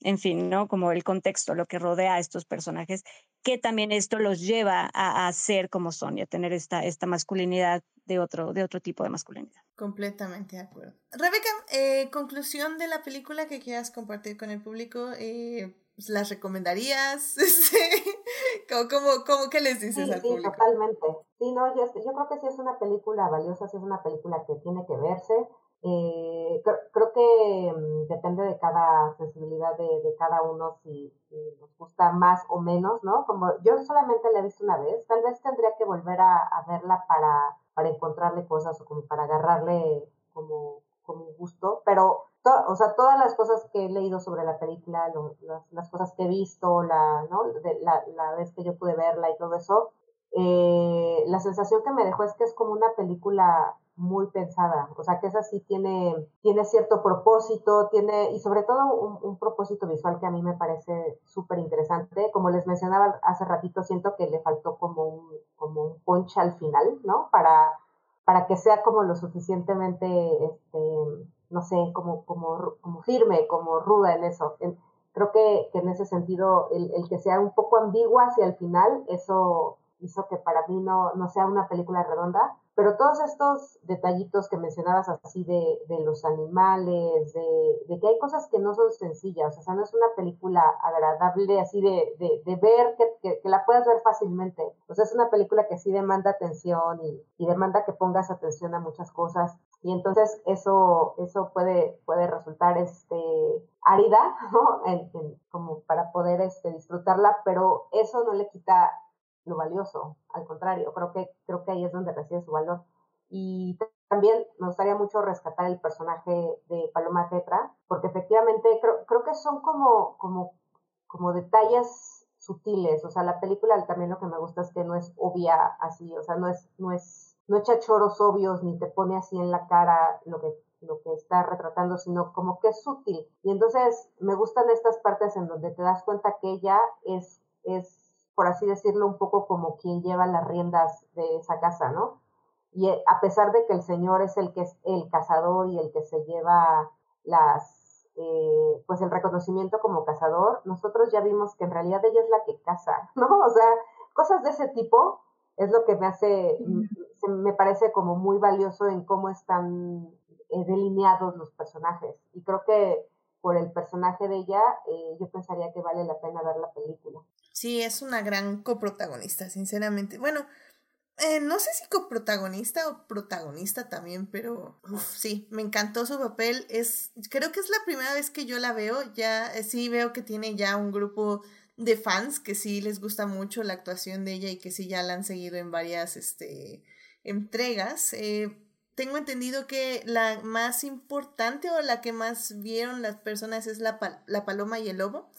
en fin, ¿no? Como el contexto, lo que rodea a estos personajes, que también esto los lleva a, a ser como son y a tener esta, esta masculinidad de otro, de otro tipo de masculinidad. Completamente de acuerdo. Rebeca, eh, conclusión de la película que quieras compartir con el público. Eh, pues, ¿Las recomendarías? ¿Cómo, cómo, qué les dices al público? Sí, totalmente. Sí, no, yo, yo, creo que sí es una película valiosa, sí es una película que tiene que verse. Eh, creo, que mm, depende de cada sensibilidad de, de cada uno si, si, nos gusta más o menos, ¿no? Como yo solamente la he visto una vez, tal vez tendría que volver a, a verla para, para encontrarle cosas o como para agarrarle como, como un gusto, pero o sea, todas las cosas que he leído sobre la película, las, las, cosas que he visto, la, ¿no? De, la, la, vez que yo pude verla y todo eso, eh, la sensación que me dejó es que es como una película muy pensada, o sea, que esa sí tiene, tiene cierto propósito, tiene, y sobre todo un, un propósito visual que a mí me parece súper interesante. Como les mencionaba hace ratito, siento que le faltó como un, como un punch al final, ¿no? Para, para que sea como lo suficientemente, este, no sé, como, como, como firme, como ruda en eso. creo que, que, en ese sentido, el, el, que sea un poco ambigua hacia el final, eso hizo que para mí no, no sea una película redonda, pero todos estos detallitos que mencionabas así de, de los animales, de, de, que hay cosas que no son sencillas, o sea, no es una película agradable así de, de, de ver, que, que, que, la puedas ver fácilmente. O sea, es una película que sí demanda atención y, y demanda que pongas atención a muchas cosas. Y entonces eso, eso puede, puede resultar este, árida, ¿no? Como para poder este, disfrutarla, pero eso no le quita lo valioso, al contrario, creo que, creo que ahí es donde recibe su valor. Y también me gustaría mucho rescatar el personaje de Paloma Tetra, porque efectivamente creo, creo que son como, como, como detalles sutiles, o sea, la película también lo que me gusta es que no es obvia así, o sea, no es, no es, no echa choros obvios ni te pone así en la cara lo que lo que está retratando, sino como que es sutil. Y entonces me gustan estas partes en donde te das cuenta que ella es, es por así decirlo, un poco como quien lleva las riendas de esa casa, ¿no? Y eh, a pesar de que el Señor es el que es el cazador y el que se lleva las, eh, pues el reconocimiento como cazador, nosotros ya vimos que en realidad ella es la que caza, ¿no? O sea, cosas de ese tipo es lo que me hace, me parece como muy valioso en cómo están eh, delineados los personajes. Y creo que por el personaje de ella, eh, yo pensaría que vale la pena ver la película. Sí, es una gran coprotagonista, sinceramente. Bueno, eh, no sé si coprotagonista o protagonista también, pero sí, me encantó su papel. Es, creo que es la primera vez que yo la veo. Ya eh, sí veo que tiene ya un grupo de fans que sí les gusta mucho la actuación de ella y que sí ya la han seguido en varias este, entregas. Eh, tengo entendido que la más importante o la que más vieron las personas es la, la Paloma y el Lobo,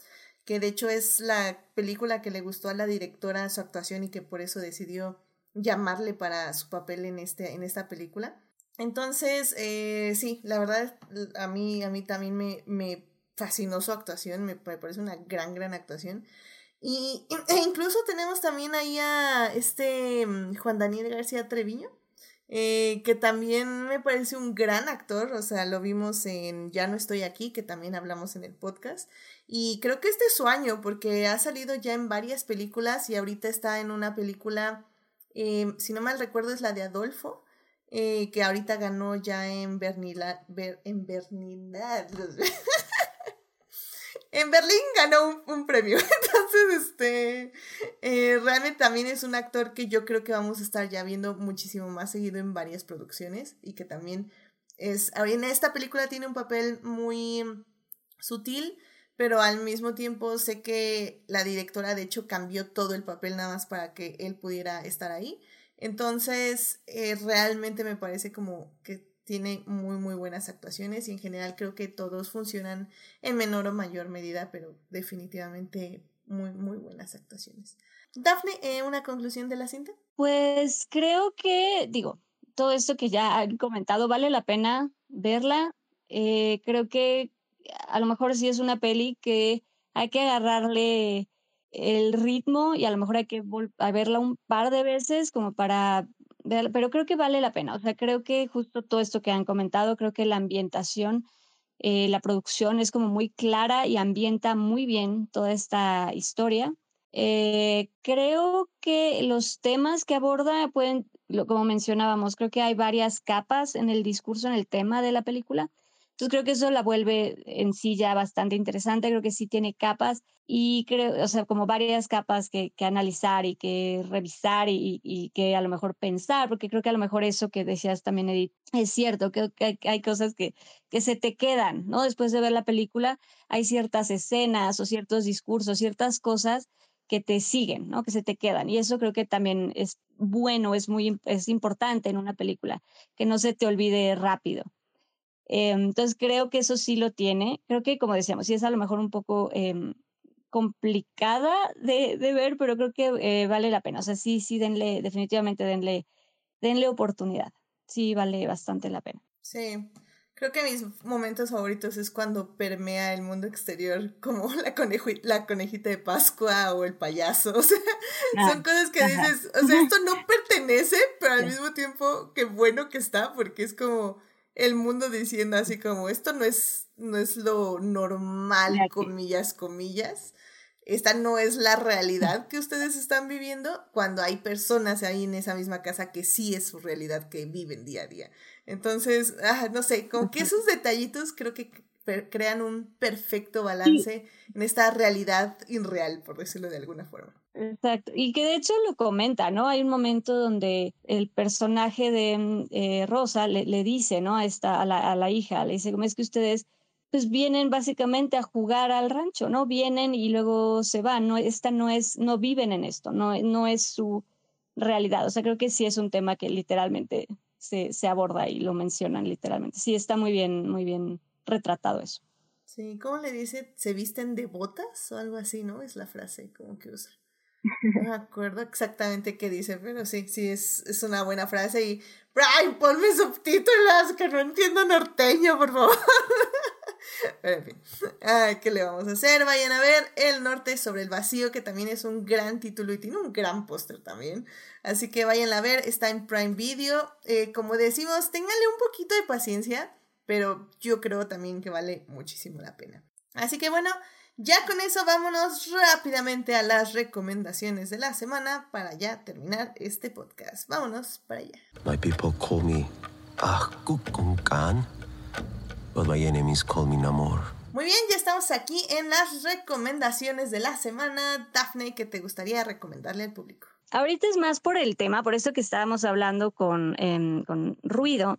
que de hecho es la película que le gustó a la directora su actuación y que por eso decidió llamarle para su papel en, este, en esta película. Entonces, eh, sí, la verdad, a mí, a mí también me, me fascinó su actuación, me, me parece una gran, gran actuación. Y e incluso tenemos también ahí a este mm, Juan Daniel García Treviño, eh, que también me parece un gran actor, o sea, lo vimos en Ya no estoy aquí, que también hablamos en el podcast, y creo que este es su año, porque ha salido ya en varias películas y ahorita está en una película, eh, si no mal recuerdo, es la de Adolfo, eh, que ahorita ganó ya en Bernila, Ber, en Bernilad. en Berlín ganó un, premio. Entonces, este, eh, realmente también es un actor que yo creo que vamos a estar ya viendo muchísimo más seguido en varias producciones y que también es, en esta película tiene un papel muy sutil, pero al mismo tiempo sé que la directora de hecho cambió todo el papel nada más para que él pudiera estar ahí. Entonces, eh, realmente me parece como que tiene muy muy buenas actuaciones y en general creo que todos funcionan en menor o mayor medida, pero definitivamente muy muy buenas actuaciones. Dafne, ¿eh, ¿una conclusión de la cinta? Pues creo que, digo, todo esto que ya han comentado vale la pena verla. Eh, creo que a lo mejor sí es una peli que hay que agarrarle el ritmo y a lo mejor hay que a verla un par de veces como para pero creo que vale la pena. O sea, creo que justo todo esto que han comentado, creo que la ambientación, eh, la producción es como muy clara y ambienta muy bien toda esta historia. Eh, creo que los temas que aborda pueden, como mencionábamos, creo que hay varias capas en el discurso, en el tema de la película. Entonces creo que eso la vuelve en sí ya bastante interesante, creo que sí tiene capas y creo, o sea, como varias capas que, que analizar y que revisar y, y, que a lo mejor pensar, porque creo que a lo mejor eso que decías también, Edith, es cierto, que, hay, hay, cosas que, que se te quedan, ¿no? Después de ver la película, hay ciertas escenas o ciertos discursos, ciertas cosas que te siguen, ¿no? Que se te quedan. Y eso creo que también es bueno, es muy es importante en una película, que no se te olvide rápido. Eh, entonces creo que eso sí lo tiene. Creo que, como decíamos, sí es a lo mejor un poco eh, complicada de, de, ver, pero creo que eh, vale la pena. O sea, sí, sí, denle, definitivamente denle, denle oportunidad. Sí, vale bastante la pena. Sí. Creo que mis momentos favoritos es cuando permea el mundo exterior, como la, la conejita de Pascua o el payaso. O sea, ah, son cosas que ajá. dices, o sea, esto no pertenece, pero al mismo tiempo, qué bueno que está, porque es como el mundo diciendo así como esto no es, no es lo normal, comillas, comillas. esta no es la realidad que ustedes están viviendo cuando hay personas ahí en esa misma casa que sí es su realidad que viven día a día. Entonces, ah, no sé, como que esos detallitos creo que crean un perfecto balance en esta realidad irreal, por decirlo de alguna forma. Exacto, y que de hecho lo comenta, ¿no? Hay un momento donde el personaje de eh, Rosa le, le, dice, ¿no? A, esta, a, la, a la hija, le dice, ¿cómo es que ustedes pues vienen básicamente a jugar al rancho, ¿no? Vienen y luego se van, no, esta no es, no viven en esto, no, no es su realidad. O sea, creo que sí es un tema que literalmente se, se aborda y lo mencionan literalmente. Sí, está muy bien, muy bien retratado eso. Sí, ¿cómo le dice? ¿Se visten de botas o algo así, no? Es la frase como que usa. No me acuerdo exactamente qué dice, pero sí, sí, es, es una buena frase. Y, Brian, ponme subtítulos, que no entiendo norteño, por favor. Pero en fin, ¿qué le vamos a hacer? Vayan a ver El Norte sobre el Vacío, que también es un gran título y tiene un gran póster también. Así que vayan a ver, está en Prime Video. Eh, como decimos, ténganle un poquito de paciencia, pero yo creo también que vale muchísimo la pena. Así que bueno, ya con eso vámonos rápidamente a las recomendaciones de la semana para ya terminar este podcast. Vámonos para allá. My people call me But my enemies call me Namor. Muy bien, ya estamos aquí en las recomendaciones de la semana. Daphne, ¿qué te gustaría recomendarle al público? Ahorita es más por el tema, por eso que estábamos hablando con, em, con ruido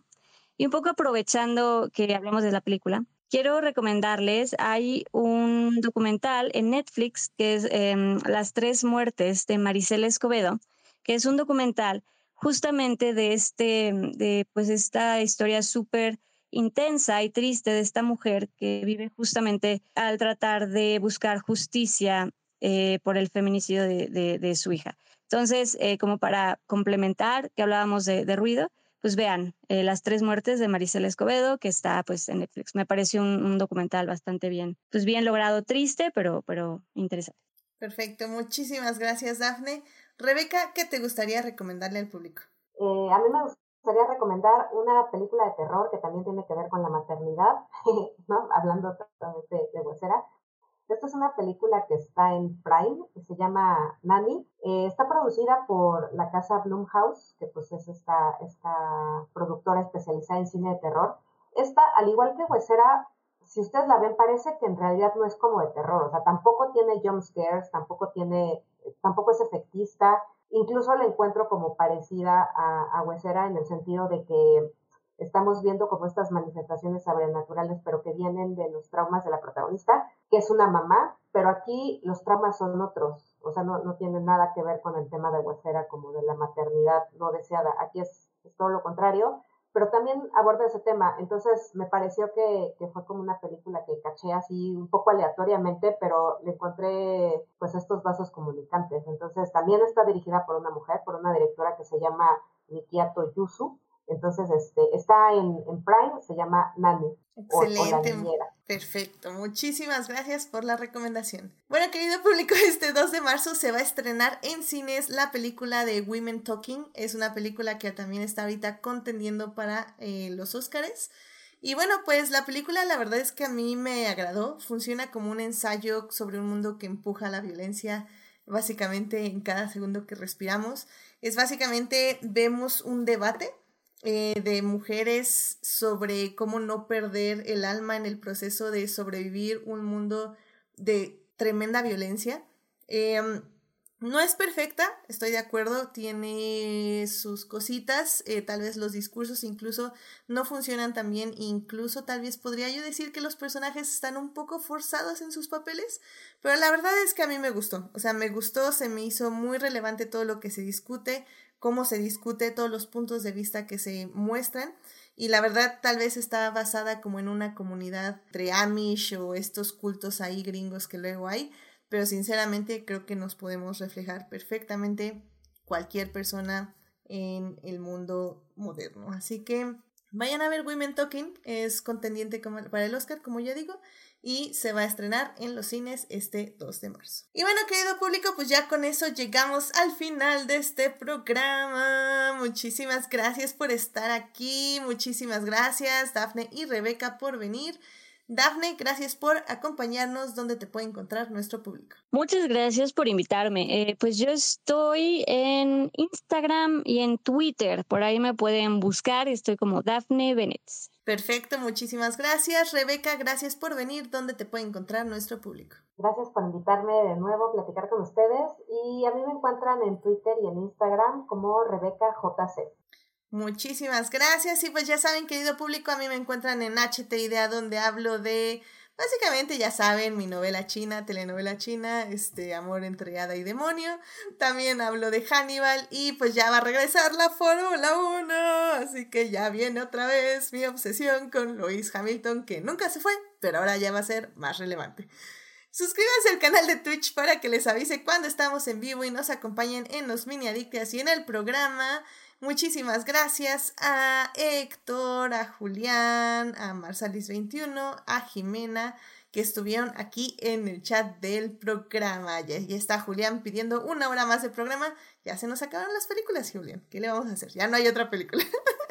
y un poco aprovechando que hablamos de la película. Quiero recomendarles, hay un documental en Netflix que es em, Las tres muertes de Maricela Escobedo, que es un documental justamente de este, de pues esta historia súper intensa y triste de esta mujer que vive justamente al tratar de buscar justicia eh, por el feminicidio de, su hija. Entonces, eh, como para complementar que hablábamos de, ruido, pues vean eh, Las tres muertes de Maricela Escobedo, que está pues en Netflix. Me pareció un, documental bastante bien, pues bien logrado, triste, pero, pero interesante. Perfecto, muchísimas gracias, Dafne. Rebeca, ¿qué te gustaría recomendarle al público? a mí me gustaría recomendar una película de terror que también tiene que ver con la maternidad, ¿no? hablando de, de huesera. Esta es una película que está en Prime, que se llama Nanny. Eh, está producida por la casa Blumhouse, que pues es esta, esta productora especializada en cine de terror. Esta, al igual que Huesera, si ustedes la ven, parece que en realidad no es como de terror. O sea, tampoco tiene jump scares, tampoco tiene, tampoco es efectista. Incluso la encuentro como parecida a, a Huesera en el sentido de que estamos viendo como estas manifestaciones sobrenaturales, pero que vienen de los traumas de la protagonista, que es una mamá, pero aquí los traumas son otros, o sea, no, no tienen nada que ver con el tema de Huesera como de la maternidad no deseada. Aquí es, todo lo contrario, pero también aborda ese tema. Entonces me pareció que, que, fue como una película que caché así un poco aleatoriamente, pero le encontré pues estos vasos comunicantes. Entonces también está dirigida por una mujer, por una directora que se llama Nikiato Yusu. Entonces, este, está en, en Prime, se llama Nani. Excelente. Perfecto. Muchísimas gracias por la recomendación. Bueno, querido público, este 2 de marzo se va a estrenar en cines la película de Women Talking. Es una película que también está ahorita contendiendo para eh, los Óscares. Y bueno, pues la película la verdad es que a mí me agradó. Funciona como un ensayo sobre un mundo que empuja la violencia básicamente en cada segundo que respiramos. Es básicamente, vemos un debate eh, de mujeres sobre cómo no perder el alma en el proceso de sobrevivir un mundo de tremenda violencia. Em, no es perfecta, estoy de acuerdo, tiene sus cositas, eh, tal vez los discursos incluso no funcionan tan bien, incluso tal vez podría yo decir que los personajes están un poco forzados en sus papeles, pero la verdad es que a mí me gustó, o sea, me gustó, se me hizo muy relevante todo lo que se discute, cómo se discute, todos los puntos de vista que se muestran. Y la verdad tal vez está basada como en una comunidad entre Amish o estos cultos ahí gringos que luego hay, pero sinceramente creo que nos podemos reflejar perfectamente cualquier persona en el mundo moderno. Así que vayan a ver Women Talking, es contendiente para el Oscar, como ya digo, y se va a estrenar en los cines este 2 de marzo. Y bueno, querido público, pues ya con eso llegamos al final de este programa. Muchísimas gracias por estar aquí, muchísimas gracias Dafne y Rebeca por venir. Dafne, gracias por acompañarnos. ¿Dónde te puede encontrar nuestro público? Muchas gracias por invitarme. Eh, pues yo estoy en Instagram y en Twitter. Por ahí me pueden buscar. Estoy como Dafne Bennett. Perfecto, muchísimas gracias. Rebeca, gracias por venir. ¿Dónde te puede encontrar nuestro público? Gracias por invitarme de nuevo a platicar con ustedes. Y a mí me encuentran en Twitter y en Instagram como Rebeca JC. Muchísimas gracias. Y pues ya saben, querido público, a mí me encuentran en HT Idea, donde hablo de, básicamente ya saben, mi novela china, telenovela china, este Amor entre Hada y Demonio. También hablo de Hannibal y pues ya va a regresar la Fórmula 1. Así que ya viene otra vez mi obsesión con Lois Hamilton, que nunca se fue, pero ahora ya va a ser más relevante. Suscríbanse al canal de Twitch para que les avise cuando estamos en vivo y nos acompañen en los mini adictas y en el programa. Muchísimas gracias a Héctor, a Julián, a Marsalis21, a Jimena, que estuvieron aquí en el chat del programa. Ya, está Julián pidiendo una hora más de programa. Ya se nos acabaron las películas, Julián. ¿Qué le vamos a hacer? Ya no hay otra película.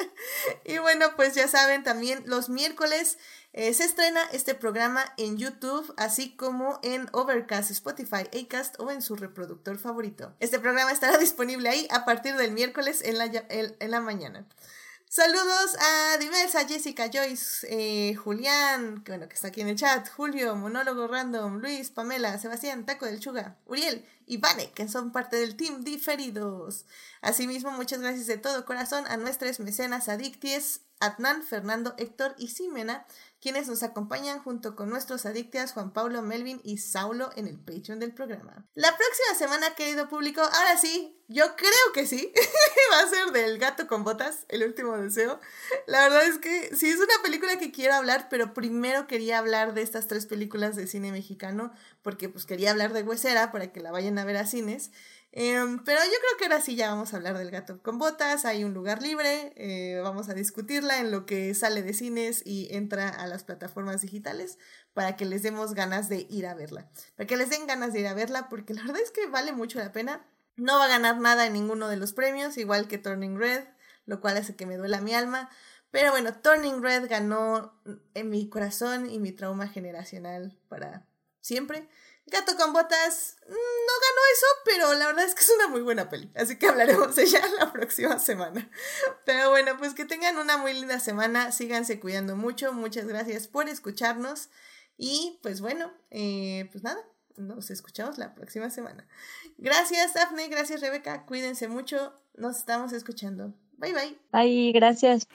y bueno, pues ya saben, también los miércoles eh, se estrena este programa en YouTube, así como en Overcast, Spotify, Acast o en su reproductor favorito. Este programa estará disponible ahí a partir del miércoles en la, en la mañana. Saludos a Diversa, Jessica, Joyce, eh, Julián, que bueno, que está aquí en el chat, Julio, Monólogo Random, Luis, Pamela, Sebastián, Taco del Chuga, Uriel y Vane, que son parte del team Diferidos. Asimismo, muchas gracias de todo corazón a nuestras mecenas adicties, Adnan, Fernando, Héctor y Simena, quienes nos acompañan junto con nuestros adictias Juan Pablo, Melvin y Saulo en el Patreon del programa. La próxima semana, querido público, ahora sí, yo creo que sí, va a ser del gato con botas, el último deseo. La verdad es que sí es una película que quiero hablar, pero primero quería hablar de estas tres películas de cine mexicano, porque pues quería hablar de Huesera para que la vayan a ver a cines. Em, pero yo creo que ahora sí ya vamos a hablar del gato con botas, hay un lugar libre, eh, vamos a discutirla en lo que sale de cines y entra a las plataformas digitales para que les demos ganas de ir a verla, para que les den ganas de ir a verla porque la verdad es que vale mucho la pena, no va a ganar nada en ninguno de los premios, igual que Turning Red, lo cual hace que me duela mi alma, pero bueno, Turning Red ganó en mi corazón y mi trauma generacional para siempre. Gato con botas mm, no ganó eso, pero la verdad es que es una muy buena peli. Así que hablaremos de ella la próxima semana. Pero bueno, pues que tengan una muy linda semana. Síganse cuidando mucho. Muchas gracias por escucharnos. Y pues bueno, eh, pues nada, nos escuchamos la próxima semana. Gracias, Daphne. Gracias, Rebeca. Cuídense mucho. Nos estamos escuchando. Bye, bye. Bye, gracias.